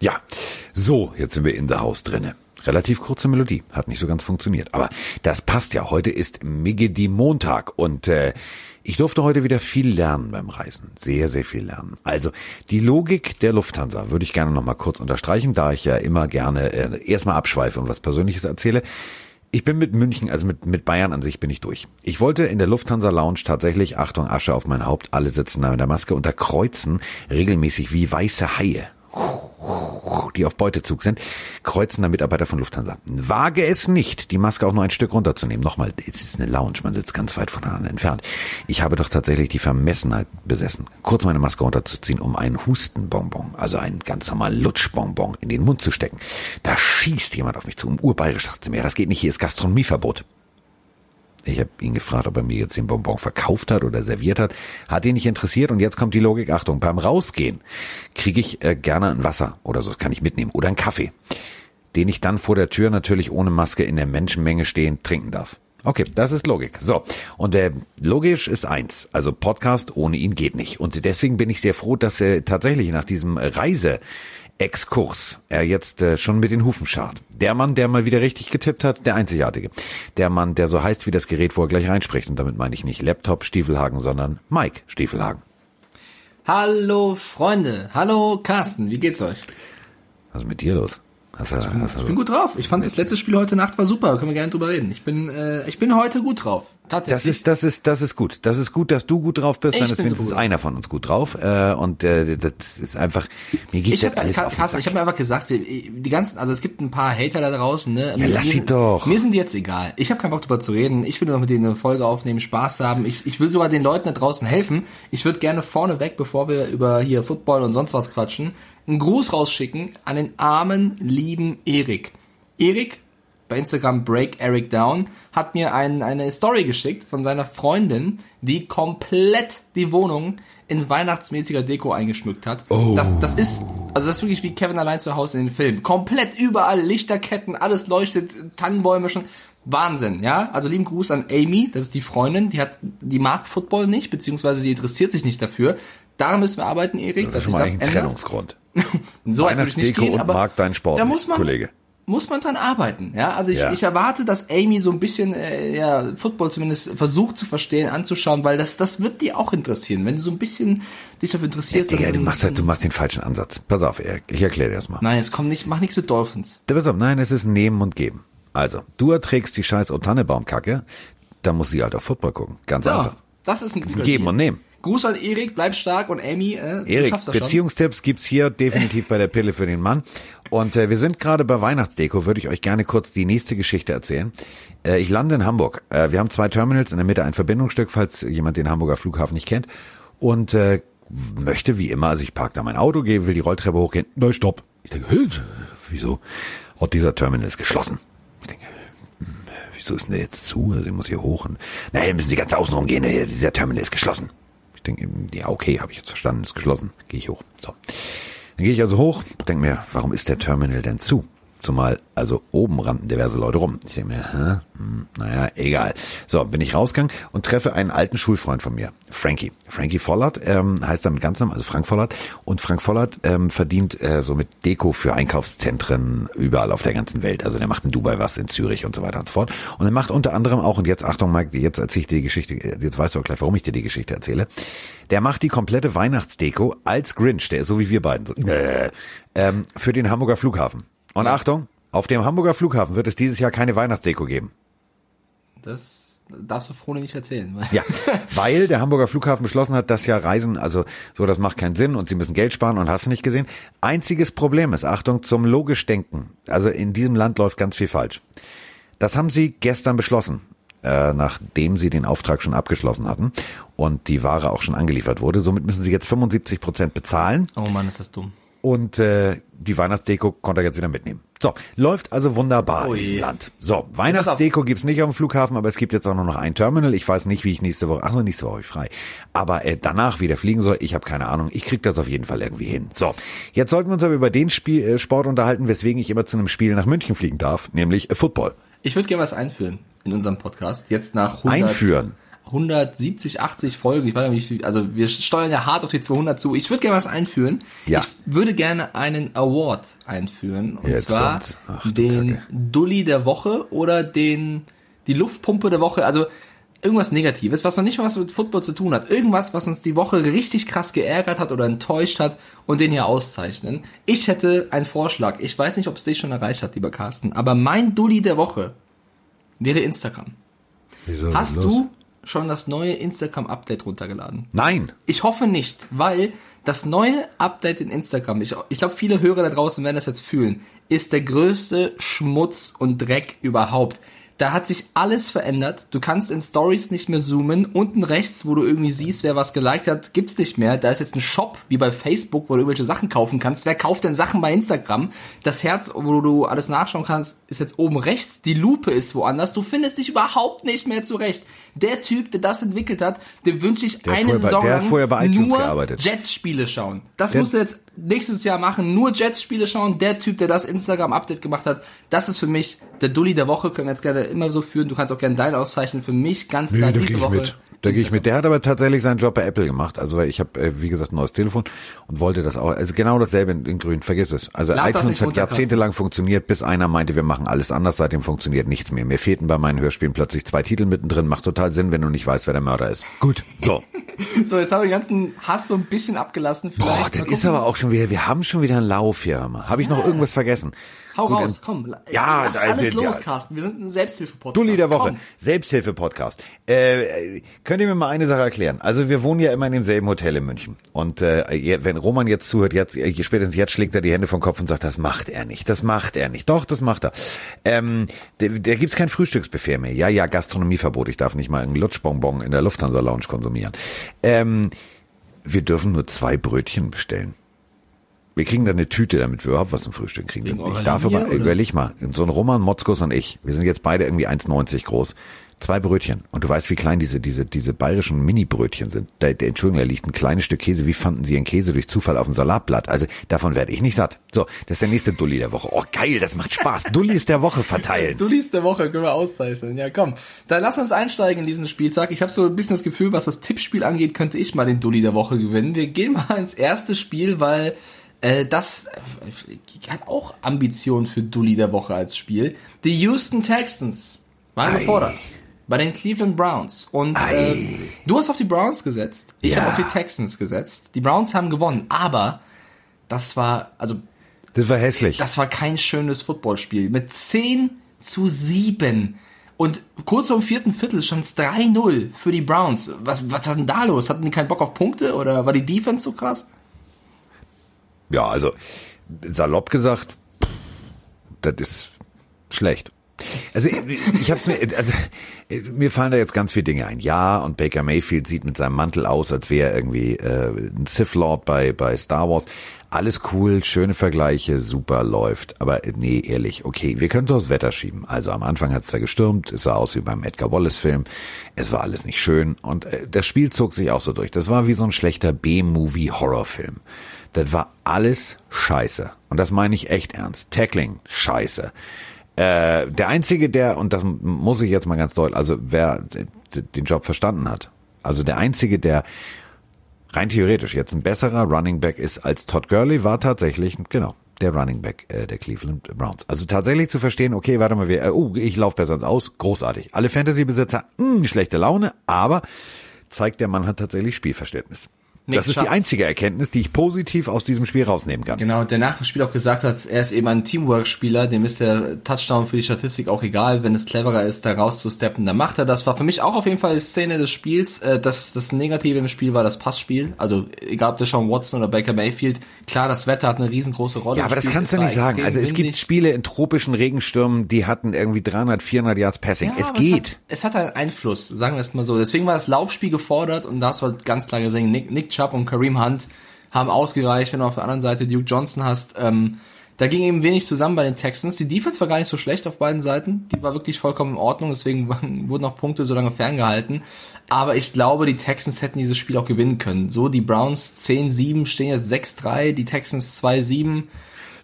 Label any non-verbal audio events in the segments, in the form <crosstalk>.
Ja, so, jetzt sind wir in der Haus drinne. Relativ kurze Melodie, hat nicht so ganz funktioniert. Aber das passt ja. Heute ist Migedi Montag und äh, ich durfte heute wieder viel lernen beim Reisen. Sehr, sehr viel lernen. Also die Logik der Lufthansa würde ich gerne nochmal kurz unterstreichen, da ich ja immer gerne äh, erstmal abschweife und was Persönliches erzähle. Ich bin mit München, also mit, mit Bayern an sich bin ich durch. Ich wollte in der Lufthansa Lounge tatsächlich, Achtung, Asche auf mein Haupt, alle sitzen da mit der Maske und da kreuzen regelmäßig wie weiße Haie die auf Beutezug sind, kreuzender Mitarbeiter von Lufthansa. Wage es nicht, die Maske auch nur ein Stück runterzunehmen. Nochmal, es ist eine Lounge, man sitzt ganz weit voneinander entfernt. Ich habe doch tatsächlich die Vermessenheit besessen, kurz meine Maske runterzuziehen, um einen Hustenbonbon, also einen ganz normalen Lutschbonbon in den Mund zu stecken. Da schießt jemand auf mich zu. Im Urbayerisch sagt sie mir, das geht nicht, hier ist Gastronomieverbot. Ich habe ihn gefragt, ob er mir jetzt den Bonbon verkauft hat oder serviert hat. Hat ihn nicht interessiert und jetzt kommt die Logik. Achtung, beim Rausgehen kriege ich äh, gerne ein Wasser oder so, das kann ich mitnehmen. Oder einen Kaffee, den ich dann vor der Tür natürlich ohne Maske in der Menschenmenge stehen trinken darf. Okay, das ist Logik. So, und äh, logisch ist eins, also Podcast ohne ihn geht nicht. Und deswegen bin ich sehr froh, dass er tatsächlich nach diesem Reise Exkurs er jetzt äh, schon mit den Hufen scharrt. Der Mann, der mal wieder richtig getippt hat, der Einzigartige. Der Mann, der so heißt wie das Gerät, wo er gleich reinspricht. Und damit meine ich nicht Laptop Stiefelhagen, sondern Mike Stiefelhagen. Hallo Freunde, hallo Carsten, wie geht's euch? Was ist mit dir los? Hast du, ich, bin, hast du, ich bin gut drauf. Ich fand das letzte Spiel heute Nacht war super. Können wir gerne drüber reden. Ich bin, äh, ich bin heute gut drauf. Tatsächlich. Das ist, das ist, das ist gut. Das ist gut, dass du gut drauf bist. Ich dann ist wenigstens so einer von uns gut drauf. Äh, und äh, das ist einfach. Mir geht ich das hab, alles auf Carsten, Ich habe mir einfach gesagt, die ganzen, also es gibt ein paar Hater da draußen. Ne? Ja, mir, lass sie doch. Mir sind die jetzt egal. Ich habe keinen Bock drüber zu reden. Ich will nur noch mit denen eine Folge aufnehmen, Spaß haben. Ich, ich will sogar den Leuten da draußen helfen. Ich würde gerne vorneweg, bevor wir über hier Football und sonst was quatschen, einen Gruß rausschicken an den armen, lieben Erik. Erik, bei Instagram Break Eric Down, hat mir ein, eine Story geschickt von seiner Freundin, die komplett die Wohnung in weihnachtsmäßiger Deko eingeschmückt hat. Oh. Das, das ist, also das ist wirklich wie Kevin allein zu Hause in den Film. Komplett überall Lichterketten, alles leuchtet, Tannenbäume schon. Wahnsinn, ja. Also lieben Gruß an Amy, das ist die Freundin, die hat, die mag Football nicht, beziehungsweise sie interessiert sich nicht dafür. Daran müssen wir arbeiten, Erik. Das ist schon mal ein Trennungsgrund. <laughs> so nicht gehen, und aber mag deinen Sport, da muss man, Kollege. Muss man dran arbeiten, ja. Also ich, ja. ich erwarte, dass Amy so ein bisschen äh, ja, Football zumindest versucht zu verstehen, anzuschauen, weil das, das wird dir auch interessieren. Wenn du so ein bisschen dich dafür interessierst. Ja, Digga, du machst, halt, du machst den falschen Ansatz. Pass auf, Erik, ich erkläre dir das mal. Nein, es kommt nicht, mach nichts mit Dolphins. Pass auf, nein, es ist Nehmen und Geben. Also, du erträgst die scheiß Otannebaumkacke, dann muss sie halt auf Football gucken. Ganz ja, einfach. Das ist ein, das ist ein Geben und Nehmen. Gruß an Erik, bleib stark und Amy, äh, Erik, Beziehungstipps gibt's hier definitiv bei der Pille für den Mann. Und äh, wir sind gerade bei Weihnachtsdeko, würde ich euch gerne kurz die nächste Geschichte erzählen. Äh, ich lande in Hamburg. Äh, wir haben zwei Terminals, in der Mitte ein Verbindungsstück, falls jemand den Hamburger Flughafen nicht kennt. Und äh, möchte wie immer, also ich parke da mein Auto, gehe, will die Rolltreppe hochgehen. Nein, stopp. Ich denke, wieso? Und dieser Terminal ist geschlossen. Ich denke, hm, wieso ist denn der jetzt zu? Also ich muss hier hoch und, naja, müssen Sie ganz außen rumgehen, dieser Terminal ist geschlossen. Ich denke, ja, okay, habe ich jetzt verstanden, ist geschlossen. Gehe ich hoch. So. Dann gehe ich also hoch, denke mir, warum ist der Terminal denn zu? Zumal, also oben rannten diverse Leute rum. Ich denke mir, hä? Hm, naja, egal. So, bin ich rausgegangen und treffe einen alten Schulfreund von mir, Frankie. Frankie Vollert ähm, heißt er mit ganz Namen, also Frank Vollert. Und Frank Vollert ähm, verdient äh, so mit Deko für Einkaufszentren überall auf der ganzen Welt. Also der macht in Dubai was, in Zürich und so weiter und so fort. Und er macht unter anderem auch, und jetzt Achtung Mike, jetzt erzähle ich dir die Geschichte, jetzt weißt du auch gleich, warum ich dir die Geschichte erzähle. Der macht die komplette Weihnachtsdeko als Grinch, der ist so wie wir beiden, so, äh, ähm, für den Hamburger Flughafen. Und ja. Achtung, auf dem Hamburger Flughafen wird es dieses Jahr keine Weihnachtsdeko geben. Das darfst du Frone nicht erzählen. Weil <laughs> ja, weil der Hamburger Flughafen beschlossen hat, dass ja Reisen, also so, das macht keinen Sinn und sie müssen Geld sparen und hast du nicht gesehen. Einziges Problem ist, Achtung, zum logisch Denken. Also in diesem Land läuft ganz viel falsch. Das haben sie gestern beschlossen, äh, nachdem sie den Auftrag schon abgeschlossen hatten und die Ware auch schon angeliefert wurde. Somit müssen sie jetzt 75 Prozent bezahlen. Oh Mann, ist das dumm. Und äh, die Weihnachtsdeko konnte er jetzt wieder mitnehmen. So, läuft also wunderbar Ui. in diesem Land. So, Weihnachtsdeko gibt's nicht auf dem Flughafen, aber es gibt jetzt auch nur noch ein Terminal. Ich weiß nicht, wie ich nächste Woche, ach so, nächste Woche frei. Aber äh, danach wieder fliegen soll, ich habe keine Ahnung. Ich krieg das auf jeden Fall irgendwie hin. So, jetzt sollten wir uns aber über den Spiel, äh, Sport unterhalten, weswegen ich immer zu einem Spiel nach München fliegen darf, nämlich äh, Football. Ich würde gerne was einführen in unserem Podcast. Jetzt nach 100, Einführen? 170, 80 Folgen. Ich weiß nicht, also wir steuern ja hart auf die 200 zu. Ich würde gerne was einführen. Ja. Ich würde gerne einen Award einführen. Und Jetzt zwar. Ach, den Kacke. Dulli der Woche oder den, die Luftpumpe der Woche. Also irgendwas Negatives, was noch nicht mal was mit Football zu tun hat. Irgendwas, was uns die Woche richtig krass geärgert hat oder enttäuscht hat und den hier auszeichnen. Ich hätte einen Vorschlag. Ich weiß nicht, ob es dich schon erreicht hat, lieber Carsten, aber mein Dulli der Woche wäre Instagram. Wieso? Hast du schon das neue Instagram-Update runtergeladen? Nein. Ich hoffe nicht, weil das neue Update in Instagram, ich, ich glaube, viele Hörer da draußen werden das jetzt fühlen, ist der größte Schmutz und Dreck überhaupt. Da hat sich alles verändert. Du kannst in Stories nicht mehr zoomen. Unten rechts, wo du irgendwie siehst, wer was geliked hat, gibt's nicht mehr. Da ist jetzt ein Shop, wie bei Facebook, wo du irgendwelche Sachen kaufen kannst. Wer kauft denn Sachen bei Instagram? Das Herz, wo du alles nachschauen kannst, ist jetzt oben rechts. Die Lupe ist woanders. Du findest dich überhaupt nicht mehr zurecht. Der Typ, der das entwickelt hat, dem wünsche ich Der eine vorher bei- Saison der hat vorher bei iTunes nur gearbeitet. Jets-Spiele schauen. Das Der- musst du jetzt nächstes Jahr machen. Nur Jets-Spiele schauen. Der Typ, der das Instagram-Update gemacht hat, das ist für mich der Dulli der Woche. Können wir jetzt gerne immer so führen. Du kannst auch gerne deinen auszeichnen. Für mich ganz klar gehe diese ich Woche. mit. Da gehe ich mit. Der hat aber tatsächlich seinen Job bei Apple gemacht. Also weil ich habe, äh, wie gesagt, ein neues Telefon und wollte das auch. Also genau dasselbe in, in Grün. Vergiss es. Also Lad iTunes hat jahrzehntelang funktioniert, bis einer meinte, wir machen alles anders. Seitdem funktioniert nichts mehr. Mir fehlten bei meinen Hörspielen plötzlich zwei Titel mittendrin. Macht total Sinn, wenn du nicht weißt, wer der Mörder ist. Gut. So. <laughs> So, jetzt haben wir den ganzen Hass so ein bisschen abgelassen. Vielleicht. Boah, das ist aber auch schon wieder. Wir haben schon wieder einen Lauf hier. Habe ich noch irgendwas vergessen? Hau Gut, raus, komm. Ja, lass alles ja. los, Carsten. Wir sind ein Selbsthilfe-Podcast. Dulli der Woche. Selbsthilfe-Podcast. Äh, könnt ihr mir mal eine Sache erklären? Also wir wohnen ja immer in demselben Hotel in München. Und äh, wenn Roman jetzt zuhört, jetzt, äh, spätestens jetzt schlägt er die Hände vom Kopf und sagt, das macht er nicht, das macht er nicht. Doch, das macht er. Ähm, da, da gibt's kein Frühstücksbuffet mehr. Ja, ja, Gastronomieverbot. Ich darf nicht mal einen Lutschbonbon in der Lufthansa-Lounge konsumieren. Ähm, wir dürfen nur zwei Brötchen bestellen. Wir kriegen dann eine Tüte, damit wir überhaupt was zum Frühstück kriegen. Wegen ich darf aber, oder? überleg mal, so ein Roman Motzkus und ich, wir sind jetzt beide irgendwie 1,90 groß. Zwei Brötchen. Und du weißt, wie klein diese, diese, diese bayerischen Mini-Brötchen sind. Da, der, Entschuldigung, da liegt ein kleines Stück Käse. Wie fanden sie ihren Käse durch Zufall auf dem Salatblatt? Also, davon werde ich nicht satt. So, das ist der nächste Dulli der Woche. Oh, geil, das macht Spaß. <laughs> Dullis der Woche verteilen. Dullis der Woche können wir auszeichnen. Ja, komm. Dann lass uns einsteigen in diesen Spieltag. Ich habe so ein bisschen das Gefühl, was das Tippspiel angeht, könnte ich mal den Dulli der Woche gewinnen. Wir gehen mal ins erste Spiel, weil äh, das äh, hat auch Ambition für Dulli der Woche als Spiel. Die Houston Texans waren Ei. gefordert bei den Cleveland Browns. Und äh, du hast auf die Browns gesetzt. Ich Ja. habe auf die Texans gesetzt. Die Browns haben gewonnen, aber das war, also Das war hässlich. das war kein schönes Footballspiel. Mit 10 zu 7. Und kurz vor dem vierten Viertel stand es 3-0 für die Browns. Was, was hat denn da los? Hatten die keinen Bock auf Punkte oder war die Defense so krass? Ja, also salopp gesagt, das ist schlecht. Also ich hab's mir, also mir fallen da jetzt ganz viele Dinge ein. Ja, und Baker Mayfield sieht mit seinem Mantel aus, als wäre er irgendwie äh, ein Sith Lord bei bei Star Wars. Alles cool, schöne Vergleiche, super läuft. Aber äh, nee, ehrlich, okay, wir können das Wetter schieben. Also am Anfang hat's da gestürmt, es sah aus wie beim Edgar Wallace Film. Es war alles nicht schön und äh, das Spiel zog sich auch so durch. Das war wie so ein schlechter B-Movie Horrorfilm. Das war alles scheiße. Und das meine ich echt ernst. Tackling, scheiße. Äh, der einzige, der, und das muss ich jetzt mal ganz deutlich, also wer den Job verstanden hat, also der einzige, der rein theoretisch jetzt ein besserer Running Back ist als Todd Gurley, war tatsächlich, genau, der Running Back äh, der Cleveland Browns. Also tatsächlich zu verstehen, okay, warte mal, wir, äh, oh, ich laufe besser ins Aus, großartig. Alle Fantasy-Besitzer, mh, schlechte Laune, aber zeigt, der Mann hat tatsächlich Spielverständnis. Das ist die einzige Erkenntnis, die ich positiv aus diesem Spiel rausnehmen kann. Genau, der nach dem Spiel auch gesagt hat, er ist eben ein Teamwork-Spieler, dem ist der Touchdown für die Statistik auch egal, wenn es cleverer ist, da rauszusteppen, dann macht er das. War für mich auch auf jeden Fall die Szene des Spiels. Äh, Das, das Negative im Spiel war das Passspiel. Also egal ob der Sean Watson oder Baker Mayfield, klar, das Wetter hat eine riesengroße Rolle Ja, aber das gespielt. kannst du Es nicht sagen. Also es gibt windig. Spiele in tropischen Regenstürmen, die hatten irgendwie 300, 400 Yards Passing. es aber geht. Es hat, es hat einen Einfluss, sagen wir es mal so. Deswegen war das Laufspiel gefordert und da hast du halt ganz klar gesehen, Nick, Nick Chubb und Kareem Hunt haben ausgereicht, wenn du auf der anderen Seite Duke Johnson hast. Ähm, da ging eben wenig zusammen bei den Texans. Die Defense war gar nicht so schlecht auf beiden Seiten. Die war wirklich vollkommen in Ordnung, deswegen <laughs> wurden auch Punkte so lange ferngehalten. Aber ich glaube, die Texans hätten dieses Spiel auch gewinnen können. So, die Browns 10-7 stehen jetzt 6-3, die Texans 2-7.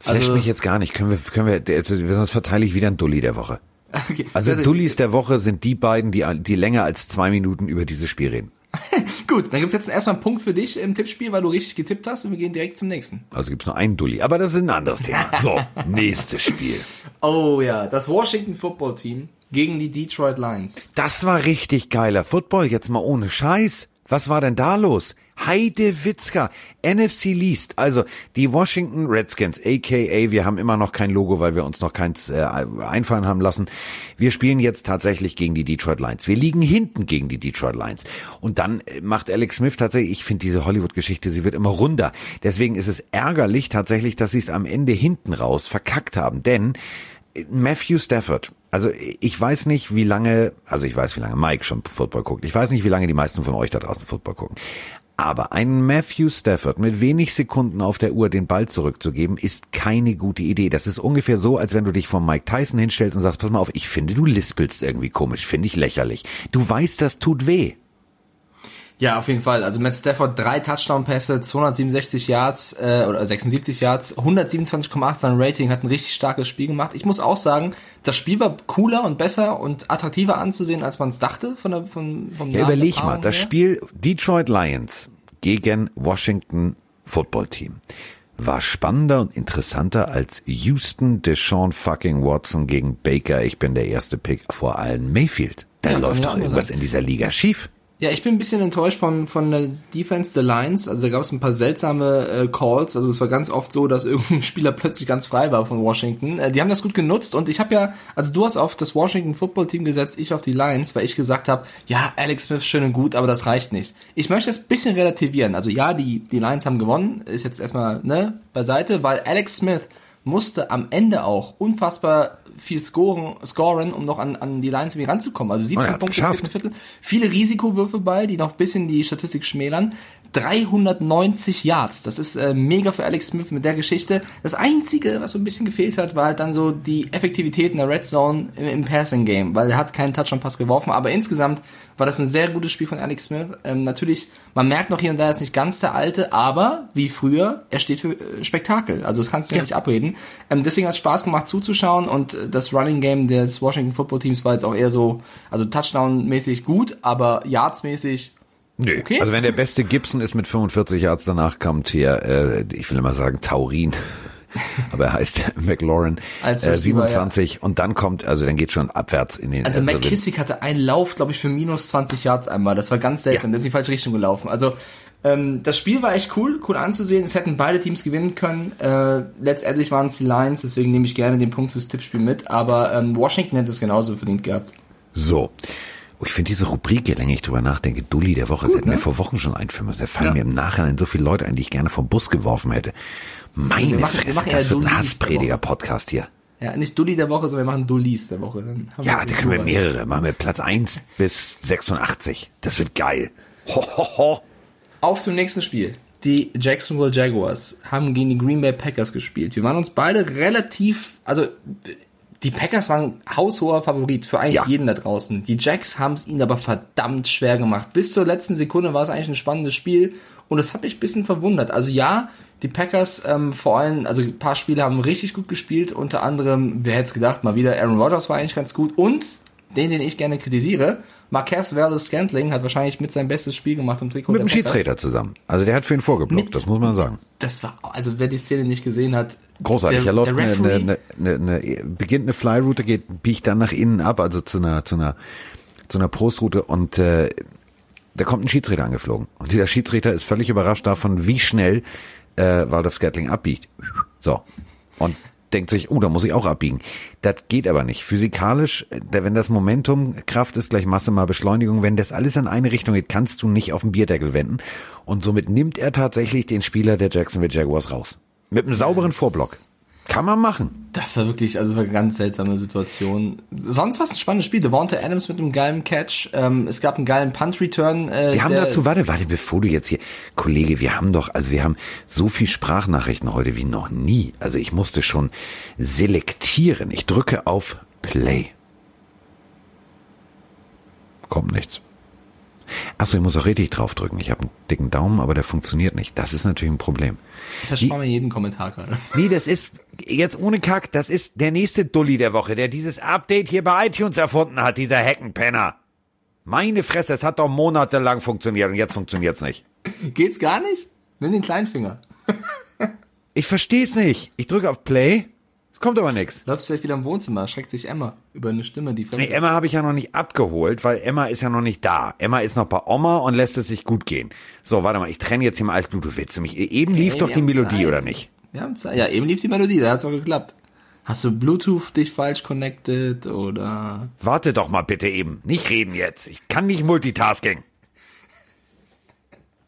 Flasht Also- mich jetzt gar nicht. Können wir, können wir, sonst verteile ich wieder einen Dulli der Woche. <laughs> Okay. Also Dullis der Woche sind die beiden, die, die länger als zwei Minuten über dieses Spiel reden. <laughs> Gut, dann gibt's jetzt erstmal einen Punkt für dich im Tippspiel, weil du richtig getippt hast und wir gehen direkt zum nächsten. Also gibt's nur einen Dulli, aber das ist ein anderes Thema. <laughs> So, nächstes Spiel. Oh ja, das Washington Football Team gegen die Detroit Lions. Das war richtig geiler Football, jetzt mal ohne Scheiß. Was war denn da los? Heide Witzka, NFC Least, also die Washington Redskins, aka wir haben immer noch kein Logo, weil wir uns noch keins äh, einfallen haben lassen. Wir spielen jetzt tatsächlich gegen die Detroit Lions. Wir liegen hinten gegen die Detroit Lions. Und dann äh, macht Alex Smith tatsächlich, ich finde diese Hollywood-Geschichte, sie wird immer runder. Deswegen ist es ärgerlich tatsächlich, dass sie es am Ende hinten raus verkackt haben. Denn Matthew Stafford, also ich weiß nicht, wie lange, also ich weiß, wie lange Mike schon Football guckt. Ich weiß nicht, wie lange die meisten von euch da draußen Football gucken. Aber ein Matthew Stafford mit wenig Sekunden auf der Uhr den Ball zurückzugeben, ist keine gute Idee. Das ist ungefähr so, als wenn du dich vor Mike Tyson hinstellst und sagst, pass mal auf, ich finde, du lispelst irgendwie komisch, finde ich lächerlich. Du weißt, das tut weh. Ja, auf jeden Fall. Also Matt Stafford drei Touchdown-Pässe, 267 Yards äh, oder 76 Yards, 127,8 sein Rating, hat ein richtig starkes Spiel gemacht. Ich muss auch sagen, das Spiel war cooler und besser und attraktiver anzusehen, als man es dachte von der von vom Ja, überleg mal, das her. Spiel Detroit Lions gegen Washington Football Team war spannender und interessanter als Houston Deshaun fucking Watson gegen Baker. Ich bin der erste Pick vor allen Mayfield. Da ja, läuft doch irgendwas in dieser Liga schief. Ja, ich bin ein bisschen enttäuscht von, von der Defense der Lions. Also da gab es ein paar seltsame äh, Calls. Also es war ganz oft so, dass <laughs> irgendein Spieler plötzlich ganz frei war von Washington. Äh, die haben das gut genutzt und ich habe ja, also du hast auf das Washington Football Team gesetzt, ich auf die Lions, weil ich gesagt habe, ja, Alex Smith schön und gut, aber das reicht nicht. Ich möchte das bisschen relativieren. Also ja, die, die Lions haben gewonnen, ist jetzt erstmal ne, beiseite, weil Alex Smith musste am Ende auch unfassbar viel scoren, scoren um noch an, an die Lines irgendwie ranzukommen. Also 17 oh, Punkte im Viertel. Viele Risikowürfe bei, die noch ein bisschen die Statistik schmälern. 390 Yards. Das ist äh, mega für Alex Smith mit der Geschichte. Das Einzige, was so ein bisschen gefehlt hat, war halt dann so die Effektivität in der Red Zone im, im Passing Game, weil er hat keinen Touchdown-Pass geworfen. Aber insgesamt war das ein sehr gutes Spiel von Alex Smith. Ähm, natürlich, man merkt noch hier und da, er ist nicht ganz der Alte, aber wie früher, er steht für äh, Spektakel. Also das kannst du ja. nicht abreden. Ähm, deswegen hat es Spaß gemacht zuzuschauen und äh, das Running Game des Washington Football Teams war jetzt auch eher so, also Touchdown-mäßig gut, aber Yards-mäßig Nö. Okay. Also wenn der beste Gibson ist mit 45 Yards, danach kommt hier, äh, ich will immer sagen Taurin, <laughs> aber er heißt <laughs> McLaurin, äh, 27 ja. und dann kommt, also dann geht schon abwärts in den. Also, also McKissick hatte einen Lauf, glaube ich, für minus 20 Yards einmal. Das war ganz seltsam. Ja. Der ist in die falsche Richtung gelaufen. Also ähm, das Spiel war echt cool, cool anzusehen. Es hätten beide Teams gewinnen können. Äh, letztendlich waren es die Lions, deswegen nehme ich gerne den Punkt fürs Tippspiel mit. Aber ähm, Washington hätte es genauso verdient gehabt. So. Oh, ich finde diese Rubrik, je länger ich drüber nachdenke, Dulli der Woche, Gut, das hätten ne? wir vor Wochen schon einführen müssen. Da fallen ja. mir im Nachhinein so viele Leute ein, die ich gerne vom Bus geworfen hätte. Meine machen, Fresse, das wird ein Hassprediger-Podcast hier. Ja, nicht Dulli der Woche, sondern wir machen Dullis der Woche. ja, da können wir mehrere. Machen wir Platz 1 bis 86. Das wird geil. Ho, ho, ho. Auf zum nächsten Spiel. Die Jacksonville Jaguars haben gegen die Green Bay Packers gespielt. Wir waren uns beide relativ, also die Packers waren haushoher Favorit für eigentlich ja. jeden da draußen. Die Jacks haben es ihnen aber verdammt schwer gemacht. Bis zur letzten Sekunde war es eigentlich ein spannendes Spiel und das hat mich ein bisschen verwundert. Also ja, die Packers ähm, vor allem, also ein paar Spiele haben richtig gut gespielt, unter anderem, wer hätte es gedacht, mal wieder Aaron Rodgers war eigentlich ganz gut und den, den ich gerne kritisiere, Marquez Wallace Scantling hat wahrscheinlich mit sein bestes Spiel gemacht im Trikot. Mit dem Schiedsrichter zusammen. Also der hat für ihn vorgeblockt, mit, das muss man sagen. Das war, also wer die Szene nicht gesehen hat. Großartig, der, er läuft eine, eine, eine, eine, beginnt eine Flyroute, geht, biegt dann nach innen ab, also zu einer, zu einer, zu einer Prostroute und äh, da kommt ein Schiedsrichter angeflogen. Und dieser Schiedsrichter ist völlig überrascht davon, wie schnell äh, Waldorf Scantling abbiegt. So. Und denkt sich, oh, da muss ich auch abbiegen. Das geht aber nicht. Physikalisch, wenn das Momentum Kraft ist gleich Masse mal Beschleunigung, wenn das alles in eine Richtung geht, kannst du nicht auf den Bierdeckel wenden. Und somit nimmt er tatsächlich den Spieler der Jacksonville Jaguars raus. Mit einem sauberen Vorblock. Kann man machen. Das war wirklich, also war eine ganz seltsame Situation. Sonst war es ein spannendes Spiel. Devonta Adams mit einem geilen Catch. Ähm, es gab einen geilen Punt-Return. Äh, wir haben dazu, warte, warte, bevor du jetzt hier, Kollege, wir haben doch, also wir haben so viel Sprachnachrichten heute wie noch nie. Also ich musste schon selektieren. Ich drücke auf Play. Kommt nichts. Achso, ich muss auch richtig draufdrücken. Ich habe einen dicken Daumen, aber der funktioniert nicht. Das ist natürlich ein Problem. Ich verspare mir jeden Kommentar gerade. Nee, das ist, jetzt ohne Kack, das ist der nächste Dulli der Woche, der dieses Update hier bei iTunes erfunden hat, dieser Heckenpenner. Meine Fresse, es hat doch monatelang funktioniert und jetzt funktioniert's nicht. Geht's gar nicht? Nimm den kleinen Finger. Ich versteh's nicht. Ich drücke auf Play, es kommt aber nichts. Läufst vielleicht wieder im Wohnzimmer, schreckt sich Emma über eine Stimme, die fremd Nee, Emma habe ich ja noch nicht abgeholt, weil Emma ist ja noch nicht da. Emma ist noch bei Oma und lässt es sich gut gehen. So, warte mal, ich trenne jetzt hier mal alles Blut. Du willst du mich? Eben lief Ey, doch die Melodie, Zeit. oder nicht? Wir haben Zeit. Ja, eben lief die Melodie, da hat's auch geklappt. Hast du Bluetooth dich falsch connected oder? Warte doch mal bitte eben. Nicht reden jetzt. Ich kann nicht Multitasking.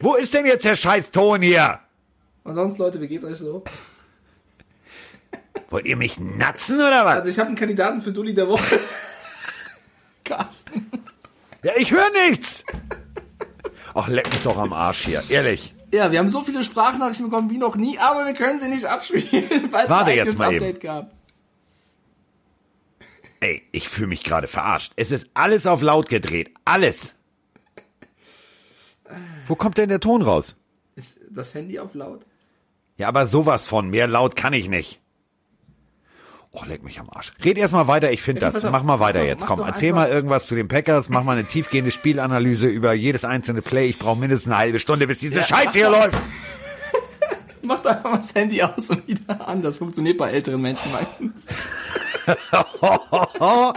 Wo ist denn jetzt der scheiß Ton hier? Und sonst, Leute, wie geht's euch so? Wollt ihr mich natzen oder was? Also ich habe einen Kandidaten für Dulli der Woche. <laughs> Carsten. Ja, ich höre nichts. Ach, leck mich doch am Arsch hier. Ehrlich. Ja, wir haben so viele Sprachnachrichten bekommen wie noch nie, aber wir können sie nicht abspielen, <laughs> weil es Warte ein jetzt mal Update gab. Ey, ich fühle mich gerade verarscht. Es ist alles auf laut gedreht. Alles. Wo kommt denn der Ton raus? Ist das Handy auf laut? Ja, aber sowas von. Mehr laut kann ich nicht. Och, leck mich am Arsch. Red erst mal weiter, ich finde das. Mach mal weiter jetzt. Komm, erzähl mal irgendwas zu den Packers. Mach mal eine tiefgehende Spielanalyse über jedes einzelne Play. Ich brauche mindestens eine halbe Stunde, bis diese Ja, Scheiße hier läuft. <laughs> Mach doch einfach mal das Handy aus und wieder an. Das funktioniert bei älteren Menschen meistens. <laughs>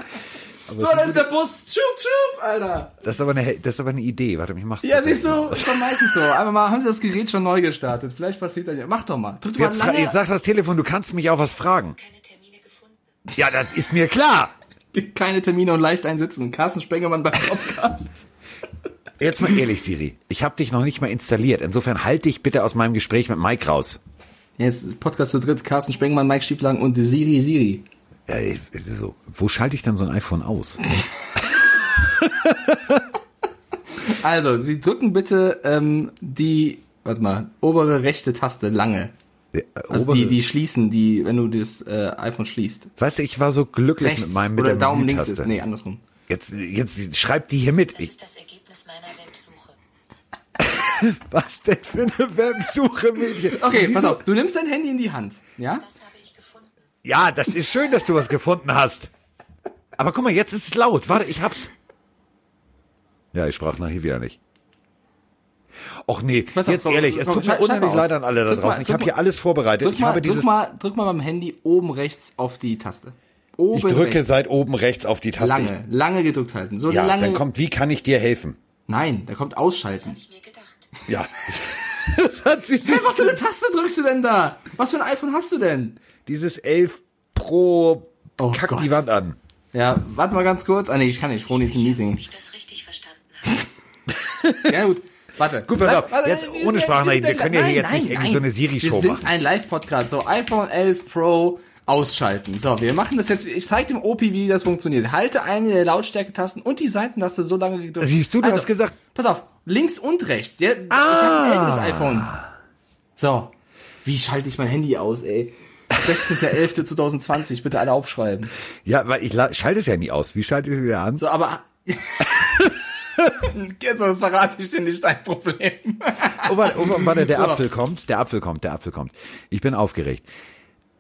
so, das ist der Bus. Schub, schub, Alter. Das ist aber eine, das ist aber eine Idee. Warte, ich mach's. Ja, siehst du, ist doch meistens so. Einfach mal, haben sie das Gerät schon neu gestartet. Vielleicht passiert das ja. Mach doch mal. Drück Jetzt, mal lange. jetzt sag das Telefon, du kannst mich auch was fragen. Ja, das ist mir klar. Keine Termine und leicht einsitzen. Carsten Spengemann beim Podcast. Jetzt mal ehrlich, Siri. Ich habe dich noch nicht mal installiert. Insofern halte dich bitte aus meinem Gespräch mit Mike raus. Jetzt Podcast zu dritt. Carsten Spengemann, Mike Stieflagen und Siri Siri. Ja, so, wo schalte ich denn so ein iPhone aus? <laughs> Also, Sie drücken bitte ähm, die, warte mal, obere rechte Taste lange. Der, äh, Also die, die schließen, die, wenn du das äh, iPhone schließt. Weißt du, ich war so glücklich Rechts mit meinem mit oder der Daumen links ist. Nee, andersrum. Jetzt, jetzt schreib die hier mit. Das Ich, ist das Ergebnis meiner Websuche. <laughs> was denn für eine Websuche, Mädchen? Okay, Wieso- pass auf. Du nimmst dein Handy in die Hand, ja? Das habe ich gefunden. Ja, das ist schön, dass du was gefunden hast. Aber guck mal, jetzt ist es laut. Warte, ich hab's. Ja, ich sprach nachher wieder nicht. Och nee, Pass auf, jetzt komm, ehrlich, es tut mir unheimlich mal leid an alle da Drück mal- draußen. Ich drück habe hier mal- alles vorbereitet. Drück Ich mal, habe dieses drück mal, drück mal beim Handy oben rechts auf die Taste. Oben Ich drücke rechts. seit oben rechts auf die Taste. lange, lange gedrückt halten. So Ja, lange. dann kommt, wie kann ich dir helfen? Nein, da kommt Das ausschalten. habe ich mir gedacht. Ja. <laughs> das hat sie sich, Was für eine Taste drückst du denn da? Was für ein iPhone hast du denn? dieses 11 Pro Oh kackt Gott. die Wand an. Ja, warte mal ganz kurz. Ah nee, ich kann nicht. Froni ist im Ob Meeting. ich das richtig verstanden habe. <laughs> Ja gut. Warte. Gut, pass auf, warte, jetzt wir ohne Sprachnachrichten. Wir können ja hier jetzt nicht irgendwie so eine. Siri-Show Wir machen. sind ein Live-Podcast. So, iPhone 11 Pro ausschalten. So, wir machen das jetzt. Ich zeige dem OP, wie das funktioniert. Halte eine der Lautstärke-Tasten und die Seitentaste so lange gedrückt. Siehst du, du hast gesagt- Pass auf, links und rechts. Ja, Ich Ah. habe ein älteres iPhone. So. Wie schalte ich mein Handy aus, ey? 16.11.2020, bitte alle aufschreiben. Ja, weil ich schalte es ja nie aus. Wie schalte ich es wieder an? So, aber. <laughs> Jetzt, <laughs> das verrate ich dir nicht dein Problem. Oh, warte, oh, warte, der So. Apfel kommt. Der Apfel kommt, der Apfel kommt. Ich bin aufgeregt.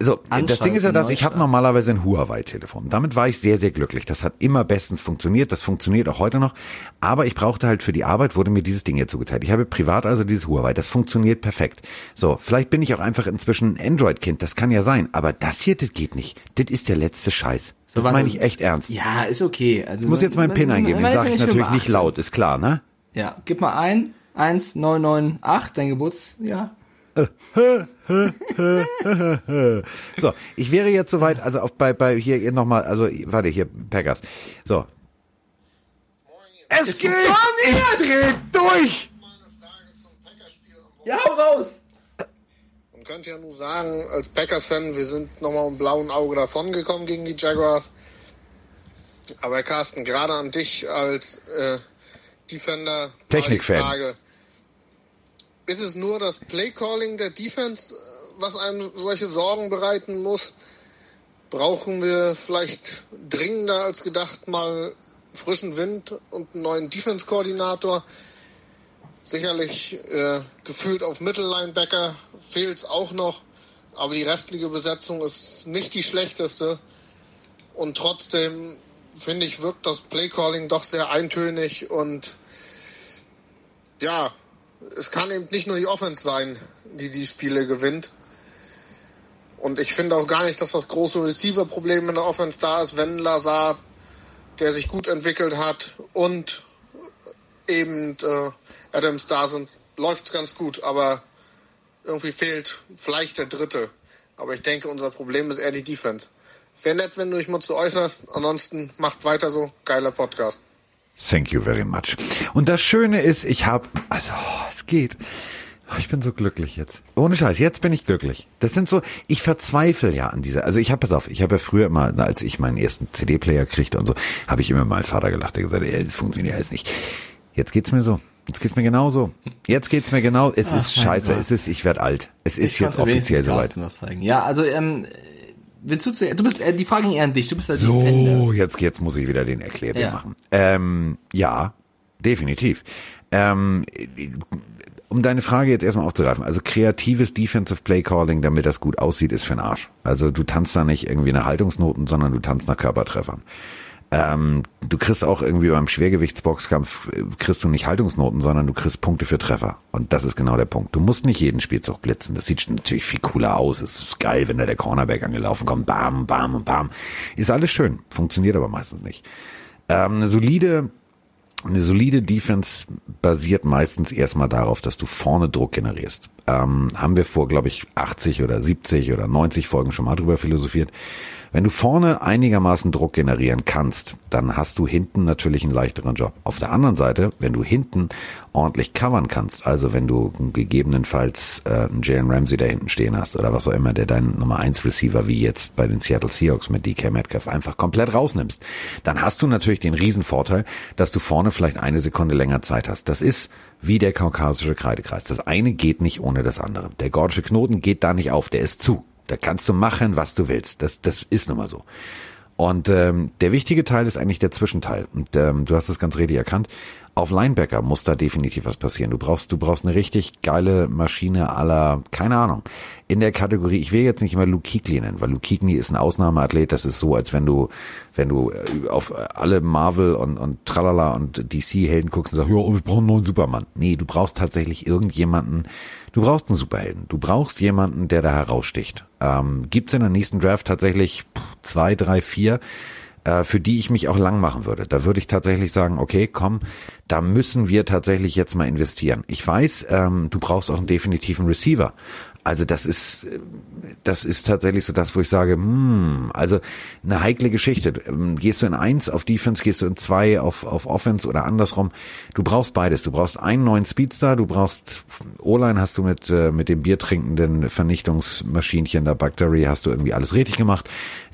So, das Ding ist ja, dass ich habe normalerweise ein Huawei-Telefon. Damit war ich sehr, sehr glücklich. Das hat immer bestens funktioniert. Das funktioniert auch heute noch. Aber ich brauchte halt für die Arbeit, wurde mir dieses Ding hier zugeteilt. Ich habe privat also dieses Huawei. Das funktioniert perfekt. So, vielleicht bin ich auch einfach inzwischen ein Android-Kind. Das kann ja sein. Aber das hier, das geht nicht. Das ist der letzte Scheiß. Das warte. meine ich echt ernst. Ja, ist okay. Also, Ich muss jetzt meinen PIN eingeben. Den sage ich natürlich nicht laut. Ist klar, ne? Ja, gib mal ein. 1998, dein Geburtsjahr. So, ich wäre jetzt soweit, also auf bei, bei hier nochmal, also warte, hier, Packers. So. Es geht! Ich dreh durch! Ja, hau raus! Man könnte ja nur sagen, als Packers-Fan, wir sind nochmal im blauen Auge davongekommen gegen die Jaguars. Aber Carsten, gerade an dich als äh, Defender Technik-Fan. Ist es nur das Playcalling der Defense, äh, was einem solche Sorgen bereiten muss? Brauchen wir vielleicht dringender als gedacht mal frischen Wind und einen neuen Defense-Koordinator. Sicherlich äh, gefühlt auf Mittellinebacker fehlt es auch noch, aber die restliche Besetzung ist nicht die schlechteste. Und trotzdem finde ich, wirkt das Playcalling doch sehr eintönig und ja, es kann eben nicht nur die Offense sein, die die Spiele gewinnt. Und ich finde auch gar nicht, dass das große Receiver-Problem in der Offense da ist, wenn Lazar, der sich gut entwickelt hat, und eben äh, Adams da sind, läuft's ganz gut. Aber irgendwie fehlt vielleicht der Dritte. Aber ich denke, unser Problem ist eher die Defense. Wäre nett, wenn du dich mal zu äußerst. Ansonsten macht weiter so. Geiler Podcast. Thank you very much. Und das Schöne ist, ich habe, also oh, es geht. Oh, Ich bin so glücklich jetzt. Ohne Scheiß, jetzt bin ich glücklich. Das sind so, ich verzweifle ja an dieser. Also ich habe, pass auf, ich habe ja früher immer, als ich meinen ersten CD-Player kriegte und so, habe ich immer meinen Vater gelacht, der gesagt, ey, das funktioniert alles nicht. Jetzt geht's mir so. Jetzt geht's mir genauso. Jetzt geht's mir genau. Es ist mein scheiße. Gott. Es ist, ich werde alt. Es ist Ich jetzt offiziell soweit. Ja, also ähm, willst du zu, du bist äh, die Frage ging eher an dich. Du bist Defender. So, jetzt, jetzt muss ich wieder den Erklärding Ja. machen. Ähm, ja, definitiv. Ähm, um deine Frage jetzt erstmal aufzugreifen, also kreatives Defensive Play Calling, damit das gut aussieht, ist für den Arsch. Also du tanzt da nicht irgendwie nach Haltungsnoten, sondern du tanzt nach Körpertreffern. Ähm, du kriegst auch irgendwie beim Schwergewichtsboxkampf, äh, kriegst du nicht Haltungsnoten, sondern du kriegst Punkte für Treffer. Und das ist genau der Punkt. Du musst nicht jeden Spielzug blitzen. Das sieht natürlich viel cooler aus. Es ist geil, wenn da der Cornerback angelaufen kommt. Bam, bam und bam. Ist alles schön. Funktioniert aber meistens nicht. Ähm, eine solide, eine solide Defense basiert meistens erstmal darauf, dass du vorne Druck generierst. Ähm, haben wir vor, glaube ich, 80 oder 70 oder 90 Folgen schon mal drüber philosophiert. Wenn du vorne einigermaßen Druck generieren kannst, dann hast du hinten natürlich einen leichteren Job. Auf der anderen Seite, wenn du hinten ordentlich covern kannst, also wenn du gegebenenfalls äh, einen Jalen Ramsey da hinten stehen hast oder was auch immer, der deinen Nummer 1 Receiver wie jetzt bei den Seattle Seahawks mit DK Metcalf einfach komplett rausnimmst, dann hast du natürlich den Riesenvorteil, dass du vorne vielleicht eine Sekunde länger Zeit hast. Das ist wie der kaukasische Kreidekreis. Das eine geht nicht ohne das andere. Der gordische Knoten geht da nicht auf, der ist zu. Da kannst du machen, was du willst. Das, das ist nun mal so. Und ähm, der wichtige Teil ist eigentlich der Zwischenteil. Und ähm, du hast es ganz richtig erkannt. Auf Linebacker muss da definitiv was passieren. Du brauchst, du brauchst eine richtig geile Maschine aller, keine Ahnung, in der Kategorie. Ich will jetzt nicht immer Luke Kuechly nennen, weil Luke Kuechly ist ein Ausnahmeathlet. Das ist so, als wenn du, wenn du äh, auf alle Marvel und, und Tralala und DC-Helden guckst und sagst, ja, wir brauchen einen neuen Superman. Nee, du brauchst tatsächlich irgendjemanden. Du brauchst einen Superhelden. Du brauchst jemanden, der da heraussticht. Ähm, gibt's in der nächsten Draft tatsächlich zwei, drei, vier äh, für die ich mich auch lang machen würde. Da würde ich tatsächlich sagen, okay, komm, da müssen wir tatsächlich jetzt mal investieren. Ich weiß, ähm, du brauchst auch einen definitiven Receiver. Also das ist, äh, das ist tatsächlich so das, wo ich sage, hm, also eine heikle Geschichte. Ähm, Gehst du in eins auf Defense, gehst du in zwei auf, auf Offense oder andersrum. Du brauchst beides. Du brauchst einen neuen Speedstar, du brauchst O-Line hast du mit, äh, mit dem biertrinkenden Vernichtungsmaschinchen der Bacteria hast du irgendwie alles richtig gemacht.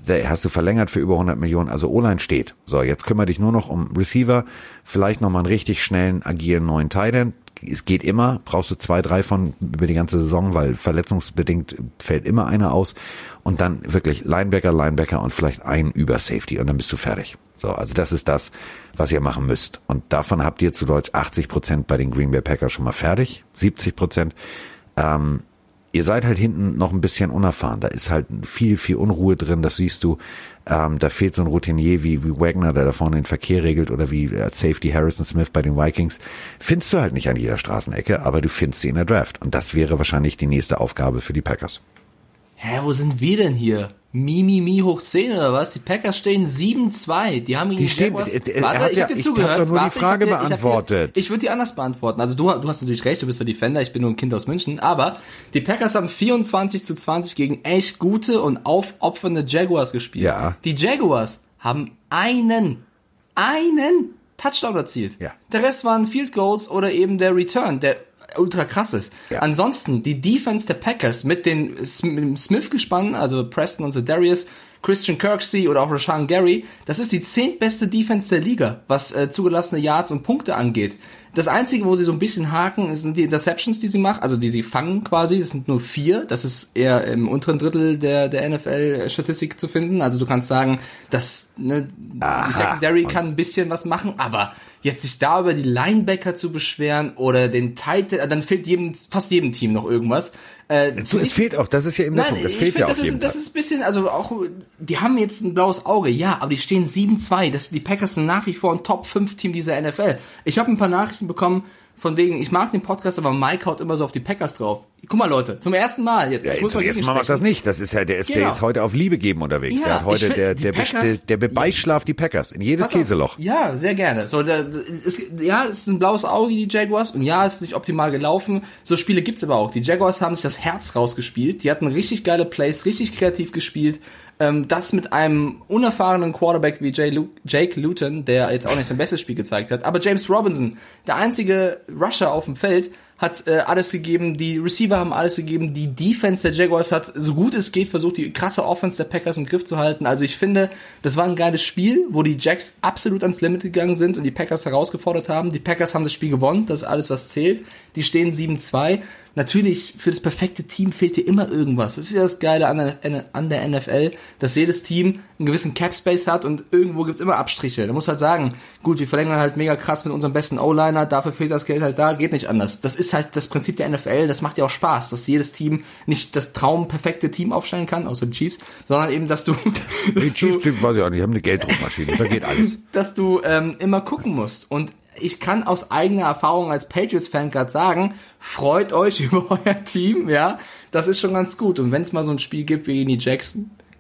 Hast du verlängert für über 100 Millionen. Also O-Line steht. So, jetzt kümmere dich nur noch um Receiver. Vielleicht nochmal einen richtig schnellen, agilen neuen Tight End. Es geht immer. Brauchst du zwei, drei von über die ganze Saison, weil verletzungsbedingt fällt immer einer aus. Und dann wirklich Linebacker, Linebacker und vielleicht ein über Safety und dann bist du fertig. So, also das ist das, was ihr machen müsst. Und davon habt ihr zu Deutsch 80 Prozent bei den Green Bay Packers schon mal fertig. 70 Prozent. Ähm, ihr seid halt hinten noch ein bisschen unerfahren. Da ist halt viel, viel Unruhe drin, das siehst du. Ähm, da fehlt so ein Routinier wie, wie Wagner, der da vorne den Verkehr regelt, oder wie äh, Safety Harrison Smith bei den Vikings. Findest du halt nicht an jeder Straßenecke, aber du findest sie in der Draft. Und das wäre wahrscheinlich die nächste Aufgabe für die Packers. Hä, wo sind wir denn hier? Mi, mi, mi hoch 10 oder was? Die Packers stehen 7-2. Die haben gegen Die stehen- Jaguars... äh, äh, Warte, hat ich ja- hab dir ich zugehört. hab nur die Frage ich dir, beantwortet. Ich, ich würde die anders beantworten. Also du, du hast natürlich recht, du bist ja Defender, ich bin nur ein Kind aus München. Aber die Packers haben 24 zu 20 gegen echt gute und aufopfernde Jaguars gespielt. Ja. Die Jaguars haben einen, einen Touchdown erzielt. Ja. Der Rest waren Field Goals oder eben der Return, der ultra krass ist. Ja. Ansonsten, die Defense der Packers mit den Smith-Gespann, also Preston und Darius, Christian Kirksey oder auch Rashawn Gary, das ist die zehntbeste Defense der Liga, was äh, zugelassene Yards und Punkte angeht. Das Einzige, wo sie so ein bisschen haken, sind die Interceptions, die sie machen, also die sie fangen quasi. Das sind nur vier. Das ist eher im unteren Drittel der, der NFL-Statistik zu finden. Also du kannst sagen, dass ne, Aha. die Secondary kann ein bisschen was machen, aber jetzt sich da über die Linebacker zu beschweren oder den Titan, dann fehlt jedem, fast jedem Team noch irgendwas. Äh, es fehlt auch, das ist ja eben der Nein, Punkt, es ich fehlt finde, ja das, jedem ist, das ist ein bisschen, also auch, die haben jetzt ein blaues Auge, ja, aber die stehen 7-2. Das, die Packers sind nach wie vor ein Top-5-Team dieser NFL. Ich habe ein paar Nachrichten bekommen, von wegen, ich mag den Podcast, aber Mike haut immer so auf die Packers drauf. Guck mal, Leute, zum ersten Mal jetzt. Ja, ich muss zum mal ersten Mal macht das nicht. Das ist ja, der ist, der Genau. ist heute auf Liebe geben unterwegs. Ja, der hat heute, der, der, Packers- der, der beischlaft die Packers in jedes. Käseloch. Ja, sehr gerne. So, da, es, ja, es ist ein blaues Auge, die Jaguars, und ja, es ist nicht optimal gelaufen. So Spiele gibt's aber auch. Die Jaguars haben sich das Herz rausgespielt. Die hatten richtig geile Plays, richtig kreativ gespielt. Ähm, das mit einem unerfahrenen Quarterback wie Lu Jake Luton, der jetzt auch nicht sein bestes Spiel gezeigt hat. Aber James Robinson, der einzige Rusher auf dem Feld, hat äh, alles gegeben, die Receiver haben alles gegeben, die Defense der Jaguars hat so gut es geht versucht, die krasse Offense der Packers im Griff zu halten. Also ich finde, das war ein geiles Spiel, wo die Jacks absolut ans Limit gegangen sind und die Packers herausgefordert haben. Die Packers haben das Spiel gewonnen, das ist alles, was zählt. Die stehen 7-2. Natürlich, für das perfekte Team fehlt dir immer irgendwas. Das ist ja das Geile an der, an der NFL, dass jedes Team einen gewissen Cap Space hat und irgendwo gibt's immer Abstriche. Da muss halt sagen, gut, wir verlängern halt mega krass mit unserem besten O-Liner, dafür fehlt das Geld halt da, geht nicht anders. Das ist halt das Prinzip der NFL, das macht ja auch Spaß, dass jedes Team nicht das traumperfekte Team aufstellen kann, außer die Chiefs, sondern eben, dass du, <laughs> Die dass du Chiefs, die- weiß ich auch nicht, haben eine Gelddruckmaschine, da geht alles. <laughs> dass du ähm, immer gucken musst. Und ich kann aus eigener Erfahrung als Patriots-Fan gerade sagen, freut euch <laughs> über euer Team, ja. Das ist schon ganz gut. Und wenn es mal so ein Spiel gibt wie gegen die Jacks,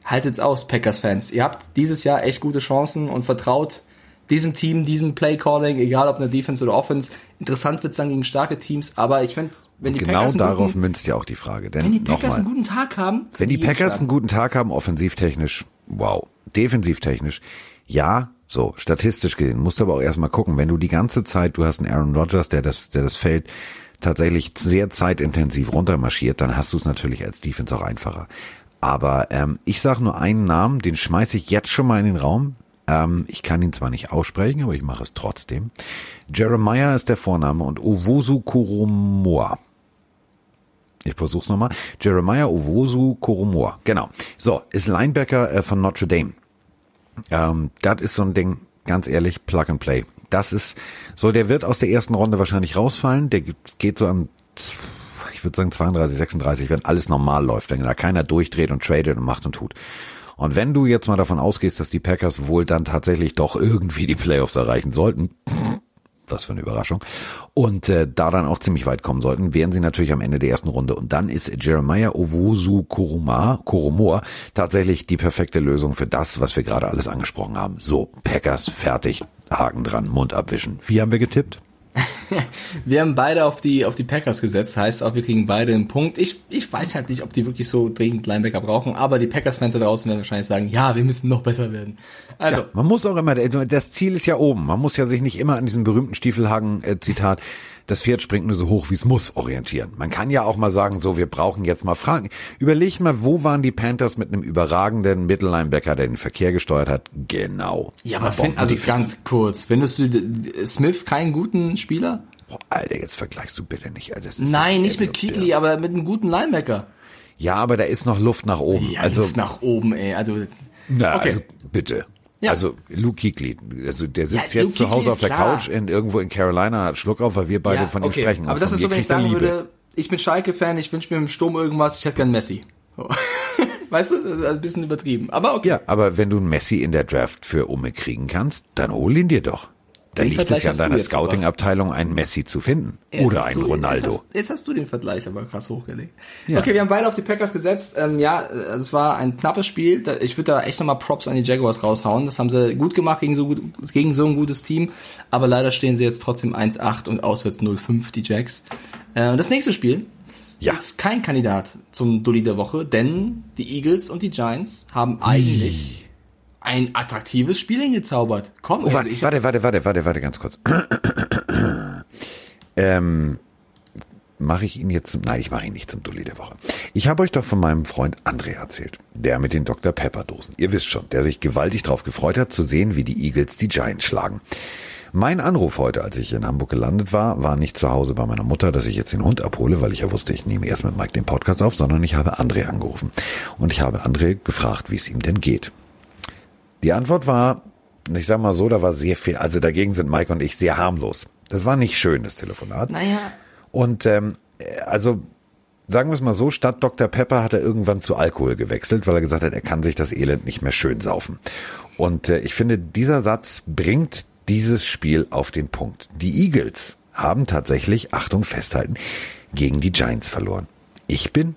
haltet's aus, Packers-Fans. Ihr habt dieses Jahr echt gute Chancen und vertraut diesem Team, diesem Play-Calling, egal ob eine Defense oder Offense. Interessant wird's dann gegen starke Teams, aber ich finde, wenn die Genau Packers einen darauf guten, münzt ja auch die Frage. Denn wenn die Packers nochmal, einen guten Tag haben, wenn die Packers einen guten Tag haben, offensivtechnisch, wow. Defensivtechnisch, ja, so, statistisch gesehen, musst du aber auch erstmal gucken, wenn du die ganze Zeit, du hast einen Aaron Rodgers, der das, der das Feld tatsächlich sehr zeitintensiv runtermarschiert, dann hast du es natürlich als Defense auch einfacher. Aber ähm, ich sage nur einen Namen, den schmeiße ich jetzt schon mal in den Raum. Ähm, ich kann ihn zwar nicht aussprechen, aber ich mache es trotzdem. Jeremiah ist der Vorname und Owosu Koromoa. Ich versuch's nochmal. Jeremiah Owosu Koromoa. Genau. So, ist Linebacker äh, von Notre Dame. Ähm, das ist so ein Ding, ganz ehrlich, Plug and Play. Das ist so, der wird aus der ersten Runde wahrscheinlich rausfallen. Der geht so an, ich würde sagen 32, 36, wenn alles normal läuft, wenn da keiner durchdreht und tradet und macht und tut. Und wenn du jetzt mal davon ausgehst, dass die Packers wohl dann tatsächlich doch irgendwie die Playoffs erreichen sollten, was für eine Überraschung. Und äh, da dann auch ziemlich weit kommen sollten, wären sie natürlich am Ende der ersten Runde. Und dann ist Jeremiah Owosu Koroma, Koromor tatsächlich die perfekte Lösung für das, was wir gerade alles angesprochen haben. So, Packers, fertig, Haken dran, Mund abwischen. Wie haben wir getippt? <laughs> Wir haben beide auf die, auf die Packers gesetzt, heißt auch, wir kriegen beide einen Punkt. Ich, ich weiß halt nicht, ob die wirklich so dringend Linebacker brauchen, aber die Packers-Fans da draußen werden wahrscheinlich sagen, ja, wir müssen noch besser werden. Also, Man muss auch immer, das Ziel ist ja oben. Man muss ja sich nicht immer an diesem berühmten Stiefelhagen-Zitat, das Pferd springt nur so hoch, wie es muss, orientieren. Man kann ja auch mal sagen, so, wir brauchen jetzt mal Fragen. Überleg mal, wo waren die Panthers mit einem überragenden Mittellinebacker, der den Verkehr gesteuert hat? Genau. ja, aber find, also die ganz kurz, findest du Smith keinen guten Spieler? Boah, Alter, jetzt vergleichst du bitte nicht. Nein, nicht mit Kikli, aber mit einem guten Linebacker. Ja, aber da ist noch Luft nach oben. Ja, also, Luft nach oben, ey. Also, na, okay. also bitte. Ja. Also Luke Kuechly, also der sitzt Ja, jetzt Luke zu Hause auf der klar. Couch in irgendwo in Carolina, hat Schluck auf, weil wir beide ja, von ihm okay. sprechen. Aber das ist so, wenn ich sagen Liebe. würde, ich bin Schalke-Fan, ich wünsche mir im Sturm irgendwas, ich hätte gern Messi. So. <laughs> weißt du, das ist ein bisschen übertrieben. Aber okay. Ja, aber wenn du einen Messi in der Draft für Umme kriegen kannst, dann hol ihn dir doch. Dann Den liegt es Vergleich ja an hast du deiner Scouting-Abteilung, einen Messi zu finden. Jetzt Oder einen du- Ronaldo. Jetzt hast, jetzt hast du den Vergleich aber krass hochgelegt. Ja. Okay, wir haben beide auf die Packers gesetzt. Ähm, ja, äh, es war ein knappes Spiel. Da- Ich würde da echt nochmal Props an die Jaguars raushauen. Das haben sie gut gemacht gegen so, gut, gegen so ein gutes Team. Aber leider stehen sie jetzt trotzdem 1-8 und auswärts 0-5, die Jacks. Äh, das nächste Spiel Ja. ist kein Kandidat zum Dulli der Woche, denn die Eagles und die Giants haben eigentlich ein attraktives Spiel hingezaubert. Komm, Oh, also warte, ich, warte, warte, warte, warte, warte, ganz kurz. <clears throat> ähm, mache ich ihn jetzt zum, nein, ich mache ihn nicht zum Dulli der Woche. Ich habe euch doch von meinem Freund André erzählt, der mit den Dr. Pepper Dosen. Ihr wisst schon, der sich gewaltig darauf gefreut hat, zu sehen, wie die Eagles die Giants schlagen. Mein Anruf heute, als ich in Hamburg gelandet war, war nicht zu Hause bei meiner Mutter, dass ich jetzt den Hund abhole, weil ich ja wusste, ich nehme erst mit Mike den Podcast auf, sondern ich habe André angerufen. Und ich habe André gefragt, wie es ihm denn geht. Die Antwort war, ich sag mal so, da war sehr viel, also dagegen sind Mike und ich sehr harmlos. Das war nicht schön, das Telefonat. Naja, Und ähm, also sagen wir es mal so, statt Dr. Pepper hat er irgendwann zu Alkohol gewechselt, weil er gesagt hat, er kann sich das Elend nicht mehr schön saufen. Und äh, ich finde, dieser Satz bringt dieses Spiel auf den Punkt. Die Eagles haben tatsächlich, Achtung, festhalten, gegen die Giants verloren. Ich bin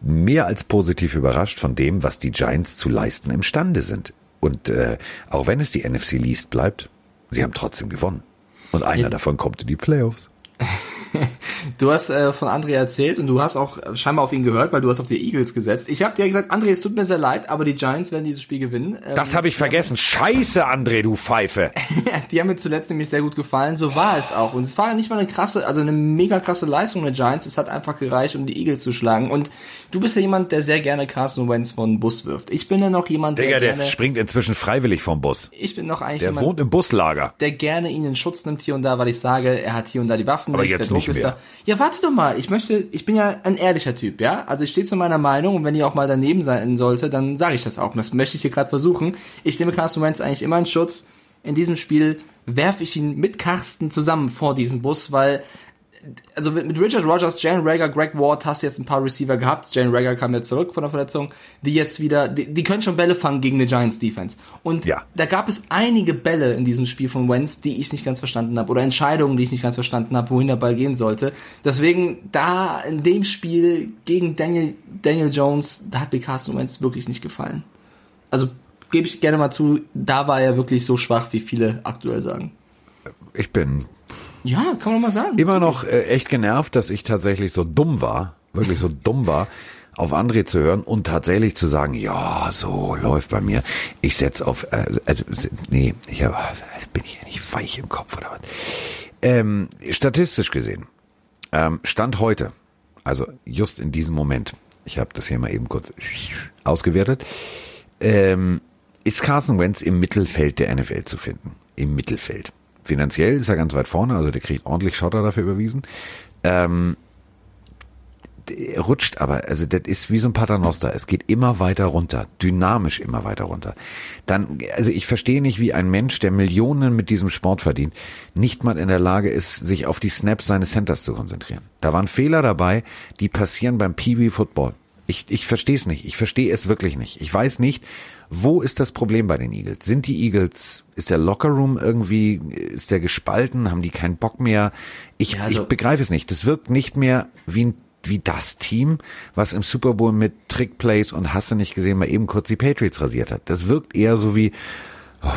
mehr als positiv überrascht von dem, was die Giants zu leisten imstande sind. Und äh, auch wenn es die NFC Least bleibt, sie haben trotzdem gewonnen. Und einer davon kommt in die Playoffs. <laughs> <laughs> Du hast äh, von André erzählt und du hast auch scheinbar auf ihn gehört, weil du hast auf die Eagles gesetzt. Ich habe dir gesagt, André, es tut mir sehr leid, aber die Giants werden dieses Spiel gewinnen. Ähm, Das habe ich vergessen. Scheiße, André, du Pfeife. <laughs> die haben mir zuletzt nämlich sehr gut gefallen. So war es auch. Und es war nicht mal eine krasse, also eine mega krasse Leistung der Giants. Es hat einfach gereicht, um die Eagles zu schlagen. Und du bist ja jemand, der sehr gerne Carson Wentz von Bus wirft. Ich bin ja noch jemand, der Digga, der gerne, springt inzwischen freiwillig vom Bus. ich bin noch eigentlich Der jemand, wohnt im Buslager. der gerne ihn in Schutz nimmt hier und da, weil ich sage, er hat hier und da die Waffen Aber nicht, jetzt nicht mehr. da. Ja, warte doch mal. Ich möchte, ich bin ja ein ehrlicher Typ, ja. Also ich stehe zu meiner Meinung und wenn die auch mal daneben sein sollte, dann sage ich das auch. Und das möchte ich hier gerade versuchen. Ich nehme Carsten Wentz eigentlich immer in Schutz. In diesem Spiel werfe ich ihn mit Carsten zusammen vor diesen Bus, weil also mit, mit Richard Rogers, Jalen Rager, Greg Ward hast du jetzt ein paar Receiver gehabt. Jalen Rager kam ja zurück von der Verletzung, die jetzt wieder, die, die können schon Bälle fangen gegen eine Giants Defense. Und Ja. da gab es einige Bälle in diesem Spiel von Wentz, die ich nicht ganz verstanden habe oder Entscheidungen, die ich nicht ganz verstanden habe, wohin der Ball gehen sollte. Deswegen da in dem Spiel gegen Daniel Daniel Jones, da hat mir Carson Wentz wirklich nicht gefallen. Also gebe ich gerne mal zu, da war er wirklich so schwach, wie viele aktuell sagen. Ich bin Ja, kann man mal sagen. immer noch äh, echt genervt, dass ich tatsächlich so dumm war, wirklich so dumm war, auf André zu hören und tatsächlich zu sagen, ja, so läuft bei mir. Ich setz auf, äh, also, nee, ich hab, bin ich nicht weich im Kopf oder was. Ähm, statistisch gesehen, ähm, Stand heute, also just in diesem Moment, ich habe das hier mal eben kurz ausgewertet, ähm, ist Carson Wentz im Mittelfeld der NFL zu finden. Im Mittelfeld. Finanziell ist er ganz weit vorne, also der kriegt ordentlich Schotter dafür überwiesen. Ähm, rutscht aber, also das ist wie so ein Paternoster. Es geht immer weiter runter, dynamisch immer weiter runter. Dann, also ich verstehe nicht, wie ein Mensch, der Millionen mit diesem Sport verdient, nicht mal in der Lage ist, sich auf die Snaps seines Centers zu konzentrieren. Da waren Fehler dabei, die passieren beim Pee Football. Ich, ich verstehe es nicht. Ich verstehe es wirklich nicht. Ich weiß nicht, wo ist das Problem bei den Eagles? Sind die Eagles, ist der Lockerroom irgendwie, ist der gespalten? Haben die keinen Bock mehr? Ich, Ja, also- ich begreife es nicht. Das wirkt nicht mehr wie ein wie das Team, was im Super Bowl mit Trickplays und hast du nicht gesehen, mal eben kurz die Patriots rasiert hat. Das wirkt eher so wie, oh,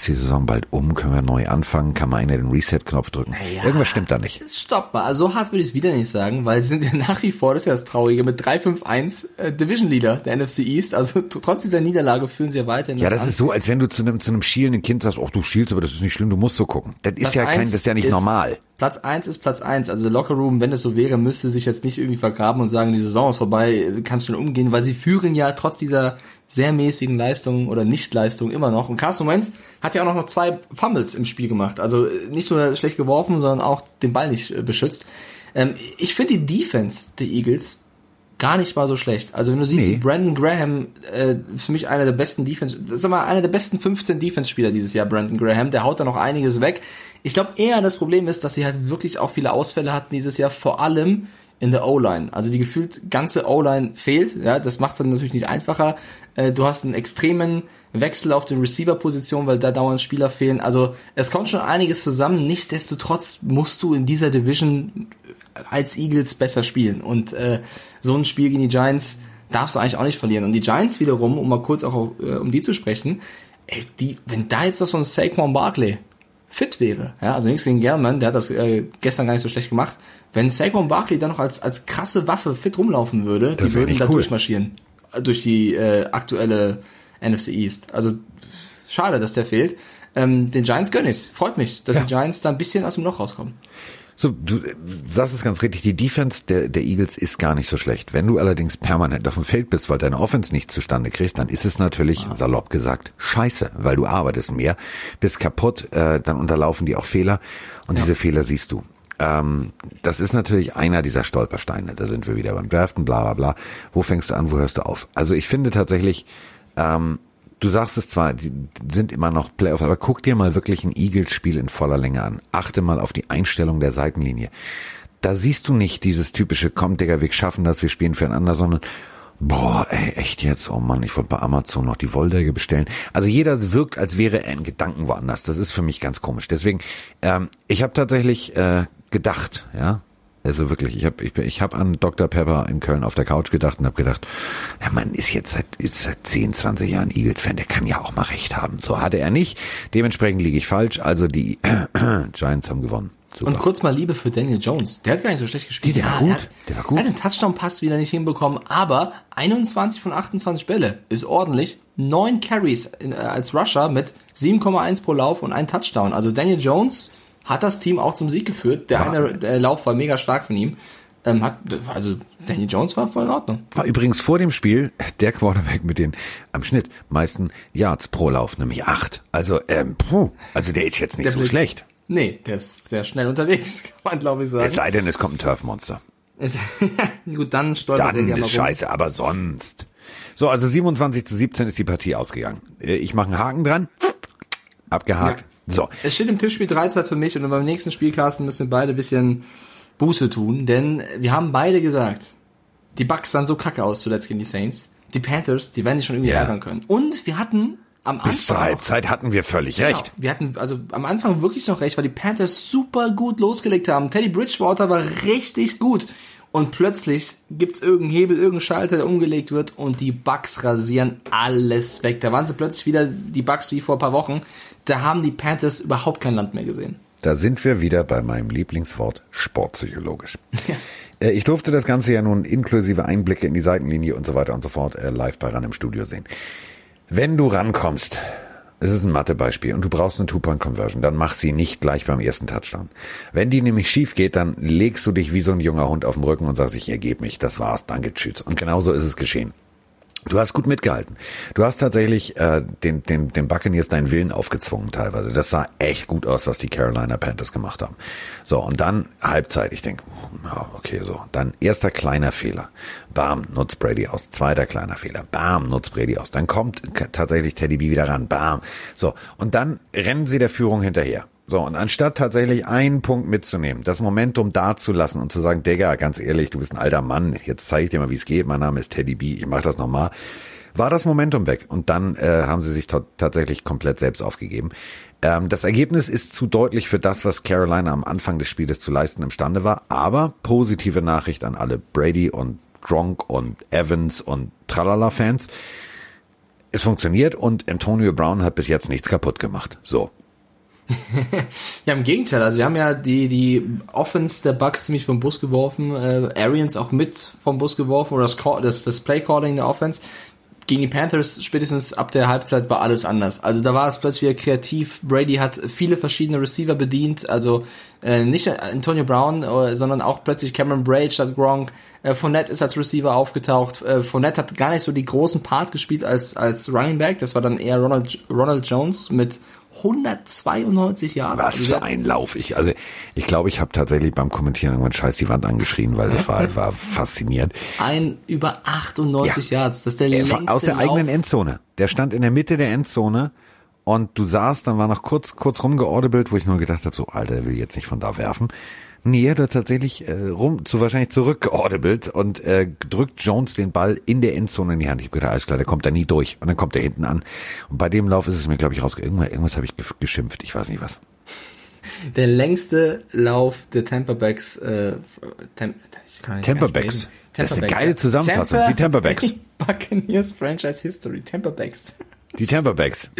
ist die Saison bald um, können wir neu anfangen, kann mal einer den Reset-Knopf drücken. Naja. Irgendwas stimmt da nicht. Stopp mal, also so hart würde ich es wieder nicht sagen, weil sie sind ja nach wie vor, das ist ja das Traurige, mit 3-5-1 äh, Division Leader der NFC East. Also trotz dieser Niederlage führen sie ja weiterhin Ja, das an. ist so, als wenn du zu einem, zu einem schielenden Kind sagst, ach du schielst, aber das ist nicht schlimm, du musst so gucken. Das ist Platz ja kein, eins das ist ja nicht normal. Platz 1 ist Platz 1. Also der Lockerroom, wenn es so wäre, müsste sich jetzt nicht irgendwie vergraben und sagen, die Saison ist vorbei, kann schon umgehen, weil sie führen ja trotz dieser sehr mäßigen Leistung oder Nichtleistung immer noch. Und Carson Wentz hat ja auch noch zwei Fumbles im Spiel gemacht. Also äh, nicht nur schlecht geworfen, sondern auch den Ball nicht äh, beschützt. Ähm, ich finde die Defense der Eagles gar nicht mal so schlecht. Also wenn du siehst, Nee. Brandon Graham äh, ist für mich einer der besten Defense, sag mal, einer der besten 15 Defense-Spieler dieses Jahr, Brandon Graham, der haut da noch einiges weg. Ich glaube eher das Problem ist, dass sie halt wirklich auch viele Ausfälle hatten dieses Jahr, vor allem in der O-Line. Also die gefühlt ganze O-Line fehlt, ja, das macht es dann natürlich nicht einfacher. Äh, du hast einen extremen Wechsel auf den Receiver-Positionen, weil da dauernd Spieler fehlen. Also es kommt schon einiges zusammen. Nichtsdestotrotz musst du in dieser Division als Eagles besser spielen. Und äh, so ein Spiel gegen die Giants darfst du eigentlich auch nicht verlieren. Und die Giants wiederum, um mal kurz auch auf, äh, um die zu sprechen, ey, die, wenn da jetzt noch so ein Saquon Barkley fit wäre, ja, also nichts gegen German, der hat das äh, gestern gar nicht so schlecht gemacht. Wenn Saquon Barkley dann noch als, als krasse Waffe fit rumlaufen würde, Das die würden da cool. durchmarschieren. Äh, Durch die äh, aktuelle NFC East. Also schade, dass der fehlt. Ähm, den Giants gönn ich's. Freut mich, dass Ja. die Giants da ein bisschen aus dem Loch rauskommen. So, du äh, sagst es ganz richtig, die Defense der, der Eagles ist gar nicht so schlecht. Wenn du allerdings permanent auf dem Feld bist, weil deine Offense nicht zustande kriegst, dann ist es natürlich, salopp gesagt, scheiße, weil du arbeitest mehr, bist kaputt, äh, dann unterlaufen die auch Fehler und diese Fehler siehst du. Ähm, das ist natürlich einer dieser Stolpersteine. Da sind wir wieder beim Draften, bla bla bla. Wo fängst du an, wo hörst du auf? Also ich finde tatsächlich, ähm, du sagst es zwar, die sind immer noch Playoffs, aber guck dir mal wirklich ein Eagles-Spiel in voller Länge an. Achte mal auf die Einstellung der Seitenlinie. Da siehst du nicht dieses typische, komm Digga, wir schaffen das, wir spielen füreinander, sondern Boah, ey, echt jetzt? Oh Mann, ich wollte bei Amazon noch die Wolldecke bestellen. Also jeder wirkt, als wäre er in Gedanken woanders. Das ist für mich ganz komisch. Deswegen, ähm, ich habe tatsächlich äh, gedacht, ja, also wirklich, ich habe ich, ich hab an Dr. Pepper in Köln auf der Couch gedacht und habe gedacht, ja, man ist jetzt seit, ist seit 10, 20 Jahren Eagles-Fan, der kann ja auch mal recht haben. So hatte er nicht. Dementsprechend liege ich falsch. Also die <clears throat> Giants haben gewonnen. Super. Und kurz mal Liebe für Daniel Jones. Der hat gar nicht so schlecht gespielt. Der war Ja, gut. Hat, Der war gut. Er hat den Touchdown-Pass wieder nicht hinbekommen, aber 21 von 28 Bälle ist ordentlich. Neun Carries äh, als Rusher mit 7,1 pro Lauf und ein Touchdown. Also Daniel Jones hat das Team auch zum Sieg geführt. Der War- eine der Lauf war mega stark von ihm. Ähm, hat, also Daniel Jones war voll in Ordnung. War übrigens vor dem Spiel der Quarterback mit den am Schnitt meisten Yards pro Lauf, nämlich acht. Also, ähm, puh, also der ist jetzt nicht Der so Blitz. schlecht. Nee, der ist sehr schnell unterwegs, <laughs> kann man glaube ich sagen. Es sei denn, es kommt ein Turfmonster. <laughs> Gut, dann stolpert er Dann mal ist rum. scheiße, aber sonst. So, also 27 zu 17 ist die Partie ausgegangen. Äh, Ich mache einen Haken dran. Abgehakt. So. Es steht im Tippspiel 13 für mich und beim nächsten Spiel, Carsten, müssen wir beide ein bisschen Buße tun, denn wir haben beide gesagt, die Bucks sahen so kacke aus zuletzt gegen die Saints. Die Panthers, die werden sich schon irgendwie Ja. ärgern können. Und wir hatten am Anfang Bis zur Halbzeit hatten wir völlig recht. Genau. Wir hatten also am Anfang wirklich noch recht, weil die Panthers super gut losgelegt haben. Teddy Bridgewater war richtig gut. Und plötzlich gibt's irgendeinen Hebel, irgendeinen Schalter, der umgelegt wird und die Bucks rasieren alles weg. Da waren sie plötzlich wieder die Bucks wie vor ein paar Wochen. Da haben die Panthers überhaupt kein Land mehr gesehen. Da sind wir wieder bei meinem Lieblingswort sportpsychologisch. Äh, Ich durfte das Ganze ja nun inklusive Einblicke in die Seitenlinie und so weiter und so fort äh, live bei RAN im Studio sehen. Wenn du rankommst, es ist ein Mathebeispiel und du brauchst eine Two-Point-Conversion, dann mach sie nicht gleich beim ersten Touchdown. Wenn die nämlich schief geht, dann legst du dich wie so ein junger Hund auf den Rücken und sagst, ich ergebe mich, das war's, danke, tschüss. Und genauso ist es geschehen. Du hast gut mitgehalten. Du hast tatsächlich äh, den, den, den Buccaneers deinen Willen aufgezwungen teilweise. Das sah echt gut aus, was die Carolina Panthers gemacht haben. So, und dann Halbzeit. Ich denke, okay, so. Dann erster kleiner Fehler. Bam, nutzt Brady aus. Zweiter kleiner Fehler. Bam, nutzt Brady aus. Dann kommt tatsächlich Teddy B wieder ran. Bam. So, und dann rennen sie der Führung hinterher. So, und anstatt tatsächlich einen Punkt mitzunehmen, das Momentum da zu lassen und zu sagen, Digga, ganz ehrlich, du bist ein alter Mann, jetzt zeige ich dir mal, wie es geht, mein Name ist Teddy B, ich mach das nochmal, war das Momentum weg. Und dann äh, haben sie sich ta- tatsächlich komplett selbst aufgegeben. Ähm, das Ergebnis ist zu deutlich für das, was Carolina am Anfang des Spieles zu leisten imstande war, aber positive Nachricht an alle Brady und Gronk und Evans und Tralala-Fans. Es funktioniert und Antonio Brown hat bis jetzt nichts kaputt gemacht. So. <laughs> Ja, im Gegenteil. Also wir haben ja die, die Offense der Bucks ziemlich vom Bus geworfen. Äh, Arians auch mit vom Bus geworfen oder das, das, das Play-Calling der Offense. Gegen die Panthers spätestens ab der Halbzeit war alles anders. Also da war es plötzlich wieder kreativ. Brady hat viele verschiedene Receiver bedient. Also äh, nicht Antonio Brown, äh, sondern auch plötzlich Cameron Braid statt Gronk. Äh, Fournette ist als Receiver aufgetaucht. Äh, Fournette hat gar nicht so die großen Part gespielt als, als Running Back. Das war dann eher Ronald, Ronald Jones mit 192 Yards. Was Also für ein Lauf. Ich, also, ich glaube, ich habe tatsächlich beim Kommentieren irgendwann scheiß die Wand angeschrien, weil das war, war <laughs> faszinierend. Ein über 98 Yards. Das ist der Er längste aus der eigenen Lauf. Endzone. Der stand in der Mitte der Endzone und du sahst, dann war noch kurz, kurz rumgeordebelt, wo ich nur gedacht habe, so, Alter, der will jetzt nicht von da werfen. Nee, er hat tatsächlich äh, rum, zu wahrscheinlich zurückgeordebelt und äh, drückt Jones den Ball in der Endzone in die Hand. Ich hab gedacht, alles klar, der kommt da nie durch. Und dann kommt er hinten an. Und bei dem Lauf ist es mir, glaube ich, rausgegangen. Irgendwas, irgendwas habe ich ge- geschimpft. Ich weiß nicht was. Der längste Lauf der Tampa Backs. Äh, Tem ich kann nicht Tampa gar nicht Backs. reden. Das ist eine geile. Zusammenfassung. Die Tampa Backs. <laughs> Buccaneers Franchise History. Tampa Backs. Die Tampa Backs.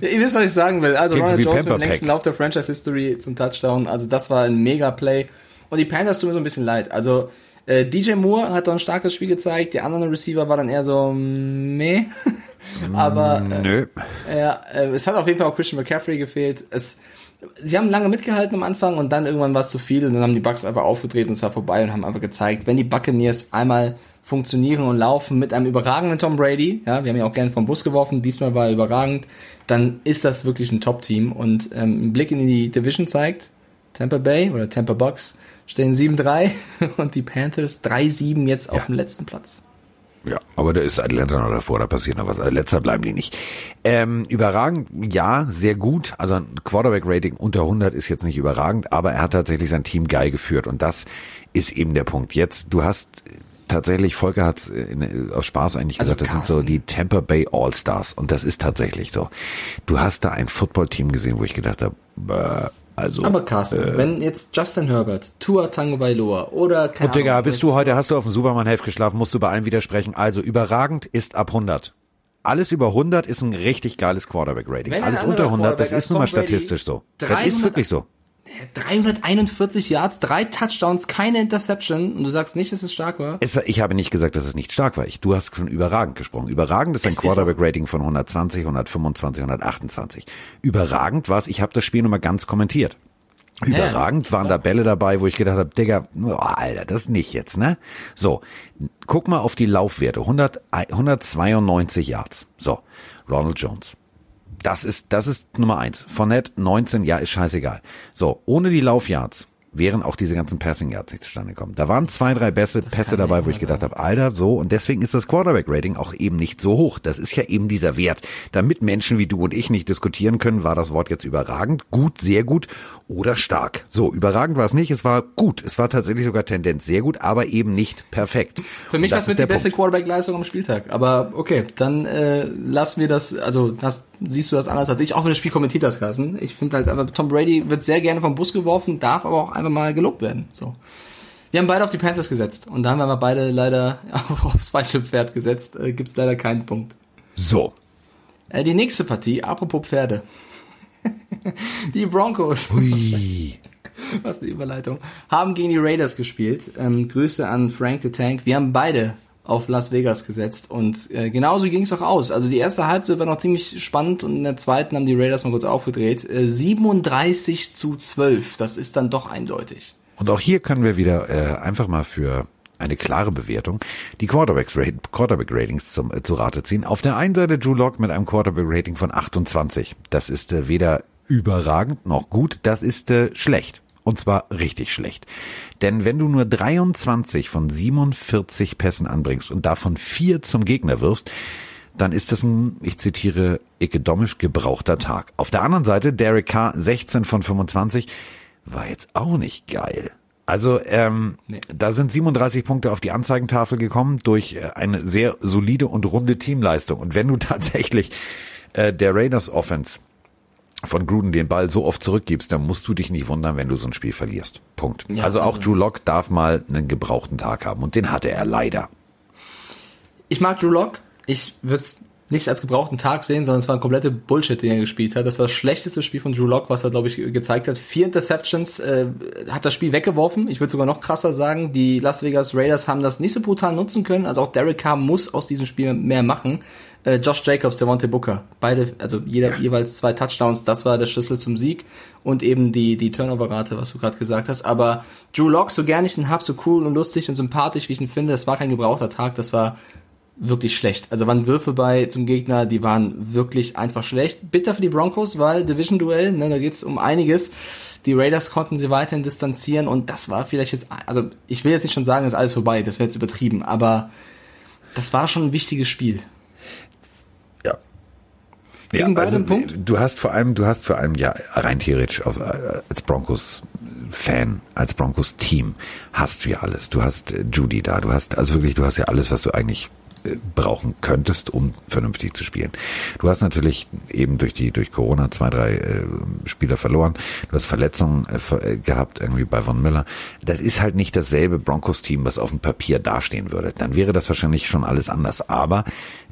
Ihr wisst, was ich sagen will. Also Klingt Ronald Jones mit dem längsten. Lauf der Franchise History zum Touchdown. Also das war ein mega Play. Und die Panthers tun mir so ein bisschen leid. Also äh, DJ Moore hat doch ein starkes Spiel gezeigt. Die anderen Receiver war dann eher so meh. <laughs> Aber äh, Nö. Ja, äh, es hat auf jeden Fall auch Christian McCaffrey gefehlt. Es, sie haben lange mitgehalten am Anfang und dann irgendwann war es zu viel und dann haben die Bucks einfach aufgetreten und es war vorbei und haben einfach gezeigt, wenn die Buccaneers einmal funktionieren und laufen mit einem überragenden Tom Brady, ja, wir haben ja auch gerne vom Bus geworfen, diesmal war er überragend, dann ist das wirklich ein Top-Team und ähm, ein Blick in die Division zeigt, Tampa Bay oder Tampa Bucks stehen 7-3 <laughs> und die Panthers 3-7 jetzt auf Ja. dem letzten Platz. Ja, aber da ist Atlanta noch davor, da passiert noch was. Also letzter bleiben die nicht. Ähm, überragend, ja, sehr gut. Also ein Quarterback-Rating unter 100 ist jetzt nicht überragend, aber er hat tatsächlich sein Team geil geführt und das ist eben der Punkt. Jetzt, du hast tatsächlich, Volker hat in, aus Spaß eigentlich Also gesagt, das sind so die Tampa Bay All-Stars und das ist tatsächlich so. Du hast da ein Football-Team gesehen, wo ich gedacht habe, äh, also Aber Carsten, wenn jetzt Justin Herbert, Tua Tagovailoa oder keine Und Digga, bist du heute, hast du auf dem Superman-Heft geschlafen, musst du bei allen widersprechen. Also überragend ist ab 100. Alles über 100 ist ein richtig geiles Quarterback-Rating. Alles unter 100, das ist nun mal statistisch so. Das 300 ist wirklich so. 341 Yards, drei Touchdowns, keine Interception und du sagst nicht, dass es stark war? Es, ich habe nicht gesagt, dass es nicht stark war. Ich, du hast von überragend gesprochen. Überragend ist ein Quarterback-Rating von 120, 125, 128. Überragend war es, ich habe das Spiel nochmal ganz kommentiert. Ja, Überragend waren da Bälle dabei, wo ich gedacht habe, Digga, oh, Alter, das nicht jetzt, ne? So, guck mal auf die Laufwerte. 100, 192 Yards. So, Ronald Jones. Das ist, das ist Nummer eins. Fournette 19, ja, ist scheißegal. So, ohne die Laufyards wären auch diese ganzen Passing Yards nicht zustande gekommen. Da waren zwei, drei Pässe, Pässe kann dabei, wo ich gedacht habe, Alter, so, und deswegen ist das Quarterback-Rating auch eben nicht so hoch. Das ist ja eben dieser Wert. Damit Menschen wie du und ich nicht diskutieren können, war das Wort jetzt überragend, gut, sehr gut oder stark. So, überragend war es nicht, es war gut. Es war tatsächlich sogar Tendenz sehr gut, aber eben nicht perfekt. Für mich war es das mit die beste Punkt. Quarterback-Leistung am Spieltag. Aber okay, dann äh, lassen wir das, also das, siehst du das anders als ich, auch wenn das Spiel kommentiert hast, Carsten. Ich finde halt, aber Tom Brady wird sehr gerne vom Bus geworfen, darf aber auch einfach mal gelobt werden. So. Wir haben beide auf die Panthers gesetzt und da haben wir aber beide leider <laughs> aufs falsche Pferd gesetzt. Äh, Gibt's leider keinen Punkt. So. Äh, die nächste Partie, apropos Pferde. <laughs> die Broncos. Ui. <laughs> Was eine Überleitung. Haben gegen die Raiders gespielt. Ähm, Grüße an Frank the Tank. Wir haben beide auf Las Vegas gesetzt und äh, genauso ging es auch aus. Also die erste Halbzeit war noch ziemlich spannend und in der zweiten haben die Raiders mal kurz aufgedreht. Äh, 37 zu 12, das ist dann doch eindeutig. Und auch hier können wir wieder äh, einfach mal für eine klare Bewertung die Quarterbacks Quarterback zum, äh, zu Rate ziehen. Auf der einen Seite Drew Lock mit einem Quarterback Rating von 28. Das ist äh, weder überragend noch gut, das ist äh, schlecht. Und zwar richtig schlecht. Denn wenn du nur 23 von 47 Pässen anbringst und davon vier zum Gegner wirfst, dann ist das ein, ich zitiere, ekedomisch gebrauchter Tag. Auf der anderen Seite, Derek Carr 16 von 25 war jetzt auch nicht geil. Also ähm, Nee. da sind 37 Punkte auf die Anzeigentafel gekommen durch äh, eine sehr solide und runde Teamleistung. Und wenn du <laughs> tatsächlich äh, der Raiders Offense von Gruden den Ball so oft zurückgibst, dann musst du dich nicht wundern, wenn du so ein Spiel verlierst. Punkt. Ja, also auch also- Drew Lock darf mal einen gebrauchten Tag haben und den hatte er leider. Ich mag Drew Lock. Ich würde es nicht als gebrauchten Tag sehen, sondern es war ein komplette Bullshit, den er gespielt hat. Das war das schlechteste Spiel von Drew Lock, was er, glaube ich, gezeigt hat. Vier Interceptions, äh, hat das Spiel weggeworfen. Ich würde sogar noch krasser sagen, die Las Vegas Raiders haben das nicht so brutal nutzen können. Also auch Derek Carr muss aus diesem Spiel mehr machen. Äh, Josh Jacobs, Devontae Booker, beide, also jeder jeweils zwei Touchdowns, das war der Schlüssel zum Sieg. Und eben die, die Turnover-Rate, was du gerade gesagt hast. Aber Drew Lock, so gern ich ihn hab, so cool und lustig und sympathisch, wie ich ihn finde, das war kein gebrauchter Tag, das war wirklich schlecht. Also waren Würfe bei zum Gegner, die waren wirklich einfach schlecht. Bitter für die Broncos, weil Division-Duell, ne, da geht's um einiges. Die Raiders konnten sie weiterhin distanzieren und das war vielleicht jetzt, also ich will jetzt nicht schon sagen, ist alles vorbei, das wäre jetzt übertrieben, aber das war schon ein wichtiges Spiel. Ja. Kriegen beide einen Punkt? Du hast vor allem, du hast vor allem ja rein theoretisch auf, als Broncos Fan, als Broncos Team hast du ja alles. Du hast äh, Judy da, du hast also wirklich, du hast ja alles, was du eigentlich äh, brauchen könntest, um vernünftig zu spielen. Du hast natürlich eben durch die durch Corona zwei, drei äh, Spieler verloren. Du hast Verletzungen äh, äh, gehabt irgendwie bei Von Miller. Das ist halt nicht dasselbe Broncos-Team, was auf dem Papier dastehen würde. Dann wäre das wahrscheinlich schon alles anders. Aber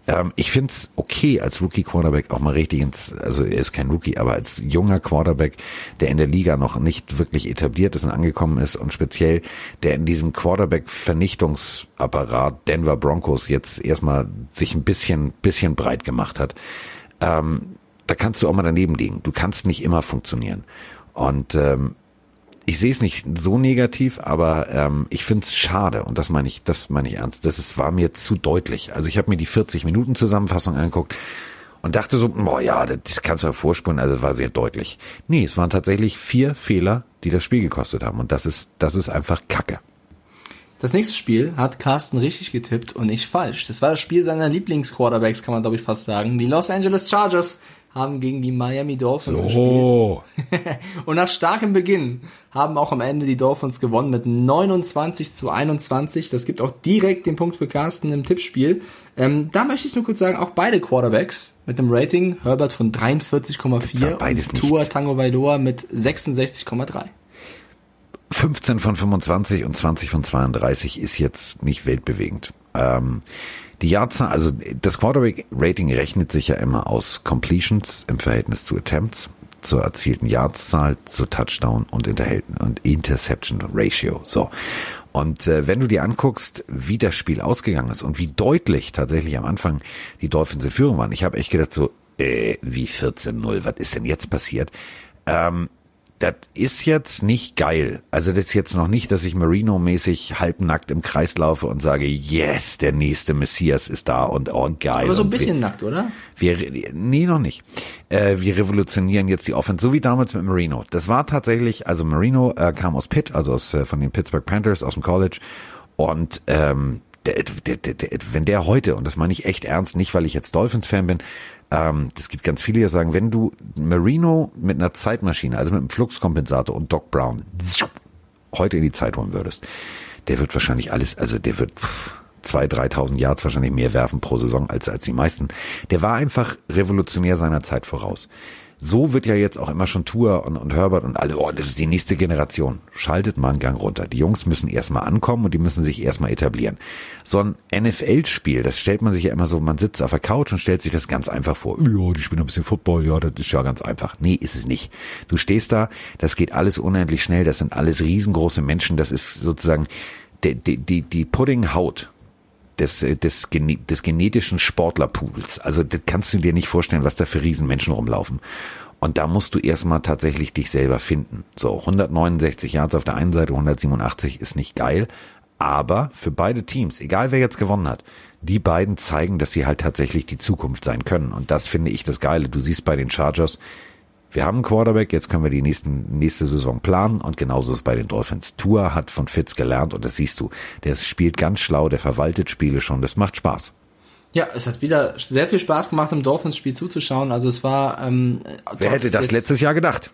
ähm, ich find's okay, als Rookie-Quarterback auch mal richtig ins, also er ist kein Rookie, aber als junger Quarterback, der in der Liga noch nicht wirklich etabliert ist und angekommen ist und speziell der in diesem Quarterback-Vernichtungsapparat Denver Broncos jetzt erstmal sich ein bisschen, bisschen breit gemacht hat, ähm, da kannst du auch mal daneben liegen. Du kannst nicht immer funktionieren. Und ähm, ich sehe es nicht so negativ, aber ähm, ich finde es schade und das meine ich, das meine ich ernst. Das ist, war mir zu deutlich. Also ich habe mir die 40 Minuten Zusammenfassung angeguckt und dachte so, boah ja, das kannst du ja vorspulen, also war sehr deutlich. Nee, es waren tatsächlich vier Fehler, die das Spiel gekostet haben und das ist, das ist einfach Kacke. Das nächste Spiel hat Carsten richtig getippt und ich falsch. Das war das Spiel seiner Lieblingsquarterbacks, kann man glaube ich fast sagen. Die Los Angeles Chargers haben gegen die Miami Dolphins So. gespielt. <laughs> und nach starkem Beginn haben auch am Ende die Dolphins gewonnen mit 29 zu 21. Das gibt auch direkt den Punkt für Carsten im Tippspiel. Ähm, da möchte ich nur kurz sagen, auch beide Quarterbacks mit dem Rating, Herbert von 43,4 war beides und Tua. Tango Vailoa mit 66,3. 15 von 25 und 20 von 32 ist jetzt nicht weltbewegend. Ähm, die Jahrzahl, also das Quarterback-Rating rechnet sich ja immer aus Completions im Verhältnis zu Attempts, zur erzielten Yardszahl, zu Touchdown und, und Interception Ratio. So. Und äh, wenn du dir anguckst, wie das Spiel ausgegangen ist und wie deutlich tatsächlich am Anfang die Dolphins in Führung waren, ich habe echt gedacht so, äh, wie 14-0, was ist denn jetzt passiert? Ähm, das ist jetzt nicht geil. Also das ist jetzt noch nicht, dass ich Marino-mäßig halbnackt im Kreis laufe und sage, yes, der nächste Messias ist da und oh geil. Aber so ein bisschen nackt, oder? wir, wir, nee, noch nicht. Äh, wir revolutionieren jetzt die Offense, so wie damals mit Marino. Das war tatsächlich, also Marino äh, kam aus Pitt, also aus, äh, von den Pittsburgh Panthers, aus dem College. Und ähm, der, der, der, wenn der heute, und das meine ich echt ernst, nicht weil ich jetzt Dolphins-Fan bin, ähm, es gibt ganz viele, die sagen, wenn du Marino mit einer Zeitmaschine, also mit einem Fluxkompensator und Doc Brown heute in die Zeit holen würdest, der wird wahrscheinlich alles, also der wird zwei, 3.000 Yards wahrscheinlich mehr werfen pro Saison als, als die meisten. Der war einfach revolutionär seiner Zeit voraus. So wird ja jetzt auch immer schon Tour und, und Herbert und alle, oh, das ist die nächste Generation. Schaltet mal einen Gang runter. Die Jungs müssen erstmal ankommen und die müssen sich erstmal etablieren. So ein NFL-Spiel, das stellt man sich ja immer so, man sitzt auf der Couch und stellt sich das ganz einfach vor. Ja, die spielen ein bisschen Football, ja, das ist ja ganz einfach. Nee, ist es nicht. Du stehst da, das geht alles unendlich schnell, das sind alles riesengroße Menschen, das ist sozusagen die, die, die, die Puddinghaut des, des, des genetischen Sportlerpools. Also das kannst du dir nicht vorstellen, was da für Riesenmenschen rumlaufen. Und da musst du erstmal tatsächlich dich selber finden. So, 169 Yards auf der einen Seite, 187 ist nicht geil. Aber für beide Teams, egal wer jetzt gewonnen hat, die beiden zeigen, dass sie halt tatsächlich die Zukunft sein können. Und das finde ich das Geile. Du siehst bei den Chargers, wir haben einen Quarterback, jetzt können wir die nächsten, nächste Saison planen und genauso ist es bei den Dolphins. Tua hat von Fitz gelernt und das siehst du. Der spielt ganz schlau, der verwaltet Spiele schon, das macht Spaß. Ja, es hat wieder sehr viel Spaß gemacht, im Dolphins-Spiel zuzuschauen. Also es war. Ähm, Wer hätte das letztes Jahr gedacht?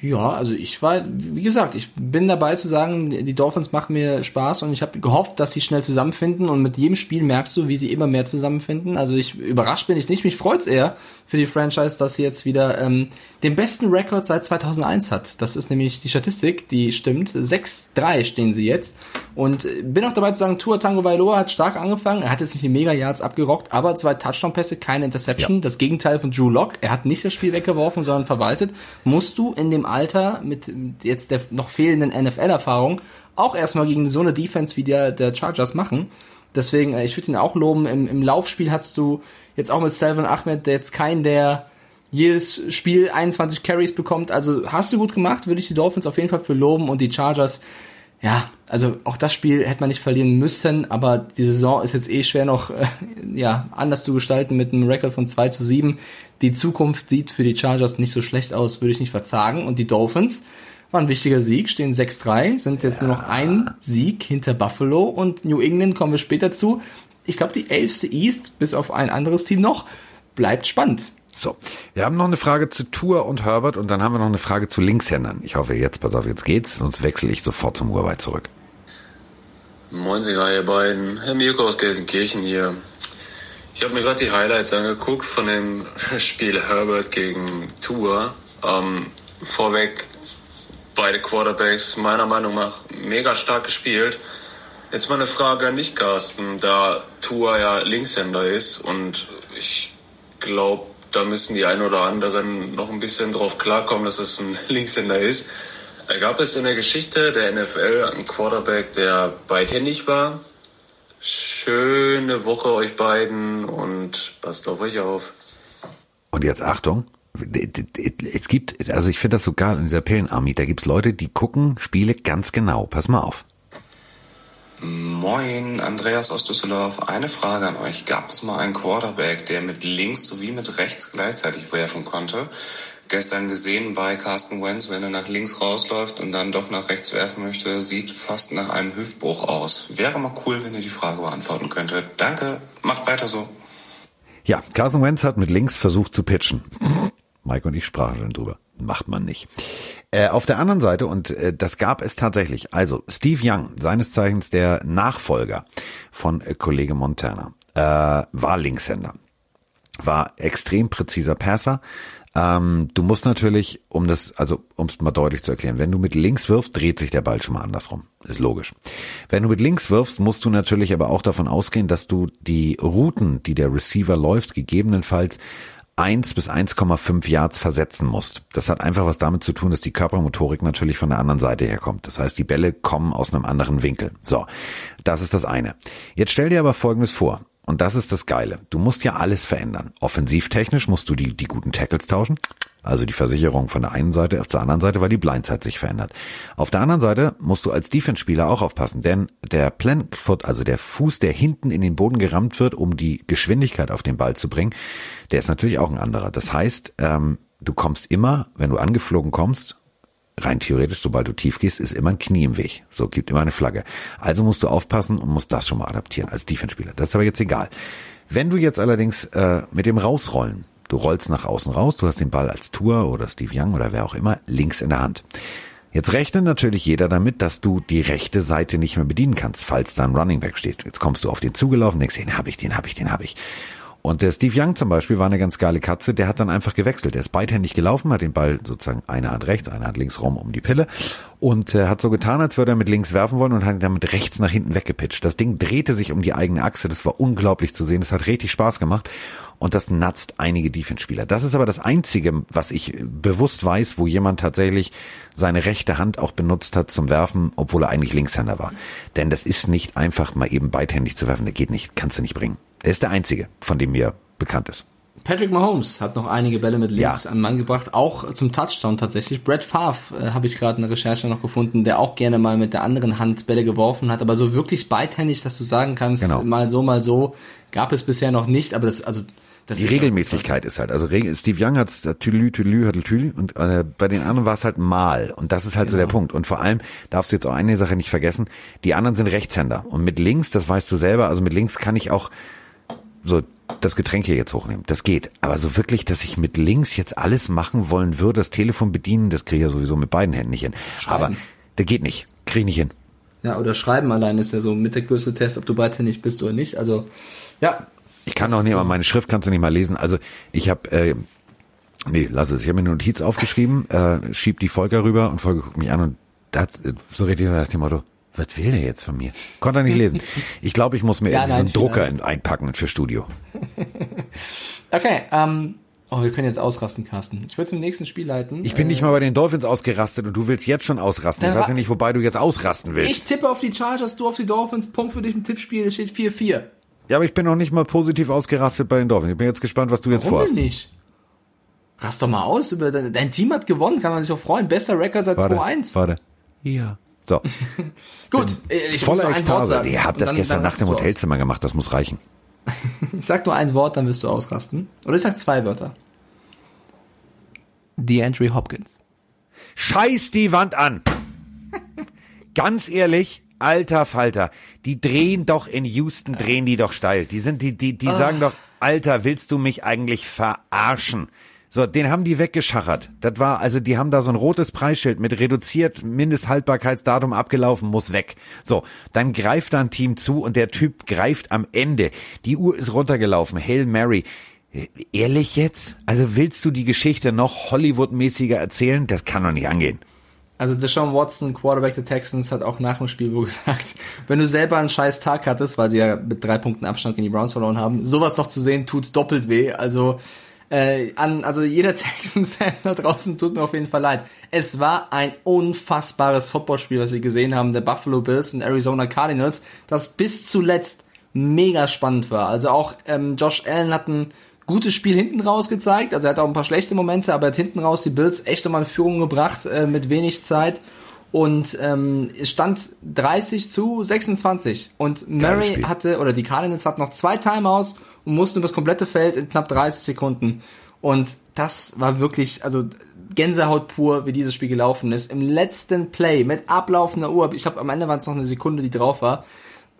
Ja, also ich war, wie gesagt, ich bin dabei zu sagen, die Dolphins machen mir Spaß und ich habe gehofft, dass sie schnell zusammenfinden und mit jedem Spiel merkst du, wie sie immer mehr zusammenfinden. Also ich überrascht bin ich nicht, mich freut's eher für die Franchise, dass sie jetzt wieder ähm, den besten Rekord seit 2001 hat. Das ist nämlich die Statistik, die stimmt. 6-3 stehen sie jetzt und bin auch dabei zu sagen, Tua Tango Vailoa hat stark angefangen. Er hat jetzt nicht die Mega Yards abgerockt, aber zwei Touchdown-Pässe, keine Interception. Das Gegenteil von Drew Lock. Er hat nicht das Spiel weggeworfen, sondern verwaltet. Musst du in dem Alter mit jetzt der noch fehlenden NFL-Erfahrung auch erstmal gegen so eine Defense wie der, der Chargers machen. Deswegen, äh, ich würde ihn auch loben. Im, Im Laufspiel hast du jetzt auch mit Selvin Ahmed der jetzt kein, der jedes Spiel 21 Carries bekommt. Also hast du gut gemacht, würde ich die Dolphins auf jeden Fall für loben und die Chargers ja, also auch das Spiel hätte man nicht verlieren müssen, aber die Saison ist jetzt eh schwer noch äh, ja, anders zu gestalten mit einem Rekord von 2 zu 7. Die Zukunft sieht für die Chargers nicht so schlecht aus, würde ich nicht verzagen. Und die Dolphins war ein wichtiger Sieg, stehen 6-3, sind jetzt nur noch ein Sieg hinter Buffalo und New England kommen wir später zu. Ich glaube, die AFC East, bis auf ein anderes Team noch, bleibt spannend. So, wir haben noch eine Frage zu Tour und Herbert und dann haben wir noch eine Frage zu Linkshändern. Ich hoffe jetzt, pass auf, jetzt geht's, sonst wechsle ich sofort zum Urwald zurück. Moinsinger, ihr beiden. Herr Mirko aus Gelsenkirchen hier. Ich habe mir gerade die Highlights angeguckt von dem <laughs> Spiel Herbert gegen Tour. Ähm, vorweg, beide Quarterbacks meiner Meinung nach mega stark gespielt. Jetzt mal eine Frage an dich, Carsten, da Tour ja Linkshänder ist und ich glaube, da müssen die ein oder anderen noch ein bisschen drauf klarkommen, dass es ein <laughs> Linkshänder ist. Gab es in der Geschichte der NFL einen Quarterback, der beidhändig war? Schöne Woche euch beiden und passt auf euch auf. Und jetzt Achtung, es gibt, also ich finde das sogar in dieser Pillenarmee, da gibt's Leute, die gucken Spiele ganz genau. Pass mal auf. Moin, Andreas aus Düsseldorf. Eine Frage an euch. Gab es mal einen Quarterback, der mit links sowie mit rechts gleichzeitig werfen konnte? Gestern gesehen bei Carsten Wentz, wenn er nach links rausläuft und dann doch nach rechts werfen möchte, sieht fast nach einem Hüftbruch aus. Wäre mal cool, wenn ihr die Frage beantworten könntet. Danke, macht weiter so. Ja, Carson Wentz hat mit links versucht zu pitchen. Mike und ich sprachen schon drüber. Macht man nicht. Äh, auf der anderen Seite, und äh, das gab es tatsächlich, also Steve Young, seines Zeichens der Nachfolger von äh, Kollege Montana, äh, war Linkshänder. War extrem präziser Passer. Ähm, du musst natürlich, um das, also um es mal deutlich zu erklären, wenn du mit links wirfst, dreht sich der Ball schon mal andersrum. Ist logisch. Wenn du mit links wirfst, musst du natürlich aber auch davon ausgehen, dass du die Routen, die der Receiver läuft, gegebenenfalls 1 bis 1,5 Yards versetzen musst. Das hat einfach was damit zu tun, dass die Körpermotorik natürlich von der anderen Seite herkommt. Das heißt, die Bälle kommen aus einem anderen Winkel. So, das ist das eine. Jetzt stell dir aber Folgendes vor. Und das ist das Geile. Du musst ja alles verändern. Offensivtechnisch musst du die, die guten Tackles tauschen. Also die Versicherung von der einen Seite auf der anderen Seite, weil die Blindside sich verändert. Auf der anderen Seite musst du als Defense-Spieler auch aufpassen, denn der Planfoot, also der Fuß, der hinten in den Boden gerammt wird, um die Geschwindigkeit auf den Ball zu bringen, der ist natürlich auch ein anderer. Das heißt, ähm, du kommst immer, wenn du angeflogen kommst, rein theoretisch, sobald du tief gehst, ist immer ein Knie im Weg. So, gibt immer eine Flagge. Also musst du aufpassen und musst das schon mal adaptieren als Defense-Spieler. Das ist aber jetzt egal. Wenn du jetzt allerdings äh, mit dem Rausrollen, du rollst nach außen raus, du hast den Ball als Tour oder Steve Young oder wer auch immer links in der Hand. Jetzt rechnet natürlich jeder damit, dass du die rechte Seite nicht mehr bedienen kannst, falls da ein Running Back steht. Jetzt kommst du auf den zugelaufen, denkst, den hab ich, den hab ich, den hab ich. Und der Steve Young zum Beispiel war eine ganz geile Katze, der hat dann einfach gewechselt. Der ist beidhändig gelaufen, hat den Ball sozusagen eine Hand rechts, eine Hand links rum um die Pille und äh, hat so getan, als würde er mit links werfen wollen und hat ihn dann mit rechts nach hinten weggepitcht. Das Ding drehte sich um die eigene Achse, das war unglaublich zu sehen, das hat richtig Spaß gemacht und das natzt einige Defense-Spieler. Das ist aber das Einzige, was ich bewusst weiß, wo jemand tatsächlich seine rechte Hand auch benutzt hat zum Werfen, obwohl er eigentlich Linkshänder war. Denn das ist nicht einfach mal eben beidhändig zu werfen, das geht nicht, kannst du nicht bringen. Er ist der einzige, von dem mir bekannt ist. Patrick Mahomes hat noch einige Bälle mit links Ja. an den Mann gebracht, auch zum Touchdown tatsächlich. Brett Favre äh, habe ich gerade in der Recherche noch gefunden, der auch gerne mal mit der anderen Hand Bälle geworfen hat, aber so wirklich beidhändig, dass du sagen kannst, Genau. mal so, mal so, gab es bisher noch nicht, aber das, also, das Die ist Regelmäßigkeit ist halt, also Steve Young hat's Tüdelü, Tüdelü, Tüdelü und äh, bei den anderen war es halt mal und das ist halt so Genau. der Punkt und vor allem darfst du jetzt auch eine Sache nicht vergessen, die anderen sind Rechtshänder und mit links, das weißt du selber, also mit links kann ich auch so das Getränk hier jetzt hochnehmen, das geht, aber so wirklich, dass ich mit links jetzt alles machen wollen würde, das Telefon bedienen, das kriege ich ja sowieso mit beiden Händen nicht hin, aber Schreiben. der geht nicht, kriege ich nicht hin. Ja, oder Schreiben allein ist ja so mit der größte Test, ob du beidhändig bist oder nicht. Also, ja. Ich kann auch nicht mal, meine Schrift kannst du nicht mal lesen. Also ich habe, äh, nee, lass es. Ich habe mir eine Notiz aufgeschrieben, äh, schieb die Volker rüber und Volker guckt mich an und da hat äh, so richtig nach dem Motto, was will der jetzt von mir? Konnte er nicht lesen. <laughs> Ich glaube, ich muss mir Ja, irgendwie nein, so einen Drucker in, einpacken für Studio. <laughs> Okay, ähm, oh, wir können jetzt ausrasten, Carsten. Ich will zum nächsten Spiel leiten. Ich bin nicht mal bei den Dolphins ausgerastet und du willst jetzt schon ausrasten. Ich weiß ja nicht, wobei du jetzt ausrasten willst. Ich tippe auf die Chargers, du auf die Dolphins. Punkt für dich im Tippspiel. Es steht 4-4. ja, aber ich bin noch nicht mal positiv ausgerastet bei den Dolphins. Ich bin jetzt gespannt, was du jetzt Warum vorhast. denn nicht? Rast doch mal aus. Über dein, dein Team hat gewonnen, kann man sich doch freuen. Besser Rekord seit Warte, 2-1. warte. Ja. So, <laughs> Gut, ich muss voller nur ein Wort Ekstase. sagen. Habt Und das dann- gestern dann Nacht im. Hotelzimmer gemacht, das muss reichen. <laughs> Ich sag nur ein Wort, dann wirst du ausrasten. Oder ich sag zwei Wörter. DeAndre Hopkins. Scheiß die Wand an. <laughs> Ganz ehrlich, alter Falter, die drehen doch in Houston, drehen die doch steil. Die sind, die, die, die sagen doch, Alter, willst du mich eigentlich verarschen? So, den haben die weggeschachert. Das war, also die haben da so ein rotes Preisschild mit reduziert Mindesthaltbarkeitsdatum abgelaufen, muss weg. So, dann greift da ein Team zu und der Typ greift am Ende. Die Uhr ist runtergelaufen. Hail Mary. Äh, Ehrlich jetzt? Also willst du die Geschichte noch Hollywood-mäßiger erzählen? Das kann doch nicht angehen. Also Deshaun Watson, Quarterback der Texans, hat auch nach dem Spiel <laughs> gesagt, wenn du selber einen scheiß Tag hattest, weil sie ja mit drei Punkten Abstand gegen die Browns verloren haben, sowas noch zu sehen, tut doppelt weh. Also äh, an, also jeder <laughs> Texan-Fan da draußen tut mir auf jeden Fall leid. Es war ein unfassbares Footballspiel, was wir gesehen haben, der Buffalo Bills und Arizona Cardinals, das bis zuletzt mega spannend war. Also auch ähm, Josh Allen hat ein gutes Spiel hinten raus gezeigt. Also er hat auch ein paar schlechte Momente, aber er hat hinten raus die Bills echt nochmal in Führung gebracht äh, mit wenig Zeit. Und ähm, es stand 30 zu 26. Und Murray hatte, oder die Cardinals hatten noch zwei Timeouts und mussten über das komplette Feld in knapp 30 Sekunden. Und das war wirklich, also Gänsehaut pur, wie dieses Spiel gelaufen ist. Im letzten Play mit ablaufender Uhr, ich glaube am Ende waren es noch eine Sekunde, die drauf war,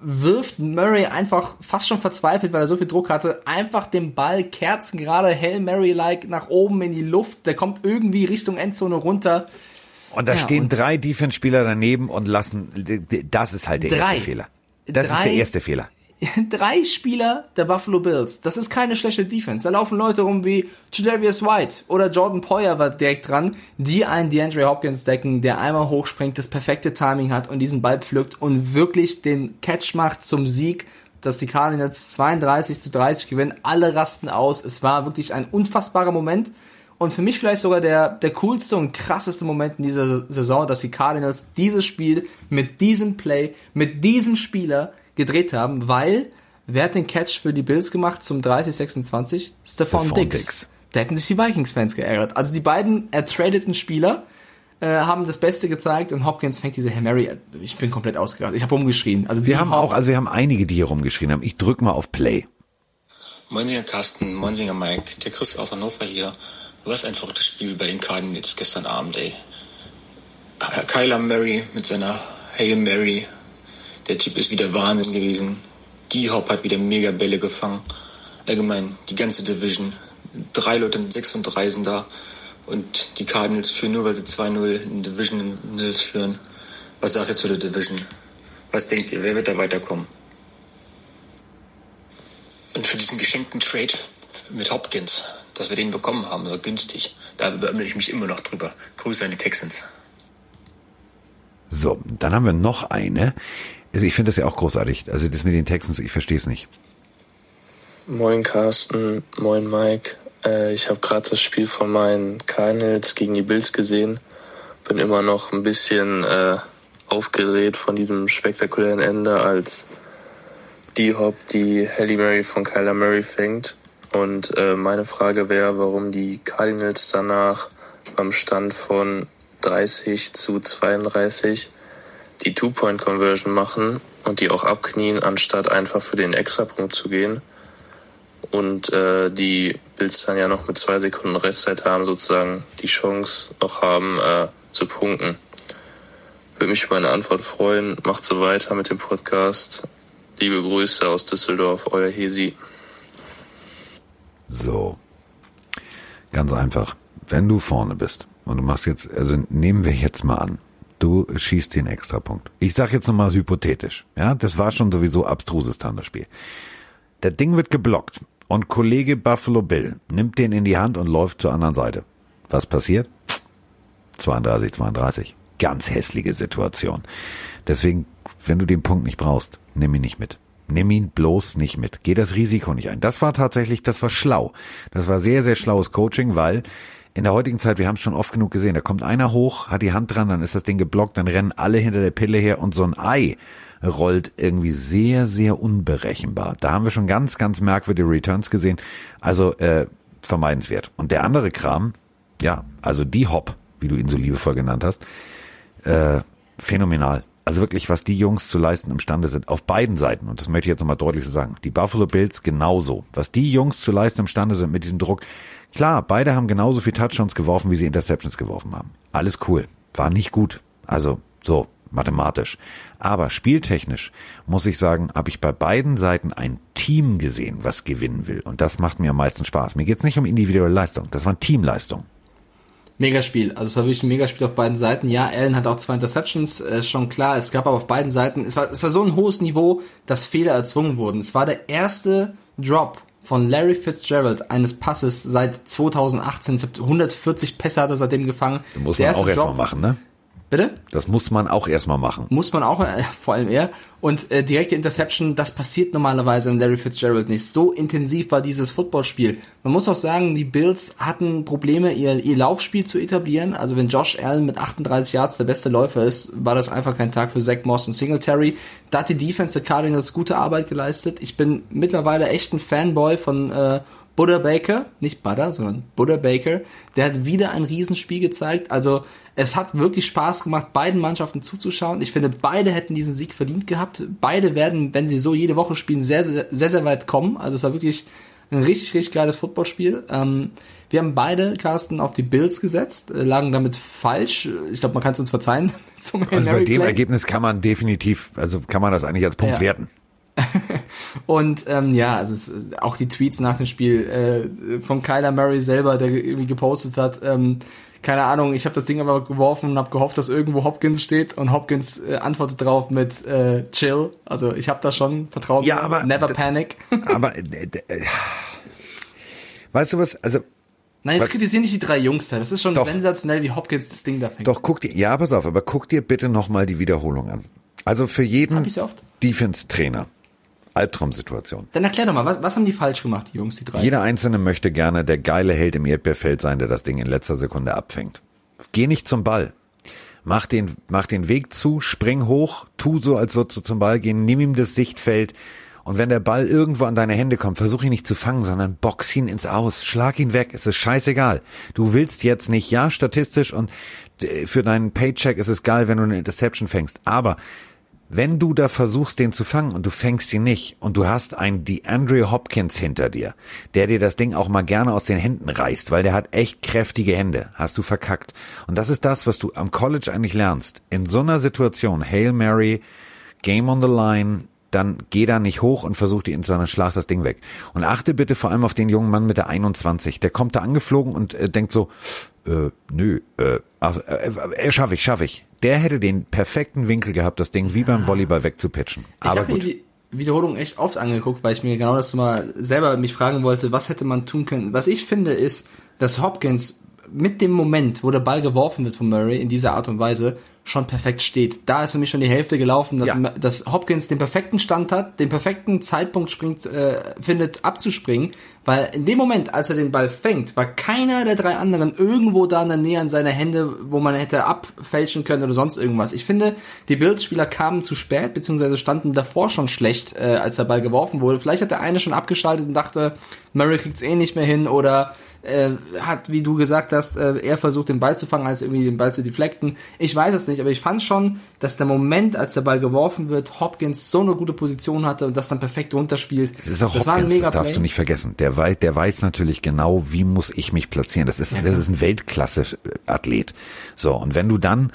wirft Murray einfach fast schon verzweifelt, weil er so viel Druck hatte, einfach den Ball kerzengerade Hail Mary-like nach oben in die Luft. Der kommt irgendwie Richtung Endzone runter. Und da Ja, stehen und- drei Defense-Spieler daneben und lassen, das ist halt der Drei. erste Fehler. Das ist Drei. der erste Fehler. <laughs> Drei Spieler der Buffalo Bills. Das ist keine schlechte Defense. Da laufen Leute rum wie Tredavious White oder Jordan Poyer war direkt dran, die einen DeAndre Hopkins decken, der einmal hochspringt, das perfekte Timing hat und diesen Ball pflückt und wirklich den Catch macht zum Sieg, dass die Cardinals 32 zu 30 gewinnen. Alle rasten aus. Es war wirklich ein unfassbarer Moment. Und für mich vielleicht sogar der, der coolste und krasseste Moment in dieser Saison, dass die Cardinals dieses Spiel mit diesem Play, mit diesem Spieler gedreht haben, weil wer hat den Catch für die Bills gemacht zum 30-26? Stefan Stephon Diggs. Diggs. Da hätten sich die Vikings-Fans geärgert. Also die beiden ertradeten Spieler äh, haben das Beste gezeigt und Hopkins fängt diese Hail Mary. Ich bin komplett ausgerastet. Ich habe rumgeschrien. Also Wir haben auch, also wir haben einige, die hier rumgeschrien haben. Ich drück mal auf Play. Moinsinger Carsten, Moinsinger Mike, der Chris aus Hannover hier. Was ein verrücktes Spiel bei den Cardinals gestern Abend, ey. Kyler Murray mit seiner Hail Mary. Der Typ ist wieder Wahnsinn gewesen. D-Hop hat wieder mega Bälle gefangen. Allgemein, die ganze Division. Drei Leute mit 6 und 3 sind da. Und die Cardinals führen nur, weil sie 2-0 in Divisionals führen. Was sagt ihr zu der Division? Was denkt ihr? Wer wird da weiterkommen? Und für diesen geschenkten Trade mit Hopkins, dass wir den bekommen haben, so günstig, da beömmel ich mich immer noch drüber. Grüße an die Texans. So, dann haben wir noch eine. Also ich finde das ja auch großartig. Also das mit den Texans, ich verstehe es nicht. Moin Carsten, moin Mike. Äh, ich habe gerade das Spiel von meinen Cardinals gegen die Bills gesehen. Bin immer noch ein bisschen äh, aufgedreht von diesem spektakulären Ende, als D-Hop die Halle Mary von Kyler Murray fängt. Und äh, meine Frage wäre, warum die Cardinals danach beim Stand von 30 zu 32 die Two-Point-Conversion machen und die auch abknien, anstatt einfach für den Extrapunkt zu gehen und äh, die Bills dann ja noch mit zwei Sekunden Restzeit haben, sozusagen die Chance noch haben äh, zu punkten. Würde mich über eine Antwort freuen. Macht so weiter mit dem Podcast. Liebe Grüße aus Düsseldorf, euer Hesi. So. Ganz einfach. Wenn du vorne bist und du machst jetzt, also nehmen wir jetzt mal an, du schießt den Extrapunkt. Ich sag jetzt nochmal hypothetisch. Ja, das war schon sowieso abstruses Standardspiel. Das Ding wird geblockt und Kollege Buffalo Bill nimmt den in die Hand und läuft zur anderen Seite. Was passiert? 32, 32. Ganz hässliche Situation. Deswegen, wenn du den Punkt nicht brauchst, nimm ihn nicht mit. Nimm ihn bloß nicht mit. Geh das Risiko nicht ein. Das war tatsächlich, das war schlau. Das war sehr, sehr schlaues Coaching, weil in der heutigen Zeit, wir haben es schon oft genug gesehen, da kommt einer hoch, hat die Hand dran, dann ist das Ding geblockt, dann rennen alle hinter der Pille her und so ein Ei rollt irgendwie sehr, sehr unberechenbar. Da haben wir schon ganz, ganz merkwürdige Returns gesehen. Also äh, vermeidenswert. Und der andere Kram, ja, also die Hop, wie du ihn so liebevoll genannt hast, äh, phänomenal. Also wirklich, was die Jungs zu leisten imstande sind, auf beiden Seiten, und das möchte ich jetzt nochmal deutlich so sagen, die Buffalo Bills genauso. Was die Jungs zu leisten imstande sind mit diesem Druck, klar, beide haben genauso viel Touchdowns geworfen, wie sie Interceptions geworfen haben. Alles cool. War nicht gut. Also, so, mathematisch. Aber spieltechnisch, muss ich sagen, habe ich bei beiden Seiten ein Team gesehen, was gewinnen will. Und das macht mir am meisten Spaß. Mir geht's nicht um individuelle Leistung. Das waren Teamleistung. Megaspiel. Also es war wirklich ein Megaspiel auf beiden Seiten. Ja, Allen hat auch zwei Interceptions, äh, schon klar. Es gab aber auf beiden Seiten, es war, es war so ein hohes Niveau, dass Fehler erzwungen wurden. Es war der erste Drop von Larry Fitzgerald eines Passes seit 2018. Ich habe 140 Pässe hat er seitdem gefangen. Muss Der man auch erstmal Drop- machen, ne? Bitte? Das muss man auch erstmal machen. Muss man auch, äh, <laughs> vor allem er. Und äh, direkte Interception, das passiert normalerweise im Larry Fitzgerald nicht. So intensiv war dieses Footballspiel. Man muss auch sagen, die Bills hatten Probleme, ihr, ihr Laufspiel zu etablieren. Also wenn Josh Allen mit 38 Yards der beste Läufer ist, war das einfach kein Tag für Zach Moss und Singletary. Da hat die Defense der Cardinals gute Arbeit geleistet. Ich bin mittlerweile echt ein Fanboy von äh, Buddha Baker, nicht Butter, sondern Buddha Baker, der hat wieder ein Riesenspiel gezeigt. Also es hat wirklich Spaß gemacht, beiden Mannschaften zuzuschauen. Ich finde, beide hätten diesen Sieg verdient gehabt. Beide werden, wenn sie so jede Woche spielen, sehr, sehr, sehr, sehr weit kommen. Also es war wirklich ein richtig, richtig geiles Footballspiel. Ähm, wir haben beide, Carsten, auf die Bills gesetzt, äh, lagen damit falsch. Ich glaube, man kann es uns verzeihen. <laughs> Zum Also bei dem Play. Ergebnis kann man definitiv, also kann man das eigentlich als Punkt Ja. werten. <laughs> Und ähm, ja, also es, auch die Tweets nach dem Spiel äh, von Kyler Murray selber, der irgendwie gepostet hat, ähm, keine Ahnung, ich habe das Ding aber geworfen und habe gehofft, dass irgendwo Hopkins steht und Hopkins äh, antwortet drauf mit äh, Chill. Also ich habe da schon Vertrauen. Ja, aber- Never panic. <laughs> Aber äh, äh, weißt du was? Also Nein, jetzt Was- kritisieren nicht die drei Jungs da. Das ist schon Doch. sensationell, wie Hopkins das Ding da fängt. doch guck dir, ja, pass auf, aber guck dir bitte nochmal die Wiederholung an. Also für jeden. Defense-Trainer, Albtraumsituation. Dann erklär doch mal, was, was haben die falsch gemacht, die Jungs, die drei? Jeder Einzelne möchte gerne der geile Held im Erdbeerfeld sein, der das Ding in letzter Sekunde abfängt. Geh nicht zum Ball. Mach den, mach den Weg zu, spring hoch, tu so, als würdest du zum Ball gehen, nimm ihm das Sichtfeld. Und wenn der Ball irgendwo an deine Hände kommt, versuch ihn nicht zu fangen, sondern box ihn ins Aus, schlag ihn weg, es ist scheißegal. Du willst jetzt nicht, ja, statistisch und äh, für deinen Paycheck ist es geil, wenn du eine Interception fängst, aber wenn du da versuchst, den zu fangen und du fängst ihn nicht und du hast einen DeAndre Hopkins hinter dir, der dir das Ding auch mal gerne aus den Händen reißt, weil der hat echt kräftige Hände, hast du verkackt. Und das ist das, was du am College eigentlich lernst. In so einer Situation, Hail Mary, Game on the Line, dann geh da nicht hoch und versuch dir in seiner Schlag das Ding weg. Und achte bitte vor allem auf den jungen Mann mit der 21. Der kommt da angeflogen und äh, denkt so, äh, nö, äh, ach, äh, äh, schaff ich, schaff ich. Der hätte den perfekten Winkel gehabt, das Ding wie beim Volleyball wegzupitchen. Ich Aber gut. die Wiederholung echt oft angeguckt, weil ich mir genau das mal selber mich fragen wollte, was hätte man tun können. Was ich finde ist, dass Hopkins mit dem Moment, wo der Ball geworfen wird von Murray in dieser Art und Weise, schon perfekt steht. Da ist für mich schon die Hälfte gelaufen, dass, Ja. dass Hopkins den perfekten Stand hat, den perfekten Zeitpunkt springt, äh, findet abzuspringen, weil in dem Moment, als er den Ball fängt, war keiner der drei anderen irgendwo da in der Nähe an seine Hände, wo man hätte abfälschen können oder sonst irgendwas. Ich finde, die Bills-Spieler kamen zu spät, beziehungsweise standen davor schon schlecht, äh, als der Ball geworfen wurde. Vielleicht hat der eine schon abgeschaltet und dachte, Murray kriegt's eh nicht mehr hin oder äh, hat, wie du gesagt hast, äh, er versucht den Ball zu fangen, als irgendwie den Ball zu deflecten. Ich weiß es nicht, aber ich fand schon, dass der Moment, als der Ball geworfen wird, Hopkins so eine gute Position hatte und das dann perfekt runterspielt. Es ist auch das war ein Hopkins, das darfst du nicht vergessen. Der weiß, der weiß natürlich genau, wie muss ich mich platzieren. Das ist, das ist ein Weltklasse-Athlet. So, und wenn du dann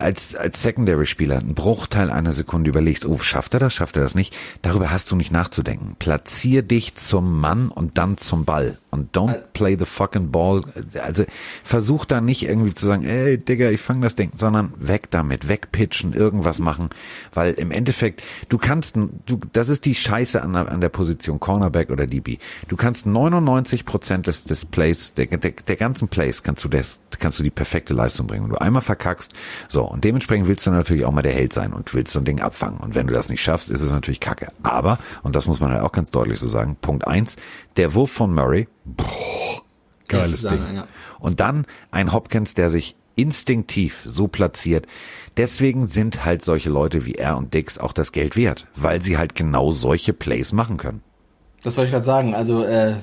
als, als Secondary-Spieler einen Bruchteil einer Sekunde überlegst, oh, schafft er das, schafft er das nicht, darüber hast du nicht nachzudenken. Platzier dich zum Mann und dann zum Ball. Und don't play the fucking ball. Also versuch da nicht irgendwie zu sagen, ey, Digga, ich fang das Ding, sondern weg damit, wegpitchen, irgendwas machen. Weil im Endeffekt, du kannst, du, das ist die Scheiße an, der- an der Position Cornerback oder DB. Du kannst 99 Prozent des, des Plays, der, der, der ganzen Plays kannst du das, kannst du die perfekte Leistung bringen. Wenn du einmal verkackst, so, und dementsprechend willst du natürlich auch mal der Held sein und willst so ein Ding abfangen. Und wenn du das nicht schaffst, ist es natürlich kacke. Aber, und das muss man halt auch ganz deutlich so sagen, Punkt eins, der Wurf von Murray, boah, geiles ich sagen, Ding. ja. Und dann ein Hopkins, der sich instinktiv so platziert. Deswegen sind halt solche Leute wie er und Dix auch das Geld wert, weil sie halt genau solche Plays machen können. Das wollte ich gerade sagen. Also, äh,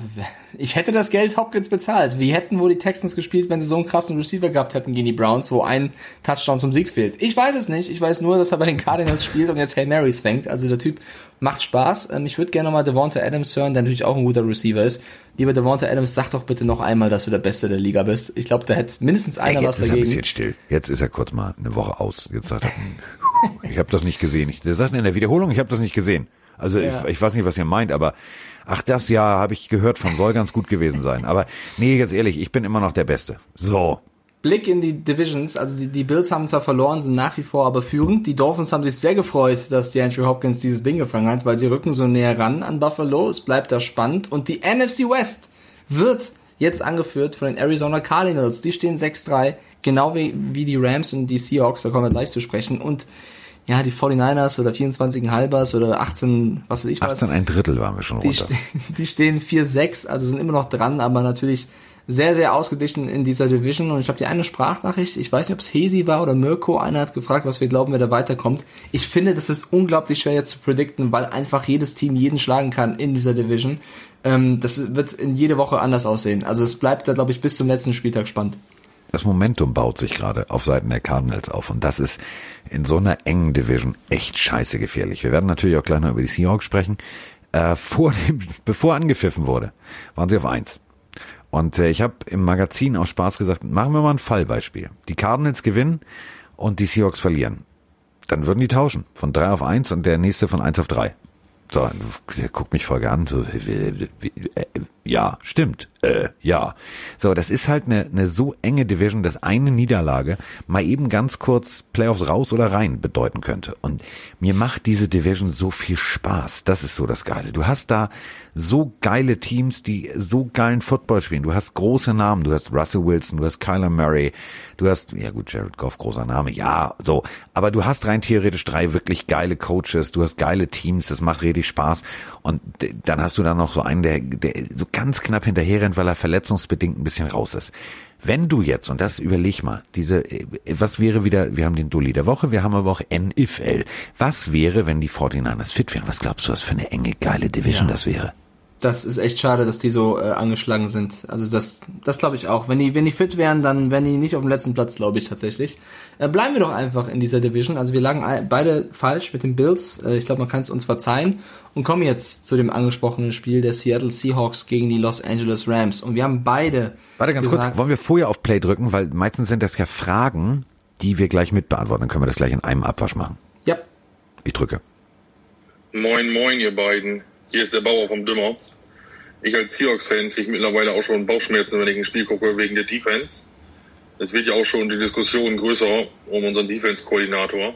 ich hätte das Geld Hopkins bezahlt. Wie hätten wohl die Texans gespielt, wenn sie so einen krassen Receiver gehabt hätten gegen die Browns, wo ein Touchdown zum Sieg fehlt? Ich weiß es nicht. Ich weiß nur, dass er bei den Cardinals spielt und jetzt Hail Marys fängt. Also der Typ macht Spaß. Ähm, ich würde gerne nochmal Devonta Adams hören, der natürlich auch ein guter Receiver ist. Lieber Devonta Adams, sag doch bitte noch einmal, dass du der Beste der Liga bist. Ich glaube, da hätte mindestens einer Ey, was jetzt ist er ein dagegen. bisschen still. Jetzt ist er kurz mal eine Woche aus. Jetzt sagt er, hm, ich habe das nicht gesehen. Ich, der sagt in der Wiederholung, ich habe das nicht gesehen. Also Ja. ich, ich weiß nicht, was ihr meint, aber ach, das ja habe ich gehört von, soll ganz gut gewesen sein. Aber nee, ganz ehrlich, ich bin immer noch der Beste. So. Blick in die Divisions, also die, die Bills haben zwar verloren, sind nach wie vor aber führend. Die Dolphins haben sich sehr gefreut, dass die Andrew Hopkins dieses Ding gefangen hat, weil sie rücken so näher ran an Buffalo. Es bleibt da spannend. Und die NFC West wird jetzt angeführt von den Arizona Cardinals. Die stehen 6-3, genau wie, wie die Rams und die Seahawks, da kommen wir gleich zu sprechen. Und ja, die 49ers oder 24 halbers oder 18, was weiß ich was. 18 ein Drittel waren wir schon Die, runter. ste <laughs> die stehen 4-6, also sind immer noch dran, aber natürlich sehr, sehr ausgeglichen in dieser Division. Und ich habe die eine Sprachnachricht, ich weiß nicht, ob es Hesi war oder Mirko, einer hat gefragt, was wir glauben, wer da weiterkommt. Ich finde, das ist unglaublich schwer jetzt zu predikten, weil einfach jedes Team jeden schlagen kann in dieser Division. Ähm, das wird in jede Woche anders aussehen. Also es bleibt da, glaube ich, bis zum letzten Spieltag spannend. Das Momentum baut sich gerade auf Seiten der Cardinals auf und das ist in so einer engen Division echt scheiße gefährlich. Wir werden natürlich auch gleich noch über die Seahawks sprechen. Äh, vor dem, <laughs> bevor angepfiffen wurde, waren sie auf eins. Und äh, ich habe im Magazin aus Spaß gesagt, machen wir mal ein Fallbeispiel. Die Cardinals gewinnen und die Seahawks verlieren. Dann würden die tauschen. Von drei auf eins und der nächste von eins auf drei. So, der guckt mich voll an. So, äh, ja, stimmt. Äh, ja. So, das ist halt eine, eine so enge Division, dass eine Niederlage mal eben ganz kurz Playoffs raus oder rein bedeuten könnte. Und mir macht diese Division so viel Spaß. Das ist so das Geile. Du hast da so geile Teams, die so geilen Football spielen. Du hast große Namen. Du hast Russell Wilson, du hast Kyler Murray, du hast, ja gut, Jared Goff, großer Name, ja, so. Aber du hast rein theoretisch drei wirklich geile Coaches. Du hast geile Teams. Das macht richtig Spaß. Und dann hast du da noch so einen, der, der so ganz knapp hinterher rennt, weil er verletzungsbedingt ein bisschen raus ist. Wenn du jetzt, und das überleg mal, diese, was wäre wieder, wir haben den Dulli der Woche, wir haben aber auch NFL. Was wäre, wenn die 49ers fit wären? Was glaubst du, was für eine enge, geile Division ja. das wäre? Das ist echt schade, dass die so äh, angeschlagen sind. Also das, das glaube ich auch. Wenn die, wenn die fit wären, dann wären die nicht auf dem letzten Platz, glaube ich tatsächlich. Äh, bleiben wir doch einfach in dieser Division. Also wir lagen beide falsch mit den Bills. Äh, ich glaube, man kann es uns verzeihen und kommen jetzt zu dem angesprochenen Spiel der Seattle Seahawks gegen die Los Angeles Rams. Und wir haben beide. Warte ganz gesagt, kurz, wollen wir vorher auf Play drücken, weil meistens sind das ja Fragen, die wir gleich mit beantworten. Dann können wir das gleich in einem Abwasch machen. Ja. Ich drücke. Moin, moin, ihr beiden. Hier ist der Bauer vom Dümmer. Ich als Seahawks-Fan kriege mittlerweile auch schon Bauchschmerzen, wenn ich ein Spiel gucke, wegen der Defense. Es wird ja auch schon die Diskussion größer um unseren Defense-Koordinator.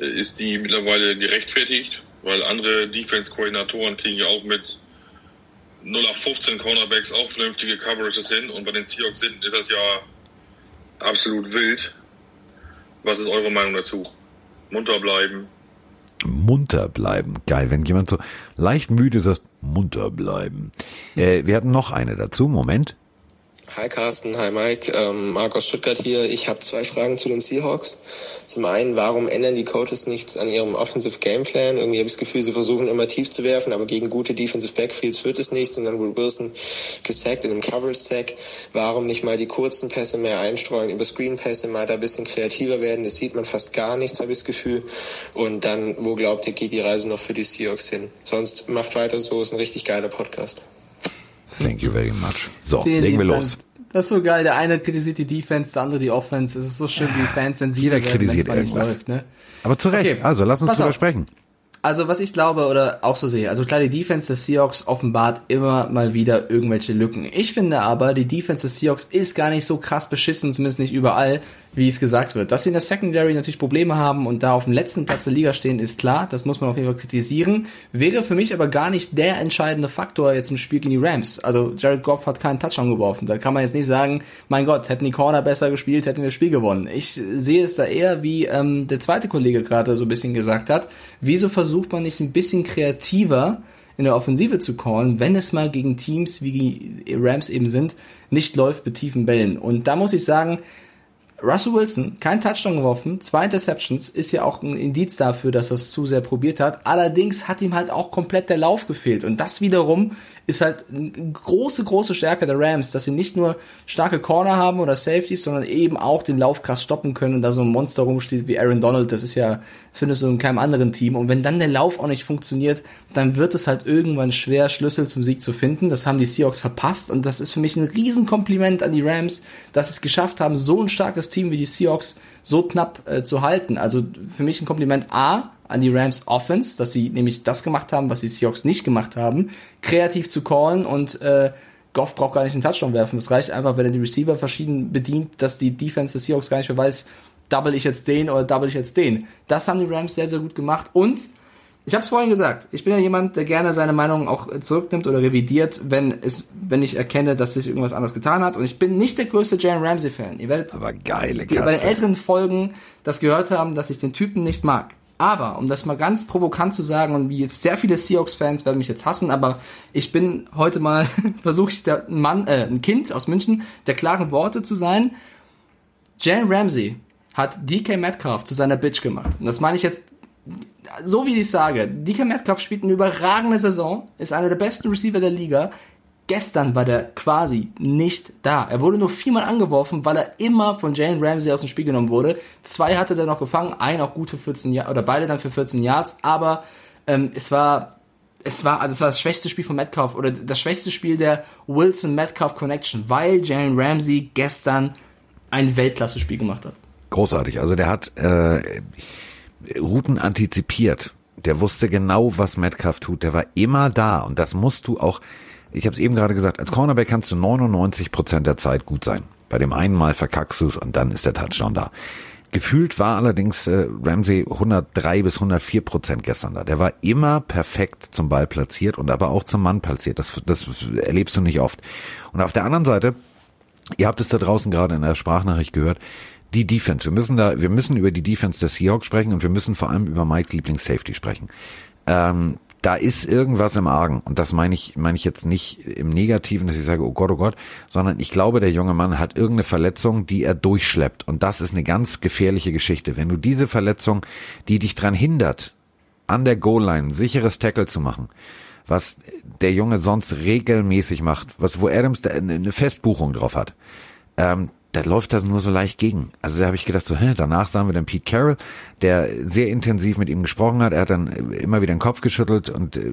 Äh, ist die mittlerweile gerechtfertigt? Weil andere Defense-Koordinatoren kriegen ja auch mit 0815 Cornerbacks auch vernünftige Coverages hin und bei den Seahawks sind, ist das ja absolut wild. Was ist eure Meinung dazu? Munter bleiben, munter bleiben. Geil, wenn jemand so leicht müde sagt, munter bleiben. Äh, wir hatten noch eine dazu. Moment. Hi Carsten, hi Mike, ähm, Marc aus Stuttgart hier. Ich habe zwei Fragen zu den Seahawks. Zum einen, warum ändern die Coaches nichts an ihrem Offensive Gameplan? Irgendwie habe ich das Gefühl, sie versuchen immer tief zu werfen, aber gegen gute Defensive Backfields wird es nichts und dann wurde Wilson gesackt in einem Coverage-Sack. Warum nicht mal die kurzen Pässe mehr einstreuen, über Screen-Pässe mal da ein bisschen kreativer werden? Das sieht man fast gar nichts, habe ich das Gefühl. Und dann, wo glaubt ihr, geht die Reise noch für die Seahawks hin? Sonst macht weiter so, ist ein richtig geiler Podcast. Thank you very much. So, Vielen legen wir los. Das ist so geil. Der eine kritisiert die Defense, der andere die Offense. Es ist so schön, wie Fans sensibel Jeder kritisiert irgendwas. Läuft, ne? Aber zu Recht. Okay. Also, lass uns drüber sprechen. Also was ich glaube oder auch so sehe, also klar, die Defense des Seahawks offenbart immer mal wieder irgendwelche Lücken. Ich finde aber, die Defense des Seahawks ist gar nicht so krass beschissen, zumindest nicht überall, wie es gesagt wird. Dass sie in der Secondary natürlich Probleme haben und da auf dem letzten Platz der Liga stehen, ist klar. Das muss man auf jeden Fall kritisieren. Wäre für mich aber gar nicht der entscheidende Faktor jetzt im Spiel gegen die Rams. Also Jared Goff hat keinen Touchdown geworfen. Da kann man jetzt nicht sagen, mein Gott, hätten die Corner besser gespielt, hätten wir das Spiel gewonnen. Ich sehe es da eher, wie ähm, der zweite Kollege gerade so ein bisschen gesagt hat. Wieso versucht man nicht ein bisschen kreativer in der Offensive zu callen, wenn es mal gegen Teams wie die Rams eben sind, nicht läuft mit tiefen Bällen. Und da muss ich sagen, Russell Wilson, kein Touchdown geworfen, zwei Interceptions, ist ja auch ein Indiz dafür, dass er es zu sehr probiert hat. Allerdings hat ihm halt auch komplett der Lauf gefehlt. Und das wiederum ist halt eine große, große Stärke der Rams, dass sie nicht nur starke Corner haben oder Safeties, sondern eben auch den Lauf krass stoppen können und da so ein Monster rumsteht wie Aaron Donald. Das ist ja, findest du in keinem anderen Team. Und wenn dann der Lauf auch nicht funktioniert, dann wird es halt irgendwann schwer, Schlüssel zum Sieg zu finden. Das haben die Seahawks verpasst. Und das ist für mich ein Riesenkompliment an die Rams, dass sie es geschafft haben, so ein starkes Team wie die Seahawks so knapp äh, zu halten. Also für mich ein Kompliment A an die Rams Offense, dass sie nämlich das gemacht haben, was die Seahawks nicht gemacht haben, kreativ zu callen und äh, Goff braucht gar nicht einen Touchdown werfen. Es reicht einfach, wenn er die Receiver verschieden bedient, dass die Defense des Seahawks gar nicht mehr weiß, double ich jetzt den oder double ich jetzt den. Das haben die Rams sehr, sehr gut gemacht und ich habe es vorhin gesagt, ich bin ja jemand, der gerne seine Meinung auch zurücknimmt oder revidiert, wenn es, wenn ich erkenne, dass sich irgendwas anderes getan hat. Und ich bin nicht der größte Jalen Ramsey Fan. Ihr werdet aber geile die, bei den älteren Folgen das gehört haben, dass ich den Typen nicht mag. Aber, um das mal ganz provokant zu sagen, und wie sehr viele Seahawks-Fans werden mich jetzt hassen, aber ich bin heute mal, <laughs> versuche ich der ein Mann, äh, ein Kind aus München, der klaren Worte zu sein. Jalen Ramsey hat DK Metcalf zu seiner Bitch gemacht. Und das meine ich jetzt so wie ich sage. DK Metcalf spielt eine überragende Saison, ist einer der besten Receiver der Liga. Gestern war der quasi nicht da. Er wurde nur viermal angeworfen, weil er immer von Jalen Ramsey aus dem Spiel genommen wurde. Zwei hatte er noch gefangen, einen auch gut für 14 Yards, oder beide dann für 14 Yards, aber ähm, es war es war, also es war das schwächste Spiel von Metcalf oder das schwächste Spiel der Wilson-Metcalf Connection, weil Jalen Ramsey gestern ein Weltklasse-Spiel gemacht hat. Großartig. Also der hat äh, Routen antizipiert. Der wusste genau, was Metcalf tut. Der war immer da und das musst du auch. Ich habe es eben gerade gesagt. Als Cornerback kannst du 99 Prozent der Zeit gut sein. Bei dem einen Mal verkackst du es und dann ist der Touchdown da. Gefühlt war allerdings äh, Ramsey 103 bis 104 Prozent gestern da. Der war immer perfekt zum Ball platziert und aber auch zum Mann platziert. Das, das erlebst du nicht oft. Und auf der anderen Seite, ihr habt es da draußen gerade in der Sprachnachricht gehört, die Defense. Wir müssen da, wir müssen über die Defense der Seahawks sprechen und wir müssen vor allem über Mikes Lieblings-Safety sprechen. Ähm, da ist irgendwas im Argen und das meine ich, meine ich jetzt nicht im Negativen, dass ich sage, oh Gott, oh Gott, sondern ich glaube, der junge Mann hat irgendeine Verletzung, die er durchschleppt und das ist eine ganz gefährliche Geschichte. Wenn du diese Verletzung, die dich dran hindert, an der Goal-Line sicheres Tackle zu machen, was der Junge sonst regelmäßig macht, was wo Adams eine Festbuchung drauf hat, ähm, da läuft das nur so leicht gegen. Also da habe ich gedacht, so, hä, danach sahen wir dann Pete Carroll, der sehr intensiv mit ihm gesprochen hat. Er hat dann immer wieder den Kopf geschüttelt und äh,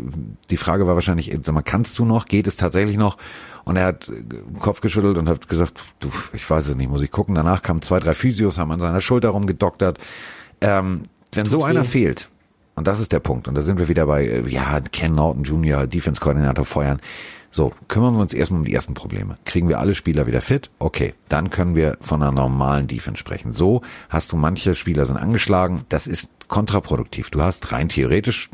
die Frage war wahrscheinlich, sag mal, kannst du noch? Geht es tatsächlich noch? Und er hat den Kopf geschüttelt und hat gesagt, du, ich weiß es nicht, muss ich gucken. Danach kamen zwei, drei Physios, haben an seiner Schulter rumgedoktert. Ähm, wenn so einer fehlt, und das ist der Punkt, und da sind wir wieder bei, äh, ja, Ken Norton Jr., Defense-Koordinator feuern. So, kümmern wir uns erstmal um die ersten Probleme. Kriegen wir alle Spieler wieder fit? Okay, dann können wir von einer normalen Defense sprechen. So hast du manche Spieler sind angeschlagen. Das ist kontraproduktiv. Du hast rein theoretisch,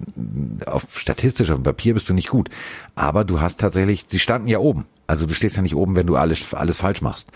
auf statistisch, auf dem Papier bist du nicht gut. Aber du hast tatsächlich, sie standen ja oben. Also du stehst ja nicht oben, wenn du alles, alles falsch machst.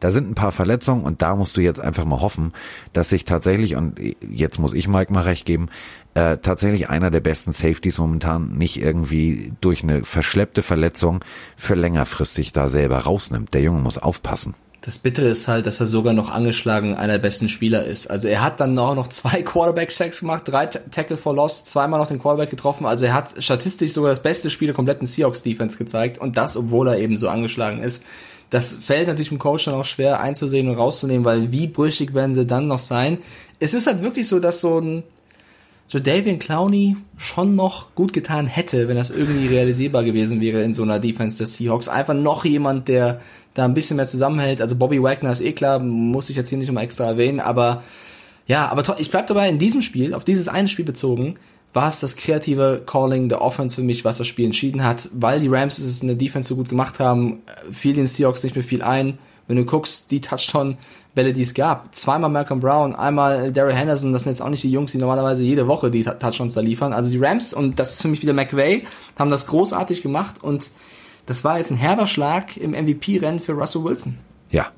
Da sind ein paar Verletzungen und da musst du jetzt einfach mal hoffen, dass sich tatsächlich, und jetzt muss ich Mike mal recht geben, äh, tatsächlich einer der besten Safeties momentan nicht irgendwie durch eine verschleppte Verletzung für längerfristig da selber rausnimmt. Der Junge muss aufpassen. Das Bittere ist halt, dass er sogar noch angeschlagen einer der besten Spieler ist. Also er hat dann auch noch zwei <laughs> Quarterback-Sacks gemacht, drei Tackle for Loss, zweimal noch den Quarterback getroffen. Also er hat statistisch sogar das beste Spiel der kompletten Seahawks-Defense gezeigt. Und das, obwohl er eben so angeschlagen ist. Das fällt natürlich dem Coach dann auch schwer einzusehen und rauszunehmen, weil wie brüchig werden sie dann noch sein? Es ist halt wirklich so, dass so ein Jadavian Clowney schon noch gut getan hätte, wenn das irgendwie realisierbar gewesen wäre in so einer Defense des Seahawks. Einfach noch jemand, der da ein bisschen mehr zusammenhält. Also Bobby Wagner ist eh klar, muss ich jetzt hier nicht nochmal extra erwähnen, aber ja, aber ich bleib dabei, in diesem Spiel, auf dieses eine Spiel bezogen, war es das kreative Calling der Offense für mich, was das Spiel entschieden hat, weil die Rams es in der Defense so gut gemacht haben, fiel den Seahawks nicht mehr viel ein. Wenn du guckst, die Touchdown Bälle, die es gab. Zweimal Malcolm Brown, einmal Daryl Henderson, das sind jetzt auch nicht die Jungs, die normalerweise jede Woche die Touchdowns da liefern. Also die Rams, und das ist für mich wieder McVay, haben das großartig gemacht und das war jetzt ein herber Schlag im MVP-Rennen für Russell Wilson. Ja.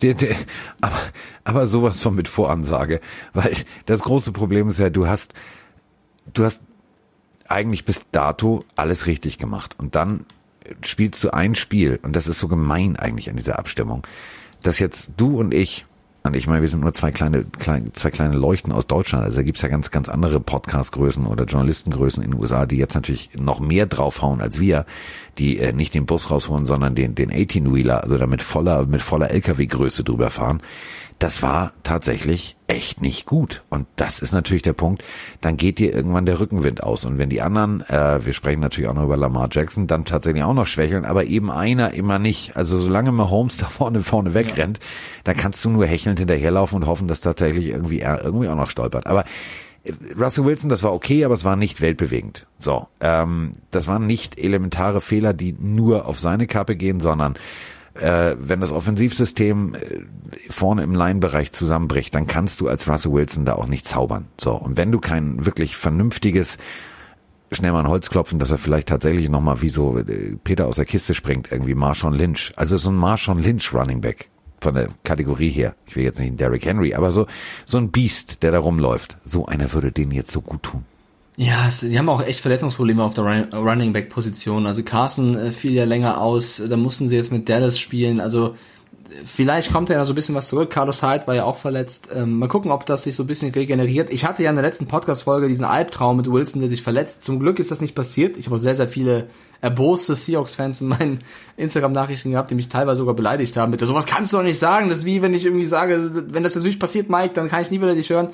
Der, der, aber, aber sowas von mit Voransage, weil das große Problem ist ja, du hast, du hast eigentlich bis dato alles richtig gemacht und dann spielst du ein Spiel und das ist so gemein eigentlich an dieser Abstimmung dass jetzt du und ich, und ich meine, wir sind nur zwei kleine, kleine zwei kleine Leuchten aus Deutschland, also da gibt's ja ganz, ganz andere Podcast-Größen oder Journalistengrößen in den USA, die jetzt natürlich noch mehr draufhauen als wir, die äh, nicht den Bus rausholen, sondern den, den 18-Wheeler, also damit voller, mit voller LKW-Größe drüber fahren das war tatsächlich echt nicht gut. Und das ist natürlich der Punkt, dann geht dir irgendwann der Rückenwind aus. Und wenn die anderen, äh, wir sprechen natürlich auch noch über Lamar Jackson, dann tatsächlich auch noch schwächeln, aber eben einer immer nicht. Also solange Mahomes <laughs> da vorne vorne wegrennt, ja. dann kannst du nur hechelnd hinterherlaufen und hoffen, dass tatsächlich irgendwie er irgendwie auch noch stolpert. Aber äh, Russell Wilson, das war okay, aber es war nicht weltbewegend. So, ähm, das waren nicht elementare Fehler, die nur auf seine Kappe gehen, sondern äh, wenn das Offensivsystem äh, vorne im Line-Bereich zusammenbricht, dann kannst du als Russell Wilson da auch nicht zaubern. So, und wenn du kein wirklich vernünftiges schnell mal ein Holz klopfen, dass er vielleicht tatsächlich nochmal wie so äh, Peter aus der Kiste springt, irgendwie Marshawn Lynch. Also so ein Marshawn Lynch Running Back. von der Kategorie her. Ich will jetzt nicht einen Derrick Henry, aber so, so ein Beast, der da rumläuft. So einer würde denen jetzt so gut tun. Ja, es, die haben auch echt Verletzungsprobleme auf der Run Running Back Position. Also Carson äh, fiel ja länger aus, da mussten sie jetzt mit Dallas spielen. Also äh, vielleicht kommt ja so ein bisschen was zurück. Carlos Hyde war ja auch verletzt. Ähm, mal gucken, ob das sich so ein bisschen regeneriert. Ich hatte ja in der letzten Podcast-Folge diesen Albtraum mit Wilson, der sich verletzt. Zum Glück ist das nicht passiert. Ich habe auch sehr, sehr viele erboste Seahawks-Fans in meinen <laughs> Instagram-Nachrichten gehabt, die mich teilweise sogar beleidigt haben mit, sowas kannst du doch nicht sagen. Das ist wie, wenn ich irgendwie sage, wenn das jetzt wirklich passiert, Mike, dann kann ich nie wieder dich hören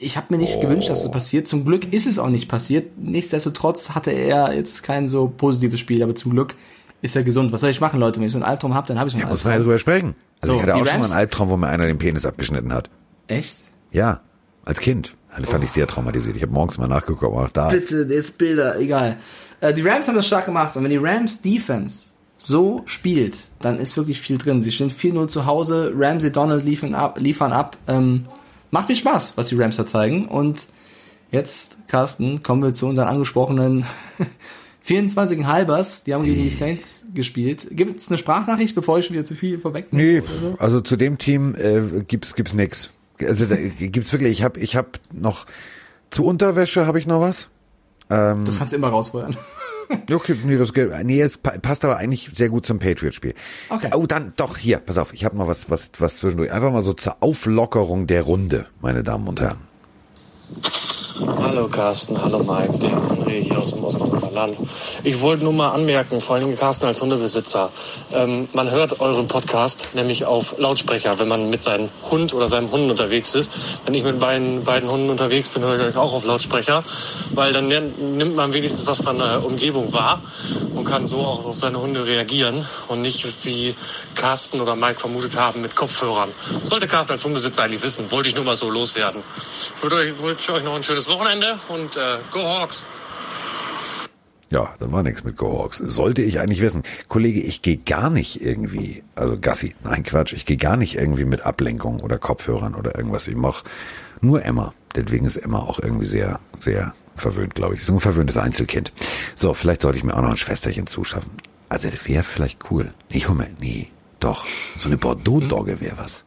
ich habe mir nicht oh. gewünscht, dass es passiert. Zum Glück ist es auch nicht passiert. Nichtsdestotrotz hatte er jetzt kein so positives Spiel, aber zum Glück ist er gesund. Was soll ich machen, Leute? Wenn ich so einen Albtraum habe, dann habe ich einen ja, Albtraum. Muss man ja drüber sprechen. Also So, ich hatte auch schon mal Rams- einen Albtraum, wo mir einer den Penis abgeschnitten hat. Echt? Ja, als Kind. Das fand ich sehr traumatisiert. Ich habe morgens mal nachgeguckt, ob noch da ist. Bitte, jetzt Bilder, egal. Äh, die Rams haben das stark gemacht und wenn die Rams Defense so spielt, dann ist wirklich viel drin. Sie stehen 4-0 zu Hause, Ramsey Donald liefern ab, liefern ab. Ähm, macht mir Spaß, was die Rams da zeigen. Und jetzt, Carsten, kommen wir zu unseren angesprochenen <laughs> 24 Halbers. Die haben gegen die Saints gespielt. Gibt es eine Sprachnachricht, bevor ich schon wieder zu viel vorwegnehme? Nee, also zu dem Team äh, gibt's gibt's nix. Also da gibt's wirklich. Ich habe ich hab noch zu Unterwäsche habe ich noch was. Ähm, Das kannst du immer rausholen. <laughs> Okay, nee, das geht. Nee, es pa- passt aber eigentlich sehr gut zum Patriot-Spiel. Okay. Oh, dann doch hier, pass auf, ich habe noch was, was, was zwischendurch. Einfach mal so zur Auflockerung der Runde, meine Damen und Herren. Hallo Carsten, hallo Mike, der André hier aus dem Osnabrücker Land. Ich wollte nur mal anmerken, vor allem Carsten als Hundebesitzer, ähm, man hört euren Podcast nämlich auf Lautsprecher, wenn man mit seinem Hund oder seinem Hund unterwegs ist. Wenn ich mit beiden, beiden Hunden unterwegs bin, höre ich euch auch auf Lautsprecher, weil dann nimmt man wenigstens was von der Umgebung wahr und kann so auch auf seine Hunde reagieren und nicht wie Carsten oder Mike vermutet haben mit Kopfhörern. Sollte Carsten als Hundebesitzer eigentlich wissen, wollte ich nur mal so loswerden. Ich wünsche euch noch ein schönes Wochenende und äh, Go Hawks! Ja, da war nichts mit Go-Hawks. Sollte ich eigentlich wissen. Kollege, ich gehe gar nicht irgendwie, also Gassi, nein Quatsch, ich gehe gar nicht irgendwie mit Ablenkung oder Kopfhörern oder irgendwas. Ich mach nur Emma. Deswegen ist Emma auch irgendwie sehr, sehr verwöhnt, glaube ich. So ein verwöhntes Einzelkind. So, vielleicht sollte ich mir auch noch ein Schwesterchen zuschaffen. Also das wäre vielleicht cool. Nee, hol mal, nee, doch. So eine Bordeaux-Dogge wäre was.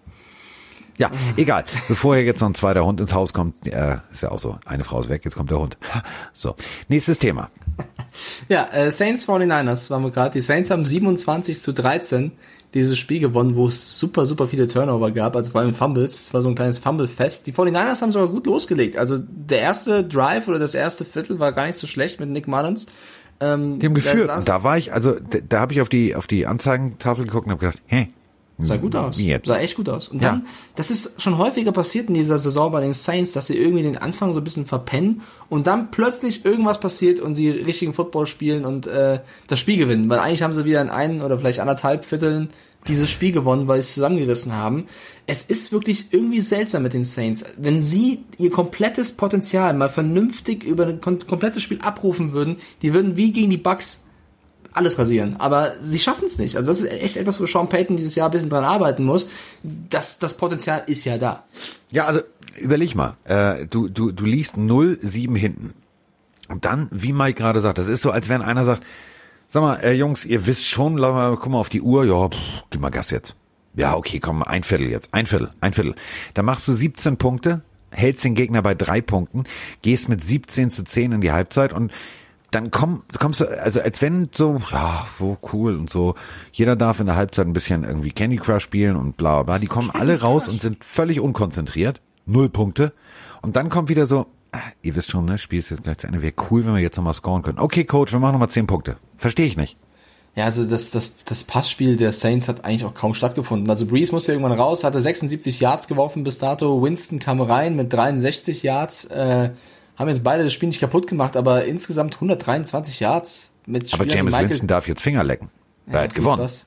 Ja, egal. Bevor hier jetzt noch ein zweiter Hund ins Haus kommt, äh, ist ja auch so, eine Frau ist weg, jetzt kommt der Hund. <laughs> So, nächstes Thema. <laughs> Ja, äh, Saints 49ers waren wir gerade. Die Saints haben 27 zu 13 dieses Spiel gewonnen, wo es super, super viele Turnover gab, also vor allem Fumbles. Es war so ein kleines Fumble-Fest. Die 49ers haben sogar gut losgelegt. Also der erste Drive oder das erste Viertel war gar nicht so schlecht mit Nick Mullins. Ähm, Die haben geführt. saß- da war ich, also da, da habe ich auf die auf die Anzeigentafel geguckt und habe gedacht, hä, Sah gut aus. Wie jetzt? Sah echt gut aus. Und Ja. dann, das ist schon häufiger passiert in dieser Saison bei den Saints, dass sie irgendwie den Anfang so ein bisschen verpennen und dann plötzlich irgendwas passiert und sie richtigen Football spielen und äh, das Spiel gewinnen. Weil eigentlich haben sie wieder in einen oder vielleicht anderthalb Vierteln dieses Spiel gewonnen, weil sie es zusammengerissen haben. Es ist wirklich irgendwie seltsam mit den Saints. Wenn sie ihr komplettes Potenzial mal vernünftig über ein kom komplettes Spiel abrufen würden, die würden wie gegen die Bucks alles rasieren. Aber sie schaffen es nicht. Also das ist echt etwas, wo Sean Payton dieses Jahr ein bisschen dran arbeiten muss. Das, das Potenzial ist ja da. Ja, also überleg mal, äh, du, du, du liest 0-7 hinten. Und dann, wie Mike gerade sagt, das ist so, als wenn einer sagt, sag mal, äh, Jungs, ihr wisst schon, mal, guck mal auf die Uhr, ja, pff, gib mal Gas jetzt. Ja, okay, komm, ein Viertel jetzt, ein Viertel, ein Viertel. Da machst du 17 Punkte, hältst den Gegner bei drei Punkten, gehst mit 17 zu 10 in die Halbzeit und dann komm, kommst du, also als wenn so, ja, wo cool und so, jeder darf in der Halbzeit ein bisschen irgendwie Candy Crush spielen und bla bla, die kommen alle raus und sind völlig unkonzentriert, null Punkte. Und dann kommt wieder so, ihr wisst schon, ne, Spiel ist jetzt gleich zu Ende, wäre cool, wenn wir jetzt nochmal scoren können. Okay, Coach, wir machen nochmal 10 Punkte. Verstehe ich nicht. Ja, also das, das, das Passspiel der Saints hat eigentlich auch kaum stattgefunden. Also Breeze musste irgendwann raus, hatte 76 Yards geworfen bis dato. Winston kam rein mit 63 Yards. Äh, haben jetzt beide das Spiel nicht kaputt gemacht, aber insgesamt 123 Yards mit Aber Spielern wie James Winston darf jetzt Finger lecken. Er hat viel gewonnen. Spaß.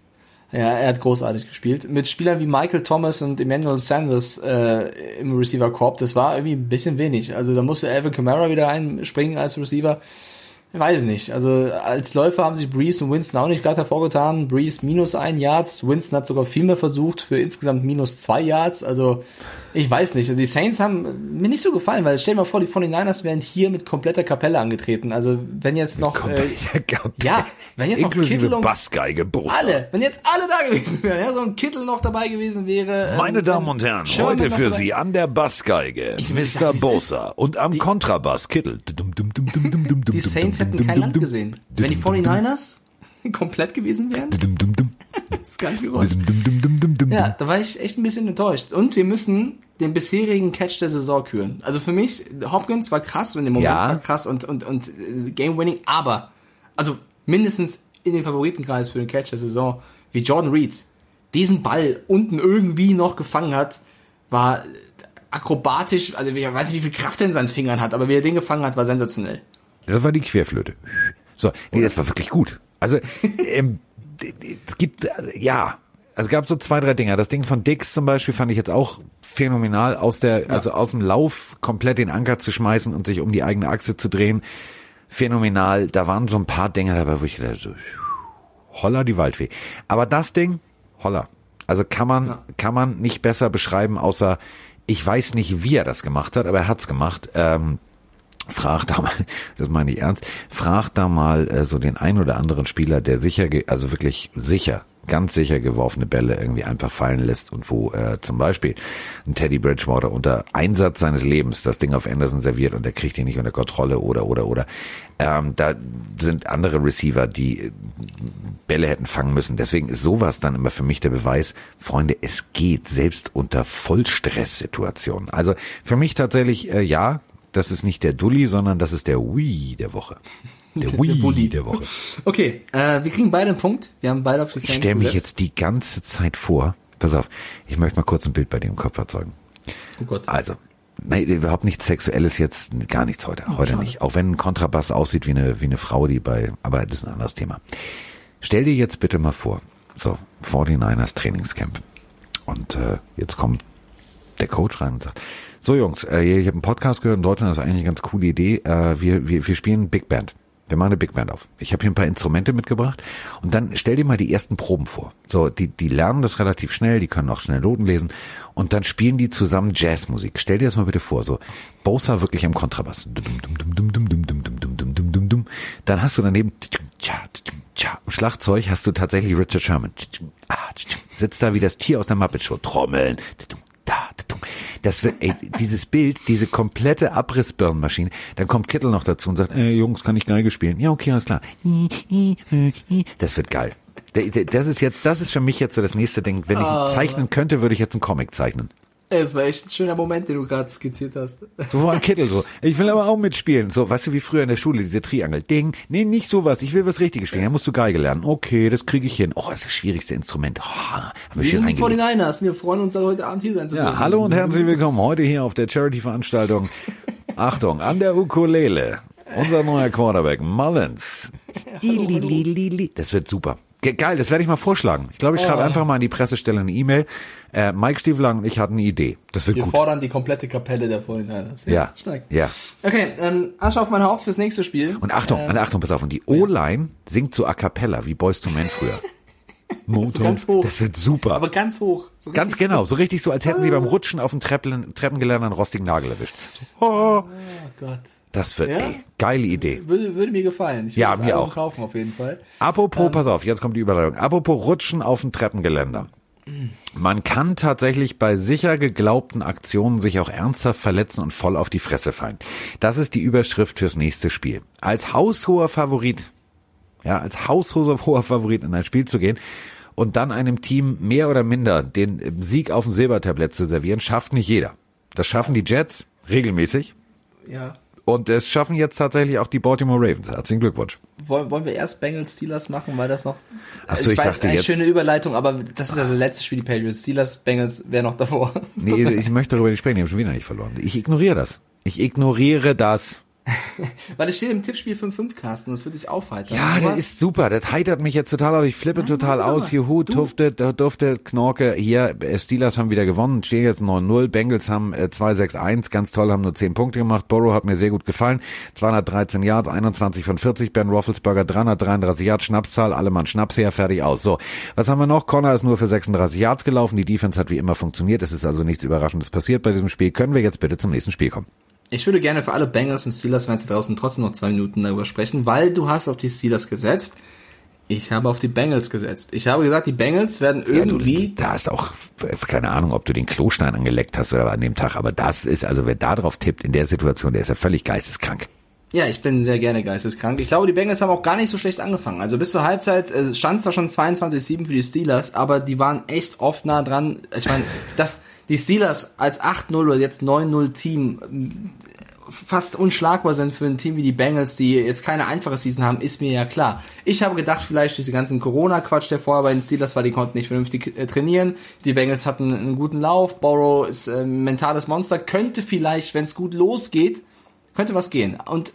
Ja, er hat großartig gespielt. Mit Spielern wie Michael Thomas und Emmanuel Sanders äh, im Receiver Korb, das war irgendwie ein bisschen wenig. Also da musste Alvin Kamara wieder einspringen als Receiver. Ich weiß nicht. Also als Läufer haben sich Breeze und Winston auch nicht gerade hervorgetan. Breeze minus ein Yards, Winston hat sogar viel mehr versucht für insgesamt minus zwei Yards. Also Ich weiß nicht. Die Saints haben mir nicht so gefallen, weil stell dir mal vor, die 49ers wären hier mit kompletter Kapelle angetreten. Also wenn jetzt noch äh, ja, wenn jetzt noch Inklusive Kittel und Bassgeige, Bosa. alle, wenn jetzt alle da gewesen wären, ja, so ein Kittel noch dabei gewesen wäre. ähm, Meine Damen und Herren, Sherman heute für dabei- Sie an der Bassgeige Ich Mr. Bosa und am Kontrabass Kittel. Die Saints hätten kein Land gesehen. Wenn die 49ers <laughs> komplett gewesen wären, <laughs> das ganze Geräusch. Ja, da war ich echt ein bisschen enttäuscht. Und wir müssen den bisherigen Catch der Saison küren. Also für mich, Hopkins war krass, in dem Moment Ja. war krass und, und, und äh, Game-Winning, aber, also mindestens in den Favoritenkreis für den Catch der Saison, wie Jordan Reed diesen Ball unten irgendwie noch gefangen hat, war akrobatisch, also ich weiß nicht, wie viel Kraft er in seinen Fingern hat, aber wie er den gefangen hat, war sensationell. Das war die Querflöte. So, nee, das war wirklich gut. Also, ähm, es gibt, äh, ja, also es gab so zwei, drei Dinger. Das Ding von Dix zum Beispiel fand ich jetzt auch phänomenal, aus der, also aus dem Lauf komplett den Anker zu schmeißen und sich um die eigene Achse zu drehen. Phänomenal. Da waren so ein paar Dinger dabei, wo ich dachte, so, holla die Waldfee. Aber das Ding, holla. Also kann man, kann man nicht besser beschreiben, außer ich weiß nicht, wie er das gemacht hat, aber er hat's gemacht. Ähm, frag da mal, das meine ich ernst, frag da mal äh, so den ein oder anderen Spieler, der sicher, also wirklich sicher, ganz sicher geworfene Bälle irgendwie einfach fallen lässt und wo äh, zum Beispiel ein Teddy Bridgewater unter Einsatz seines Lebens das Ding auf Anderson serviert und der kriegt ihn nicht unter Kontrolle oder oder oder. Ähm, da sind andere Receiver, die äh, Bälle hätten fangen müssen. Deswegen ist sowas dann immer für mich der Beweis, Freunde, es geht selbst unter Vollstresssituationen. Also für mich tatsächlich äh, ja, das ist nicht der Dulli, sondern das ist der Wii der Woche. <laughs> Der Der Wii Bulli. der Woche. <laughs> Okay, äh, wir kriegen beide einen Punkt. Wir haben beide auf die Ich stelle mich jetzt die ganze Zeit vor. Pass auf, ich möchte mal kurz ein Bild bei dir im Kopf erzeugen. Oh Gott. Also, nein, überhaupt nichts Sexuelles jetzt, gar nichts heute, heute schade. nicht. Auch wenn ein Kontrabass aussieht wie eine, wie eine Frau, die bei, aber das ist ein anderes Thema. Stell dir jetzt bitte mal vor, so, 49ers Trainingscamp. Und äh, jetzt kommt der Coach rein und sagt, so Jungs, äh, ich habe einen Podcast gehört in Deutschland, das ist eigentlich eine ganz coole Idee. Äh, wir, wir, wir spielen Big Band. Wir machen eine Big Band auf. Ich habe hier ein paar Instrumente mitgebracht und dann stell dir mal die ersten Proben vor. So, die, die lernen das relativ schnell, die können auch schnell Noten lesen und dann spielen die zusammen Jazzmusik. Stell dir das mal bitte vor, so Bosa wirklich am Kontrabass. Dann hast du daneben im Schlagzeug hast du tatsächlich Richard Sherman. Sitzt da wie das Tier aus der Muppet Show. Trommeln. Da. Das wird, ey, dieses Bild, diese komplette Abrissbirnenmaschine, dann kommt Kittel noch dazu und sagt, ey, Jungs, kann ich Geige spielen? Ja, okay, alles klar. Das wird geil. Das ist jetzt, das ist für mich jetzt so das nächste Ding. Wenn ich Ah. zeichnen könnte, würde ich jetzt einen Comic zeichnen. Es war echt ein schöner Moment, den du gerade skizziert hast. <laughs> So vor allem Kittel so. Ich will aber auch mitspielen. So, weißt du, wie früher in der Schule, diese Triangel. Ding. Nee, nicht sowas. Ich will was Richtiges spielen. Ja, musst du Geige lernen. Okay, das kriege ich hin. Oh, das ist das schwierigste Instrument. Oh, wir sind die reingelegt. 49ers. Wir freuen uns, heute Abend hier sein zu Ja, dürfen. hallo und herzlich willkommen heute hier auf der Charity-Veranstaltung. <laughs> Achtung, an der Ukulele. Unser neuer Quarterback, Mullins. Das wird super. Ge- Geil, das werde ich mal vorschlagen. Ich glaube, ich schreibe Oh. einfach mal an die Pressestelle eine E-Mail. Äh, Mike Stiefelang und ich hatten eine Idee. Das wird Wir gut. fordern die komplette Kapelle der 49ers. Ja, Stark. ja. Okay, ähm, Asche auf mein Haupt fürs nächste Spiel. Und Achtung, Ähm, Achtung, pass auf. Und die O-Line singt so a cappella, wie Boys to Men früher. <laughs> Motor. ganz hoch. Das wird super. aber ganz hoch. So Ganz genau, so richtig so, als hätten sie beim Rutschen auf dem Treppen, Treppengeländer einen rostigen Nagel erwischt. Oh, Oh Gott. Das wird, Ja? ey, geile Idee. Würde, würde mir gefallen. Ich würde Ja, mir auch. kaufen auf jeden Fall. Apropos, pass auf, jetzt kommt die Überleitung. Apropos Rutschen auf dem Treppengeländer. Man kann tatsächlich bei sicher geglaubten Aktionen sich auch ernsthaft verletzen und voll auf die Fresse fallen. Das ist die Überschrift fürs nächste Spiel. Als haushoher Favorit, ja, als haushoher Favorit in ein Spiel zu gehen und dann einem Team mehr oder minder den Sieg auf dem Silbertablett zu servieren, schafft nicht jeder. Das schaffen die Jets regelmäßig. Ja. Und es schaffen jetzt tatsächlich auch die Baltimore Ravens. Herzlichen Glückwunsch. Wollen, wollen wir erst Bengals Steelers machen, weil das noch. Ach so, ich weiß, dachte eine jetzt- schöne Überleitung, aber das ist also das letzte Spiel, die Patriots. Steelers, Bengals wäre noch davor. Nee, ich möchte darüber nicht sprechen, ich habe schon wieder nicht verloren. Ich ignoriere das. Ich ignoriere das. <laughs> Weil es steht im Tippspiel 5-5, Carsten, das würde dich aufheitern. Ja, hast- ist super. Das heitert mich jetzt total auf. Ich flippe total warte aus. Juhu, Tufte, da Dufte, Knorke. Hier, äh, Steelers haben wieder gewonnen, stehen jetzt 9-0. Bengals haben äh, 2-6-1. Ganz toll, haben nur 10 Punkte gemacht. Burrow hat mir sehr gut gefallen. 213 Yards, 21 von 40. Ben Roethlisberger 333 Yards, Schnapszahl. Alle Mann Schnaps her, fertig aus. So, was haben wir noch? Connor ist nur für 36 Yards gelaufen. Die Defense hat wie immer funktioniert. Es ist also nichts Überraschendes passiert bei diesem Spiel. Können wir jetzt bitte zum nächsten Spiel kommen? Ich würde gerne für alle Bengals und Steelers-Fans da draußen trotzdem noch zwei Minuten darüber sprechen, weil du hast auf die Steelers gesetzt. Ich habe auf die Bengals gesetzt. Ich habe gesagt, die Bengals werden Ja, du, irgendwie da ist auch, keine Ahnung, ob du den Klostein angeleckt hast oder an dem Tag, aber das ist, also wer da drauf tippt in der Situation, der ist ja völlig geisteskrank. Ja, ich bin sehr gerne geisteskrank. Ich glaube, die Bengals haben auch gar nicht so schlecht angefangen. Also bis zur Halbzeit äh, stand zwar schon 22-7 für die Steelers, aber die waren echt oft nah dran. Ich meine, dass die Steelers als 8-0 oder jetzt 9-0 Team ähm, fast unschlagbar sind für ein Team wie die Bengals, die jetzt keine einfache Season haben, ist mir ja klar. Ich habe gedacht, vielleicht diese ganzen Corona-Quatsch, der vorher bei den Steelers war, die konnten nicht vernünftig äh, trainieren. Die Bengals hatten einen guten Lauf. Burrow ist äh, ein mentales Monster. Könnte vielleicht, wenn es gut losgeht, könnte was gehen. Und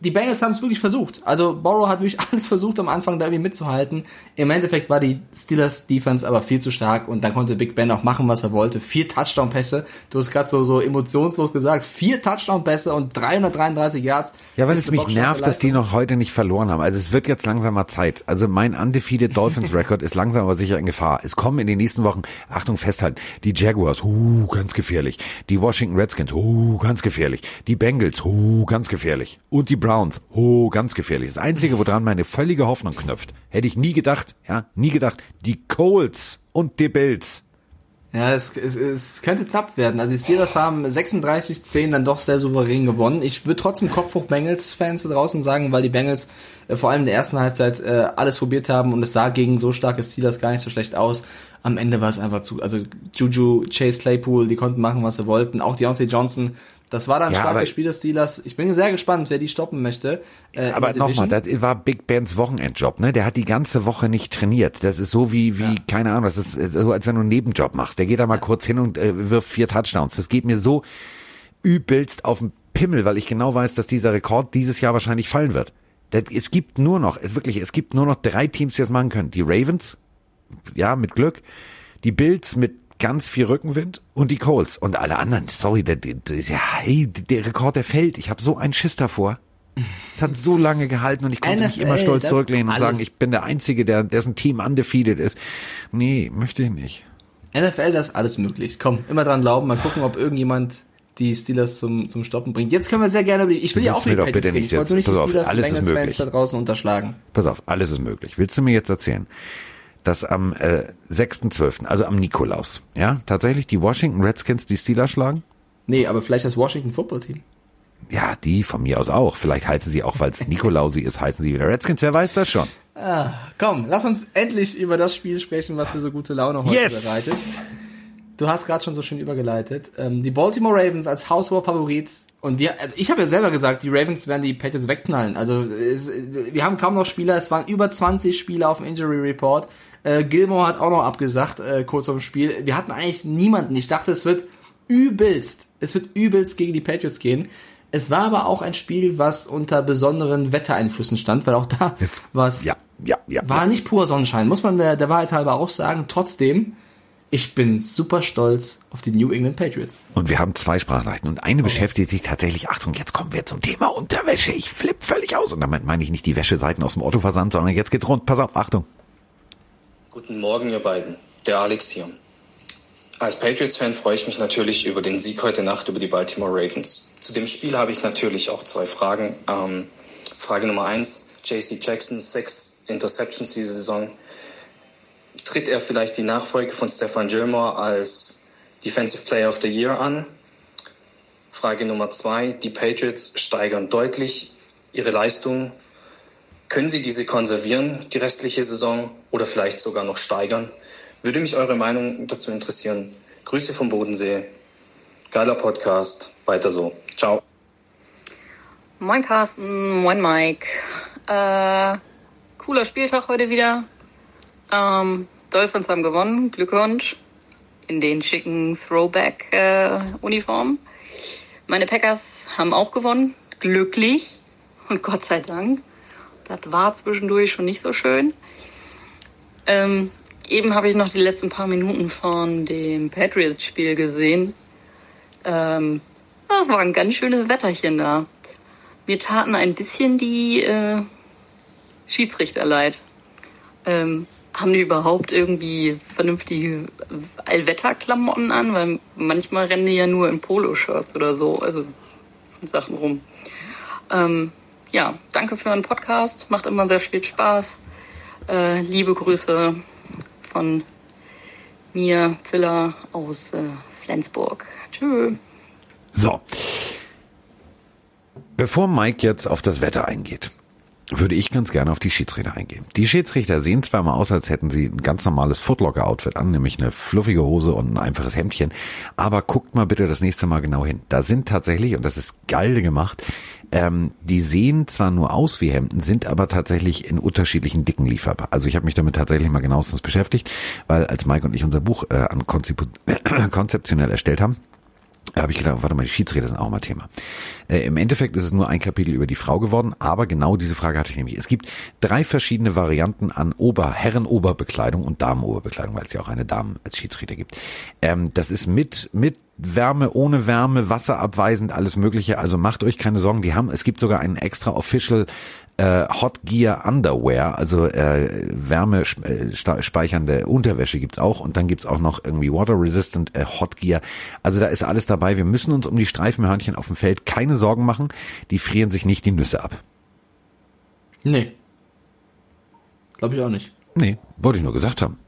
die Bengals haben es wirklich versucht. Also Burrow hat wirklich <laughs> alles versucht am Anfang da irgendwie mitzuhalten. Im Endeffekt war die Steelers Defense aber viel zu stark und dann konnte Big Ben auch machen, was er wollte. Vier Touchdown-Pässe. Du hast gerade so, so emotionslos gesagt. Vier Touchdown-Pässe und 333 Yards. Ja, weil es mich nervt, dass die noch heute nicht verloren haben. Also es wird jetzt langsamer Zeit. Also mein undefeated Dolphins <laughs> Record ist langsam aber sicher in Gefahr. Es kommen in den nächsten Wochen, Achtung festhalten, die Jaguars, uh, ganz gefährlich. Die Washington Redskins, uh, ganz gefährlich. Die Bengals, uh, ganz gefährlich. Und die Browns, uh, ganz gefährlich. Das Einzige, woran meine völlige Hoffnung knüpft, hätte ich nie gedacht, ja, nie gedacht, die Colts und die Bills. Ja, es, es, es könnte knapp werden. Also die Steelers haben 36-10 dann doch sehr souverän gewonnen. Ich würde trotzdem Kopf hoch Bengals-Fans da draußen sagen, weil die Bengals äh, vor allem in der ersten Halbzeit äh, alles probiert haben und es sah gegen so starke Steelers gar nicht so schlecht aus. Am Ende war es einfach zu, also Juju, Chase Claypool, die konnten machen, was sie wollten. Auch Deontay Johnson. Das war dann ein Ja, starkes Spiel des Steelers. Ich bin sehr gespannt, wer die stoppen möchte. Äh, Aber nochmal, das war Big Bens Wochenendjob, ne? Der hat die ganze Woche nicht trainiert. Das ist so wie, wie, keine Ahnung, das ist äh, so, als wenn du einen Nebenjob machst. Der geht da mal kurz hin und äh, wirft vier Touchdowns. Das geht mir so übelst auf den Pimmel, weil ich genau weiß, dass dieser Rekord dieses Jahr wahrscheinlich fallen wird. Das, es gibt nur noch, es wirklich, es gibt nur noch drei Teams, die das machen können. Die Ravens, ja, mit Glück, die Bills mit ganz viel Rückenwind und die Colts und alle anderen. Sorry, der, der, der, hey, der Rekord, der fällt. Ich habe so einen Schiss davor. Es hat so lange gehalten und ich konnte mich NFL, immer stolz zurücklehnen und sagen, ich bin der Einzige, der dessen Team undefeated ist. Nee, möchte ich nicht. NFL, das ist alles möglich. Komm, immer dran glauben, mal gucken, ob irgendjemand die Steelers zum, zum Stoppen bringt. Jetzt können wir sehr gerne die, ich will ja auch die doch bitte nicht Ich wollte nicht die pass auf, Steelers und alles ist möglich. da draußen unterschlagen. Pass auf, alles ist möglich. Willst du mir jetzt erzählen, dass am äh, 6.12., also am Nikolaus, ja, tatsächlich die Washington Redskins die Steelers schlagen? Nee, aber vielleicht das Washington Football Team. Ja, die von mir aus auch. Vielleicht heißen sie auch, weil es <laughs> Nikolausi ist, heißen sie wieder Redskins. Wer weiß das schon? Komm, lass uns endlich über das Spiel sprechen, was mir so gute Laune heute Yes! bereitet. Du hast gerade schon so schön übergeleitet. Ähm, die Baltimore Ravens als Haushoher-Favorit. Und wir, also ich habe ja selber gesagt, die Ravens werden die Patriots wegknallen. Also es, wir haben kaum noch Spieler. Es waren über 20 Spieler auf dem Injury Report. Äh, Gilmore hat auch noch abgesagt, äh, kurz vor dem Spiel. Wir hatten eigentlich niemanden. Ich dachte, es wird übelst. Es wird übelst gegen die Patriots gehen. Es war aber auch ein Spiel, was unter besonderen Wettereinflüssen stand, weil auch da was Ja, ja, ja. war nicht pur Sonnenschein, muss man der, der Wahrheit halber auch sagen. Trotzdem, ich bin super stolz auf die New England Patriots. Und wir haben zwei Sprachnachrichten und eine beschäftigt sich tatsächlich, Achtung, jetzt kommen wir zum Thema Unterwäsche. Ich flipp völlig aus. Und damit meine ich nicht die Wäscheseiten aus dem Autoversand, sondern jetzt geht's rund. Pass auf, Achtung. Guten Morgen, ihr beiden. Der Alex hier. Als Patriots-Fan freue ich mich natürlich über den Sieg heute Nacht über die Baltimore Ravens. Zu dem Spiel habe ich natürlich auch zwei Fragen. Ähm, Frage Nummer eins: JC Jackson, sechs Interceptions diese Saison. Tritt er vielleicht die Nachfolge von Stefan Gilmore als Defensive Player of the Year an? Frage Nummer zwei: Die Patriots steigern deutlich ihre Leistung. Können Sie diese konservieren, die restliche Saison, oder vielleicht sogar noch steigern? Würde mich eure Meinung dazu interessieren. Grüße vom Bodensee. Geiler Podcast. Weiter so. Ciao. Moin Carsten, moin Mike. Äh, cooler Spieltag heute wieder. Ähm, Dolphins haben gewonnen, Glückwunsch. In den schicken Throwback-Uniformen. Meine Packers haben auch gewonnen. glücklich und Gott sei Dank. Das war zwischendurch schon nicht so schön. Ähm, eben habe ich noch die letzten paar Minuten von dem Patriots-Spiel gesehen. Ähm, das war ein ganz schönes Wetterchen da. Mir taten ein bisschen die äh, Schiedsrichter leid. Ähm, haben die überhaupt irgendwie vernünftige Allwetterklamotten an? Weil manchmal rennen die ja nur in Poloshirts oder so, also Sachen rum. Ähm, ja, danke für einen Podcast. Macht immer sehr viel Spaß. Äh, liebe Grüße von mir, Zilla aus äh, Flensburg. Tschö. So. Bevor Mike jetzt auf das Wetter eingeht, würde ich ganz gerne auf die Schiedsrichter eingehen. Die Schiedsrichter sehen zwar mal aus, als hätten sie ein ganz normales Footlocker-Outfit an, nämlich eine fluffige Hose und ein einfaches Hemdchen, aber guckt mal bitte das nächste Mal genau hin. Da sind tatsächlich, und das ist geil gemacht, ähm, die sehen zwar nur aus wie Hemden, sind aber tatsächlich in unterschiedlichen Dicken lieferbar. Also ich habe mich damit tatsächlich mal genauestens beschäftigt, weil als Mike und ich unser Buch äh, an konzep <coughs> konzeptionell erstellt haben, da habe ich gedacht, warte mal, die Schiedsrichter sind auch mal Thema. Äh, Im Endeffekt ist es nur ein Kapitel über die Frau geworden, aber genau diese Frage hatte ich nämlich. Es gibt drei verschiedene Varianten an Ober, Herrenoberbekleidung und Damenoberbekleidung, weil es ja auch eine Damen als Schiedsrichter gibt. Ähm, das ist mit, mit Wärme, ohne Wärme, wasserabweisend, alles mögliche. Also macht euch keine Sorgen. Die haben, es gibt sogar einen extra Official äh, Hot Gear Underwear, also äh, wärmespeichernde äh, Unterwäsche gibt's auch und dann gibt's auch noch irgendwie Water Resistant äh, Hot Gear. Also da ist alles dabei. Wir müssen uns um die Streifenhörnchen auf dem Feld keine Sorgen machen. Die frieren sich nicht die Nüsse ab. Nee. Glaube ich auch nicht. Nee, wollte ich nur gesagt haben.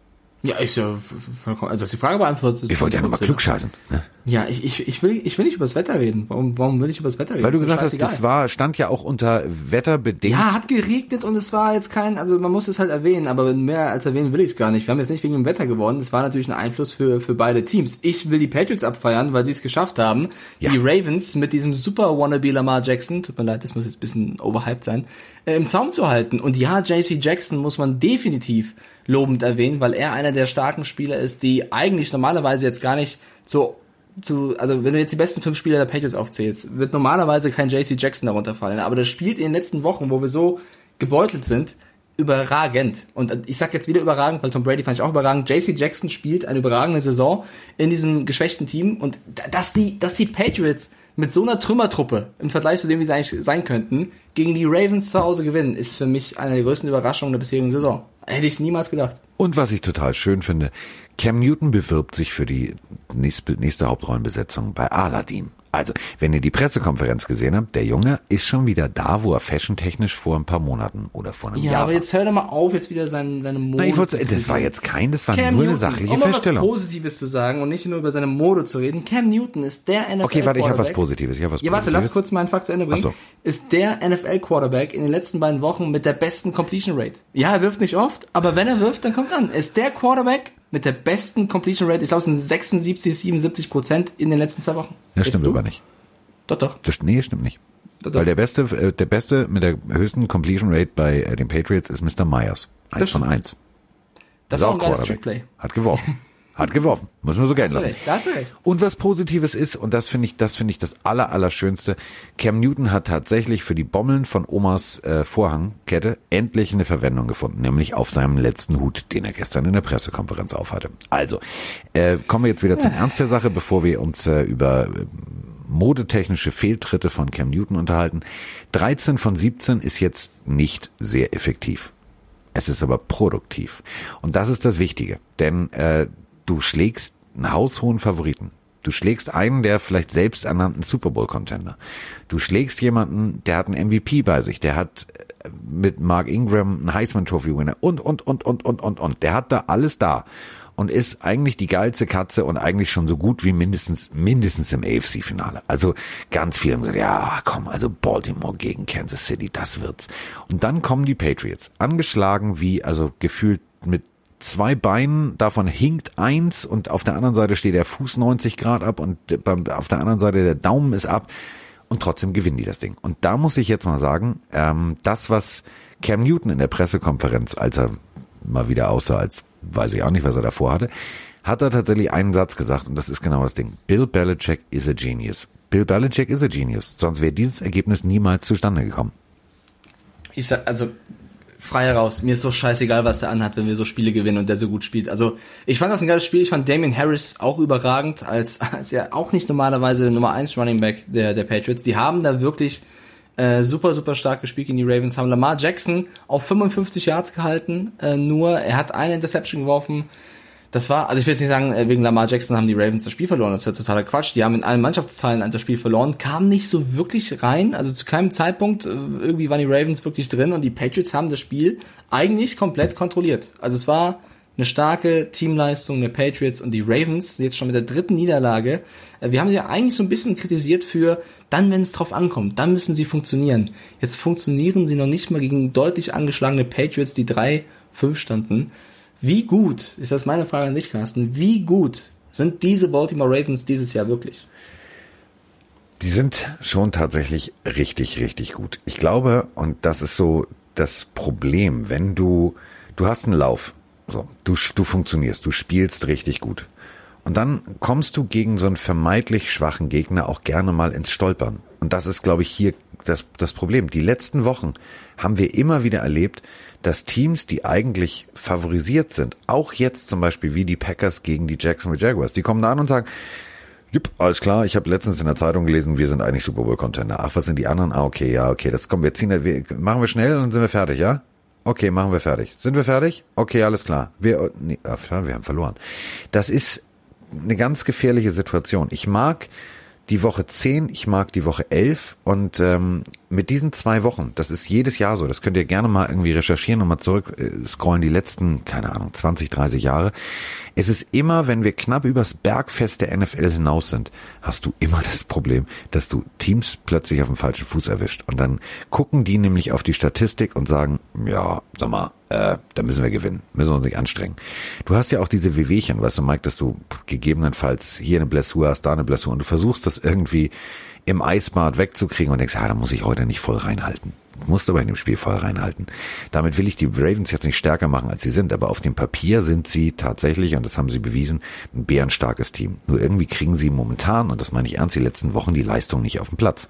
Ja, ist ja vollkommen, also dass die Frage beantwortet. Ich wollte ja nochmal klugscheißen. Ne? Ja, ich, ich, ich will, ich will nicht über das Wetter reden. Warum, warum will ich über das Wetter reden? Weil du gesagt hast, das war, stand ja auch unter wetterbedingt. Ja, hat geregnet und es war jetzt kein, also man muss es halt erwähnen, aber mehr als erwähnen will ich es gar nicht. Wir haben jetzt nicht wegen dem Wetter gewonnen. Das war natürlich ein Einfluss für, für beide Teams. Ich will die Patriots abfeiern, weil sie es geschafft haben. Die Ravens mit diesem super Wannabe Lamar Jackson, tut mir leid, das muss jetzt ein bisschen overhyped sein, äh, im Zaum zu halten. Und ja, JC Jackson muss man definitiv lobend erwähnen, weil er einer der starken Spieler ist, die eigentlich normalerweise jetzt gar nicht so zu, also wenn du jetzt die besten fünf Spieler der Patriots aufzählst, wird normalerweise kein JC Jackson darunter fallen. Aber das spielt in den letzten Wochen, wo wir so gebeutelt sind, überragend. Und ich sag jetzt wieder überragend, weil Tom Brady fand ich auch überragend. JC Jackson spielt eine überragende Saison in diesem geschwächten Team und dass die, dass die Patriots mit so einer Trümmertruppe im Vergleich zu dem, wie sie eigentlich sein könnten, gegen die Ravens zu Hause gewinnen, ist für mich eine der größten Überraschungen der bisherigen Saison. Hätte ich niemals gedacht. Und was ich total schön finde, Cam Newton bewirbt sich für die nächste, Hauptrollenbesetzung bei Aladdin. Also, wenn ihr die Pressekonferenz gesehen habt, der Junge ist schon wieder da, wo er fashiontechnisch vor ein paar Monaten oder vor einem Ja, Jahr aber war. jetzt hör doch mal auf, jetzt wieder seine, seine Mode. Na, ich wollte, das war jetzt kein, das war Cam nur eine Newton, sachliche um Feststellung. was Positives zu sagen und nicht nur über seine Mode zu reden. Cam Newton ist der NFL Okay, warte, ich habe was Positives. Ich habe was Ja, warte, lass Positives. kurz meinen Fakt zu Ende bringen. So. Ist der NFL-Quarterback in den letzten beiden Wochen mit der besten Completion Rate. Ja, er wirft nicht oft, aber wenn er wirft, dann kommt's an. Ist der Quarterback mit der besten Completion Rate, ich glaube, es sind 76, 77 Prozent in den letzten zwei Wochen. Das Jetzt stimmt du? aber nicht. Doch, doch. Das, nee, stimmt nicht. Doch, doch. Weil der beste, äh, der beste mit der höchsten Completion Rate bei äh, den Patriots ist Mr. Myers. Eins Das von stimmt. eins. Das ist auch ein geiles. Trickplay. Hat geworfen. <laughs> Hat geworfen. Muss man so gelten lassen. recht, da hast du recht. Und was Positives ist, und das finde ich, das finde ich das aller, allerschönste, Cam Newton hat tatsächlich für die Bommeln von Omas äh, Vorhangkette endlich eine Verwendung gefunden, nämlich auf seinem letzten Hut, den er gestern in der Pressekonferenz aufhatte. Also, äh, kommen wir jetzt wieder zum Ernst der Sache, bevor wir uns äh, über äh, modetechnische Fehltritte von Cam Newton unterhalten. 13 von 17 ist jetzt nicht sehr effektiv. Es ist aber produktiv. Und das ist das Wichtige. Denn äh, du schlägst einen haushohen Favoriten. Du schlägst einen der vielleicht selbsternannten Super Bowl-Contender. Du schlägst jemanden, der hat einen MVP bei sich, der hat äh, mit Mark Ingram einen Heisman Trophy Winner und, und, und, und, und, und, und. Der hat da alles da und ist eigentlich die geilste Katze und eigentlich schon so gut wie mindestens, mindestens im AFC-Finale. Also ganz gesagt, ja, komm, also Baltimore gegen Kansas City, das wird's. Und dann kommen die Patriots, angeschlagen wie, also gefühlt mit zwei Beinen, davon hinkt eins und auf der anderen Seite steht der Fuß 90 Grad ab und auf der anderen Seite der Daumen ist ab und trotzdem gewinnen die das Ding. Und da muss ich jetzt mal sagen, ähm, das, was Cam Newton in der Pressekonferenz, als er mal wieder aussah, als weiß ich auch nicht, was er davor hatte, hat er tatsächlich einen Satz gesagt und das ist genau das Ding. Bill Belichick is a genius. Bill Belichick is a genius. Sonst wäre dieses Ergebnis niemals zustande gekommen. Ich sag, also frei raus. Mir ist so scheißegal, was er anhat, wenn wir so Spiele gewinnen und der so gut spielt. Also ich fand das ein geiles Spiel. Ich fand Damien Harris auch überragend, als, <laughs> als ja auch nicht normalerweise der Nummer 1 Running Back der, der Patriots. Die haben da wirklich äh, super, super stark gespielt gegen die Ravens. Haben Lamar Jackson auf 55 Yards gehalten. Äh, nur, er hat eine Interception geworfen. Das war, also ich will jetzt nicht sagen, äh, wegen Lamar Jackson haben die Ravens das Spiel verloren. Das ist ja totaler Quatsch. Die haben in allen Mannschaftsteilen das Spiel verloren, kamen nicht so wirklich rein. Also zu keinem Zeitpunkt äh, irgendwie waren die Ravens wirklich drin und die Patriots haben das Spiel eigentlich komplett kontrolliert. Also es war eine starke Teamleistung der Patriots und die Ravens, jetzt schon mit der dritten Niederlage. Äh, Wir haben sie ja eigentlich so ein bisschen kritisiert für, dann, wenn es drauf ankommt, dann müssen sie funktionieren. Jetzt funktionieren sie noch nicht mal gegen deutlich angeschlagene Patriots, die 3-5 standen. Wie gut, ist das meine Frage an dich, Carsten, wie gut sind diese Baltimore Ravens dieses Jahr wirklich? Die sind schon tatsächlich richtig, richtig gut. Ich glaube, und das ist so das Problem, wenn du, du hast einen Lauf, so, du, du funktionierst, du spielst richtig gut. Und dann kommst du gegen so einen vermeintlich schwachen Gegner auch gerne mal ins Stolpern. Und das ist, glaube ich, hier das, das Problem. Die letzten Wochen haben wir immer wieder erlebt, dass Teams, die eigentlich favorisiert sind, auch jetzt zum Beispiel wie die Packers gegen die Jacksonville Jaguars, die kommen da an und sagen, Jupp, alles klar. Ich habe letztens in der Zeitung gelesen, wir sind eigentlich Super Bowl Contender. Ach, was sind die anderen? Ah, okay, ja, okay, das kommen wir ziehen, wir, machen wir schnell und dann sind wir fertig, ja? Okay, machen wir fertig. Sind wir fertig? Okay, alles klar. Wir, nee, wir haben verloren. Das ist eine ganz gefährliche Situation. Ich mag die Woche 10, ich mag die Woche 11 und ähm, mit diesen zwei Wochen, das ist jedes Jahr so, das könnt ihr gerne mal irgendwie recherchieren und mal zurück äh, scrollen, die letzten, keine Ahnung, 20, 30 Jahre. Es ist immer, wenn wir knapp übers Bergfest der NFL hinaus sind, hast du immer das Problem, dass du Teams plötzlich auf dem falschen Fuß erwischt. Und dann gucken die nämlich auf die Statistik und sagen, ja, sag mal, äh, da müssen wir gewinnen, müssen wir uns nicht anstrengen. Du hast ja auch diese Wehwehchen, weißt du, Mike, dass du gegebenenfalls hier eine Blessur hast, da eine Blessur und du versuchst das irgendwie im Eisbad wegzukriegen und denkst, ja, da muss ich heute nicht voll reinhalten. Musst aber in dem Spiel voll reinhalten. Damit will ich die Ravens jetzt nicht stärker machen, als sie sind, aber auf dem Papier sind sie tatsächlich, und das haben sie bewiesen, ein bärenstarkes Team. Nur irgendwie kriegen sie momentan, und das meine ich ernst, die letzten Wochen die Leistung nicht auf den Platz.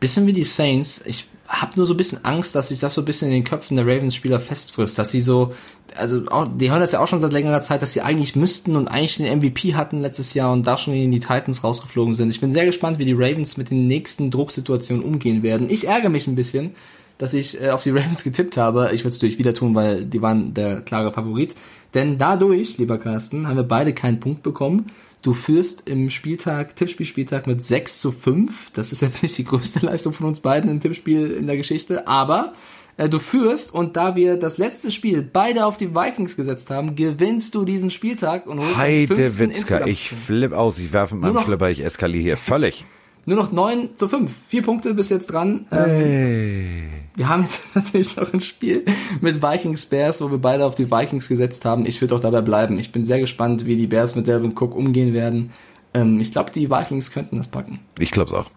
Bisschen wie die Saints. Ich habe nur so ein bisschen Angst, dass sich das so ein bisschen in den Köpfen der Ravens-Spieler festfrisst, dass sie so, also auch, die hören das ja auch schon seit längerer Zeit, dass sie eigentlich müssten und eigentlich den MVP hatten letztes Jahr und da schon in die Titans rausgeflogen sind. Ich bin sehr gespannt, wie die Ravens mit den nächsten Drucksituationen umgehen werden. Ich ärgere mich ein bisschen, dass ich äh, auf die <laughs> Ravens getippt habe. Ich würde es natürlich wieder tun, weil die waren der klare Favorit. Denn dadurch, lieber Carsten, haben wir beide keinen Punkt bekommen. Du führst im Spieltag, Tippspielspieltag mit 6 zu 5. Das ist jetzt nicht die größte <laughs> Leistung von uns beiden im Tippspiel in der Geschichte, aber äh, du führst und da wir das letzte Spiel beide auf die Vikings gesetzt haben, gewinnst du diesen Spieltag und holst Heide Witzka, ich flipp aus, ich werfe mit meinem Schlepper, ich eskaliere hier völlig. Nur noch 9 zu 5. Vier Punkte bis jetzt dran. Ähm, Hey. Wir haben jetzt <laughs> natürlich noch ein Spiel mit Vikings Bears, wo wir beide auf die Vikings gesetzt haben. Ich würde auch dabei bleiben. Ich bin sehr gespannt, wie die Bears mit Delvin Cook umgehen werden. Ähm, ich glaube, die Vikings könnten das packen. Ich glaub's auch.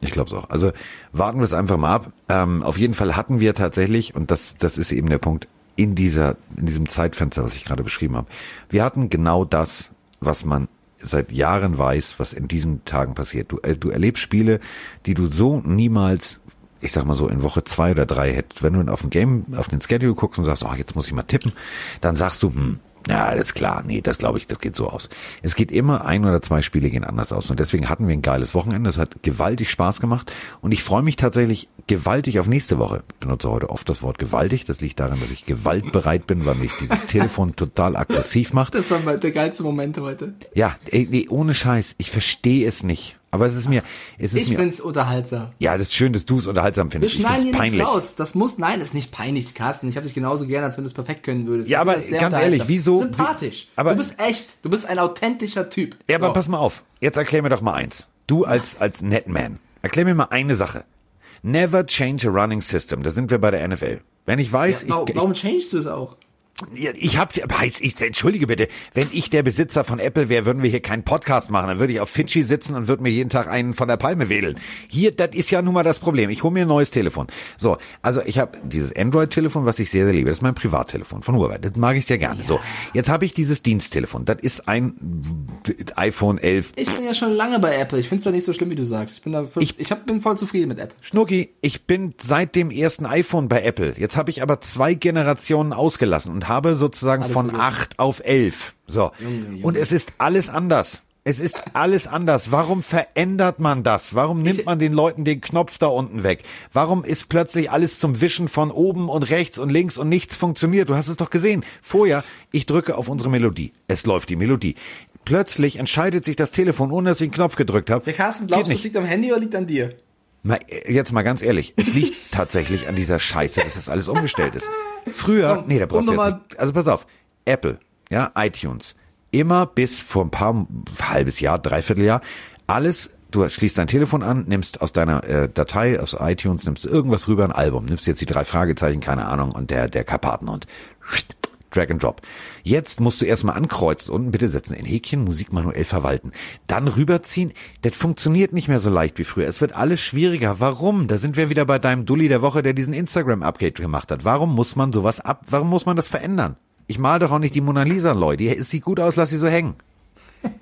Ich glaub's auch. Also warten wir es einfach mal ab. Ähm, auf jeden Fall hatten wir tatsächlich, und das, das ist eben der Punkt, in dieser, in diesem Zeitfenster, was ich gerade beschrieben habe, wir hatten genau das, was man seit Jahren weiß, was in diesen Tagen passiert. Du, äh, du erlebst Spiele, die du so niemals, ich sag mal so, in Woche zwei oder drei hättest. Wenn du auf dem Game, auf den Schedule guckst und sagst, oh, jetzt muss ich mal tippen, dann sagst du, hm, ja, das ist klar. Nee, das glaube ich, das geht so aus. Es geht immer, ein oder zwei Spiele gehen anders aus. Und deswegen hatten wir ein geiles Wochenende. Es hat gewaltig Spaß gemacht. Und ich freue mich tatsächlich gewaltig auf nächste Woche. Ich benutze heute oft das Wort gewaltig. Das liegt daran, dass ich gewaltbereit bin, weil mich dieses Telefon <laughs> total aggressiv macht. Das war der geilste Moment heute. Ja, ey, nee, ohne Scheiß. Ich verstehe es nicht. Aber es ist mir, es ist Ich mir, find's unterhaltsam. ja, das ist schön, dass du es unterhaltsam Wir findest. Ich schneiden finde hier es nichts peinlich. raus. Das muss, nein, das ist nicht peinlich, Carsten. Ich habe dich genauso gerne, als wenn du es perfekt können würdest. Ja, Ich aber ganz ehrlich, wieso- Sympathisch. wie- aber- du bist echt. Du bist ein authentischer Typ. Ja, aber So. pass mal auf. Jetzt erklär mir doch mal eins. Du als, als Netman. Erklär mir mal eine Sache. Never change a running system. Da sind wir bei der NFL. Wenn ich weiß, Ja, warum, ich, warum changest du es auch? Ja, Ich hab, weiß ich, entschuldige bitte, wenn ich der Besitzer von Apple wäre, würden wir hier keinen Podcast machen. Dann würde ich auf Fidschi sitzen und würde mir jeden Tag einen von der Palme wedeln. Hier, das ist ja nun mal das Problem. Ich hole mir ein neues Telefon. So, also ich habe dieses Android-Telefon, was ich sehr, sehr liebe. Das ist mein Privattelefon von Huawei. Das mag ich sehr gerne. So, jetzt habe ich dieses Diensttelefon. Das ist ein iPhone 11 Ich bin ja schon lange bei Apple. Ich find's da nicht so schlimm, wie du sagst. Ich bin da, ich, ich hab, bin voll zufrieden mit Apple. Schnucki, ich bin seit dem ersten iPhone bei Apple. Jetzt habe ich aber zwei Generationen ausgelassen und habe sozusagen Alles von gut. acht auf elf. So. Und es ist alles anders. Es ist alles anders. Warum verändert man das? Warum nimmt man den Leuten den Knopf da unten weg? Warum ist plötzlich alles zum Wischen von oben und rechts und links und nichts funktioniert? Du hast es doch gesehen. Vorher, ich drücke auf unsere Melodie. Es läuft die Melodie. Plötzlich entscheidet sich das Telefon, ohne dass ich den Knopf gedrückt habe. Der Carsten, glaubst du, es liegt am Handy oder liegt an dir? Na, jetzt mal ganz ehrlich, es liegt <laughs> tatsächlich an dieser Scheiße, dass das alles umgestellt ist. Früher, Komm, nee, da brauchst du jetzt nicht, also pass auf, Apple, ja, iTunes, immer bis vor ein paar, halbes Jahr, dreiviertel Jahr, alles, du schließt dein Telefon an, nimmst aus deiner äh, Datei, aus iTunes, nimmst irgendwas rüber, ein Album, nimmst jetzt die drei Fragezeichen, keine Ahnung, und der, der Karpatenhund. Drag and Drop. Jetzt musst du erstmal ankreuzen unten bitte setzen, in Häkchen, Musik manuell verwalten. Dann rüberziehen. Das funktioniert nicht mehr so leicht wie früher. Es wird alles schwieriger. Warum? Da sind wir wieder bei deinem Dulli der Woche, der diesen Instagram-Update gemacht hat. Warum muss man sowas ab, warum muss man das verändern? Ich mal doch auch nicht die Mona Lisa, Leute. Die sieht gut aus, lass sie so hängen. <laughs>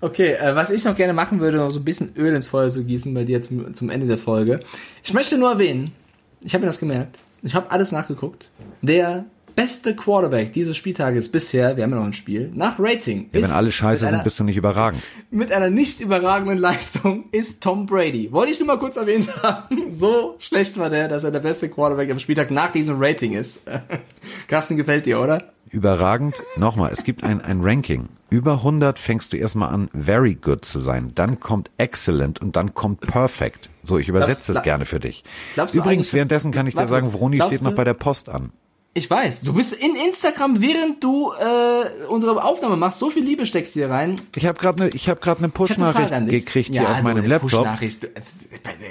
Okay, äh, was ich noch gerne machen würde, noch so ein bisschen Öl ins Feuer zu gießen bei dir zum, zum Ende der Folge. Ich möchte nur erwähnen, ich habe mir das gemerkt, ich habe alles nachgeguckt. Der beste Quarterback dieses Spieltages bisher, wir haben ja noch ein Spiel, nach Rating. Ja, wenn alle scheiße einer- sind, bist du nicht überragend. mit einer nicht überragenden Leistung ist Tom Brady. Wollte ich nur mal kurz erwähnt haben. <laughs> So schlecht war der, dass er der beste Quarterback am Spieltag nach diesem Rating ist. <laughs> Carsten gefällt dir, oder? Überragend. Nochmal, es gibt ein, ein Ranking. Über 100 fängst du erstmal an, very good zu sein. Dann kommt excellent und dann kommt perfect. So, ich übersetze es gerne für dich. Übrigens, währenddessen kann ich dir sagen. Vroni steht noch bei der Post an. Ich weiß, du bist in Instagram, während du äh, unsere Aufnahme machst, so viel Liebe steckst du hier rein. Ich habe gerade eine eine hab eine Push-Nachricht Frage an dich. gekriegt ja, hier auf also meinem eine Laptop. Push-Nachricht. Du- es-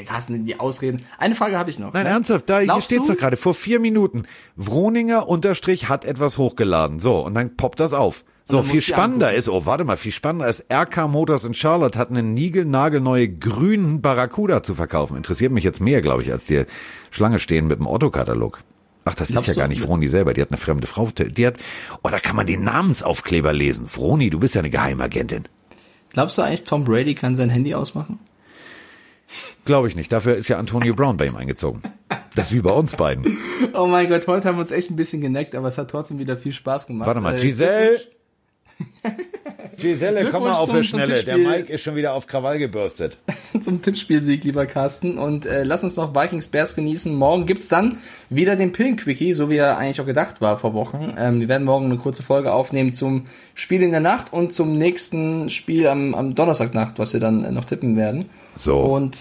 Carsten, die Ausreden. Eine Frage habe ich noch. Nein, ne? ernsthaft, da hier Glaubst steht's du- doch gerade vor vier Minuten. Vroninger Unterstrich hat etwas hochgeladen. So, und dann poppt das auf. So, viel spannender ist, oh, warte mal, viel spannender ist, RK Motors in Charlotte hat einen niegelnagelneue grünen Barracuda zu verkaufen. Interessiert mich jetzt mehr, glaube ich, als die Schlange stehen mit dem Otto-Katalog. Ach, das ist ja gar nicht Vroni selber. Die hat eine fremde Frau. Die hat, oh, da kann man den Namensaufkleber lesen. Vroni, du bist ja eine Geheimagentin. Glaubst du eigentlich, Tom Brady kann sein Handy ausmachen? Glaube ich nicht. Dafür ist ja Antonio Brown bei ihm eingezogen. Das ist wie bei uns beiden. <laughs> Oh mein Gott, heute haben wir uns echt ein bisschen geneckt, aber es hat trotzdem wieder viel Spaß gemacht. Warte mal, Äh, Giselle. <laughs> Giselle, komm mal auf der Schnelle. Der. Mike ist schon wieder auf Krawall gebürstet. <laughs> zum Tippspielsieg, lieber Carsten. Und äh, lass uns noch Vikings Bears genießen. Morgen gibt's dann wieder den Pillen-Quickie, so wie er eigentlich auch gedacht war vor Wochen. Ähm, wir werden morgen eine kurze Folge aufnehmen zum Spiel in der Nacht und zum nächsten Spiel am, am Donnerstagnacht, was wir dann äh, noch tippen werden. So. Und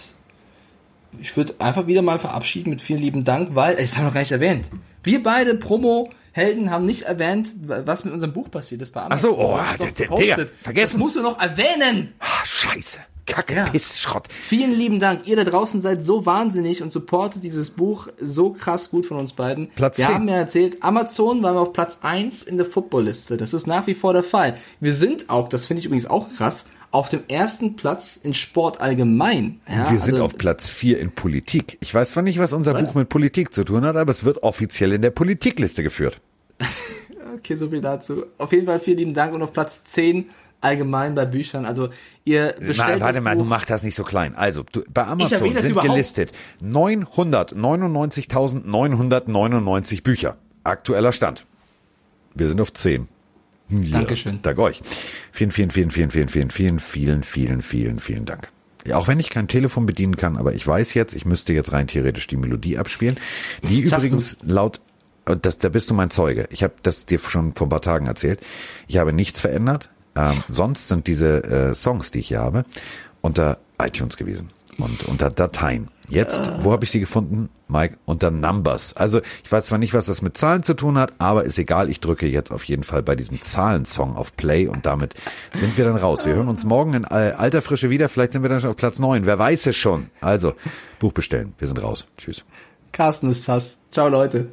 ich würde einfach wieder mal verabschieden mit vielen lieben Dank, weil, das haben wir noch gar nicht erwähnt. Wir beide Promo-Helden haben nicht erwähnt, was mit unserem Buch passiert ist bei Amazon. so, oh, der- der-. Digga, vergessen. Das musst du noch erwähnen. Ah, scheiße. Kacke, Ja. Piss, Schrott. Vielen lieben Dank. Ihr da draußen seid so wahnsinnig und supportet dieses Buch so krass gut von uns beiden. Platz wir 10. haben ja erzählt, Amazon waren wir auf Platz 1 in der Footballliste. Das ist nach wie vor der Fall. Wir sind auch, das finde ich übrigens auch krass, auf dem ersten Platz in Sport allgemein. Ja, Wir sind also- auf Platz vier in Politik. Ich weiß zwar nicht, was unser Was? Buch mit Politik zu tun hat, aber es wird offiziell in der Politikliste geführt. <laughs> Okay, so viel dazu. Auf jeden Fall vielen lieben Dank und auf Platz 10 allgemein bei Büchern. Also ihr bestellt Na, warte mal, Buch. du mach das nicht so klein. Also, du, bei Amazon sind gelistet 999.999 Bücher. Aktueller Stand. Wir sind auf 10. Ja, Dankeschön. Dank euch. Vielen, vielen, vielen, vielen, vielen, vielen, vielen, vielen, vielen, vielen, vielen Dank. Auch wenn ich kein Telefon bedienen kann, aber ich weiß jetzt, ich müsste jetzt rein theoretisch die Melodie abspielen, die Schaffst übrigens laut und das, da bist du mein Zeuge. Ich habe das dir schon vor ein paar Tagen erzählt. Ich habe nichts verändert. Ähm, <laughs> sonst sind diese äh, Songs, die ich hier habe, unter iTunes gewesen und unter Dateien. Jetzt, wo habe ich sie gefunden, Mike? Unter Numbers. Also ich weiß zwar nicht, was das mit Zahlen zu tun hat, aber ist egal. Ich drücke jetzt auf jeden Fall bei diesem Zahlensong auf Play und damit sind wir dann raus. Wir hören uns morgen in äh, alter Frische wieder. Vielleicht sind wir dann schon auf Platz neun. Wer weiß es schon. Also Buch bestellen. Wir sind raus. Tschüss. Carsten ist sass. Ciao Leute.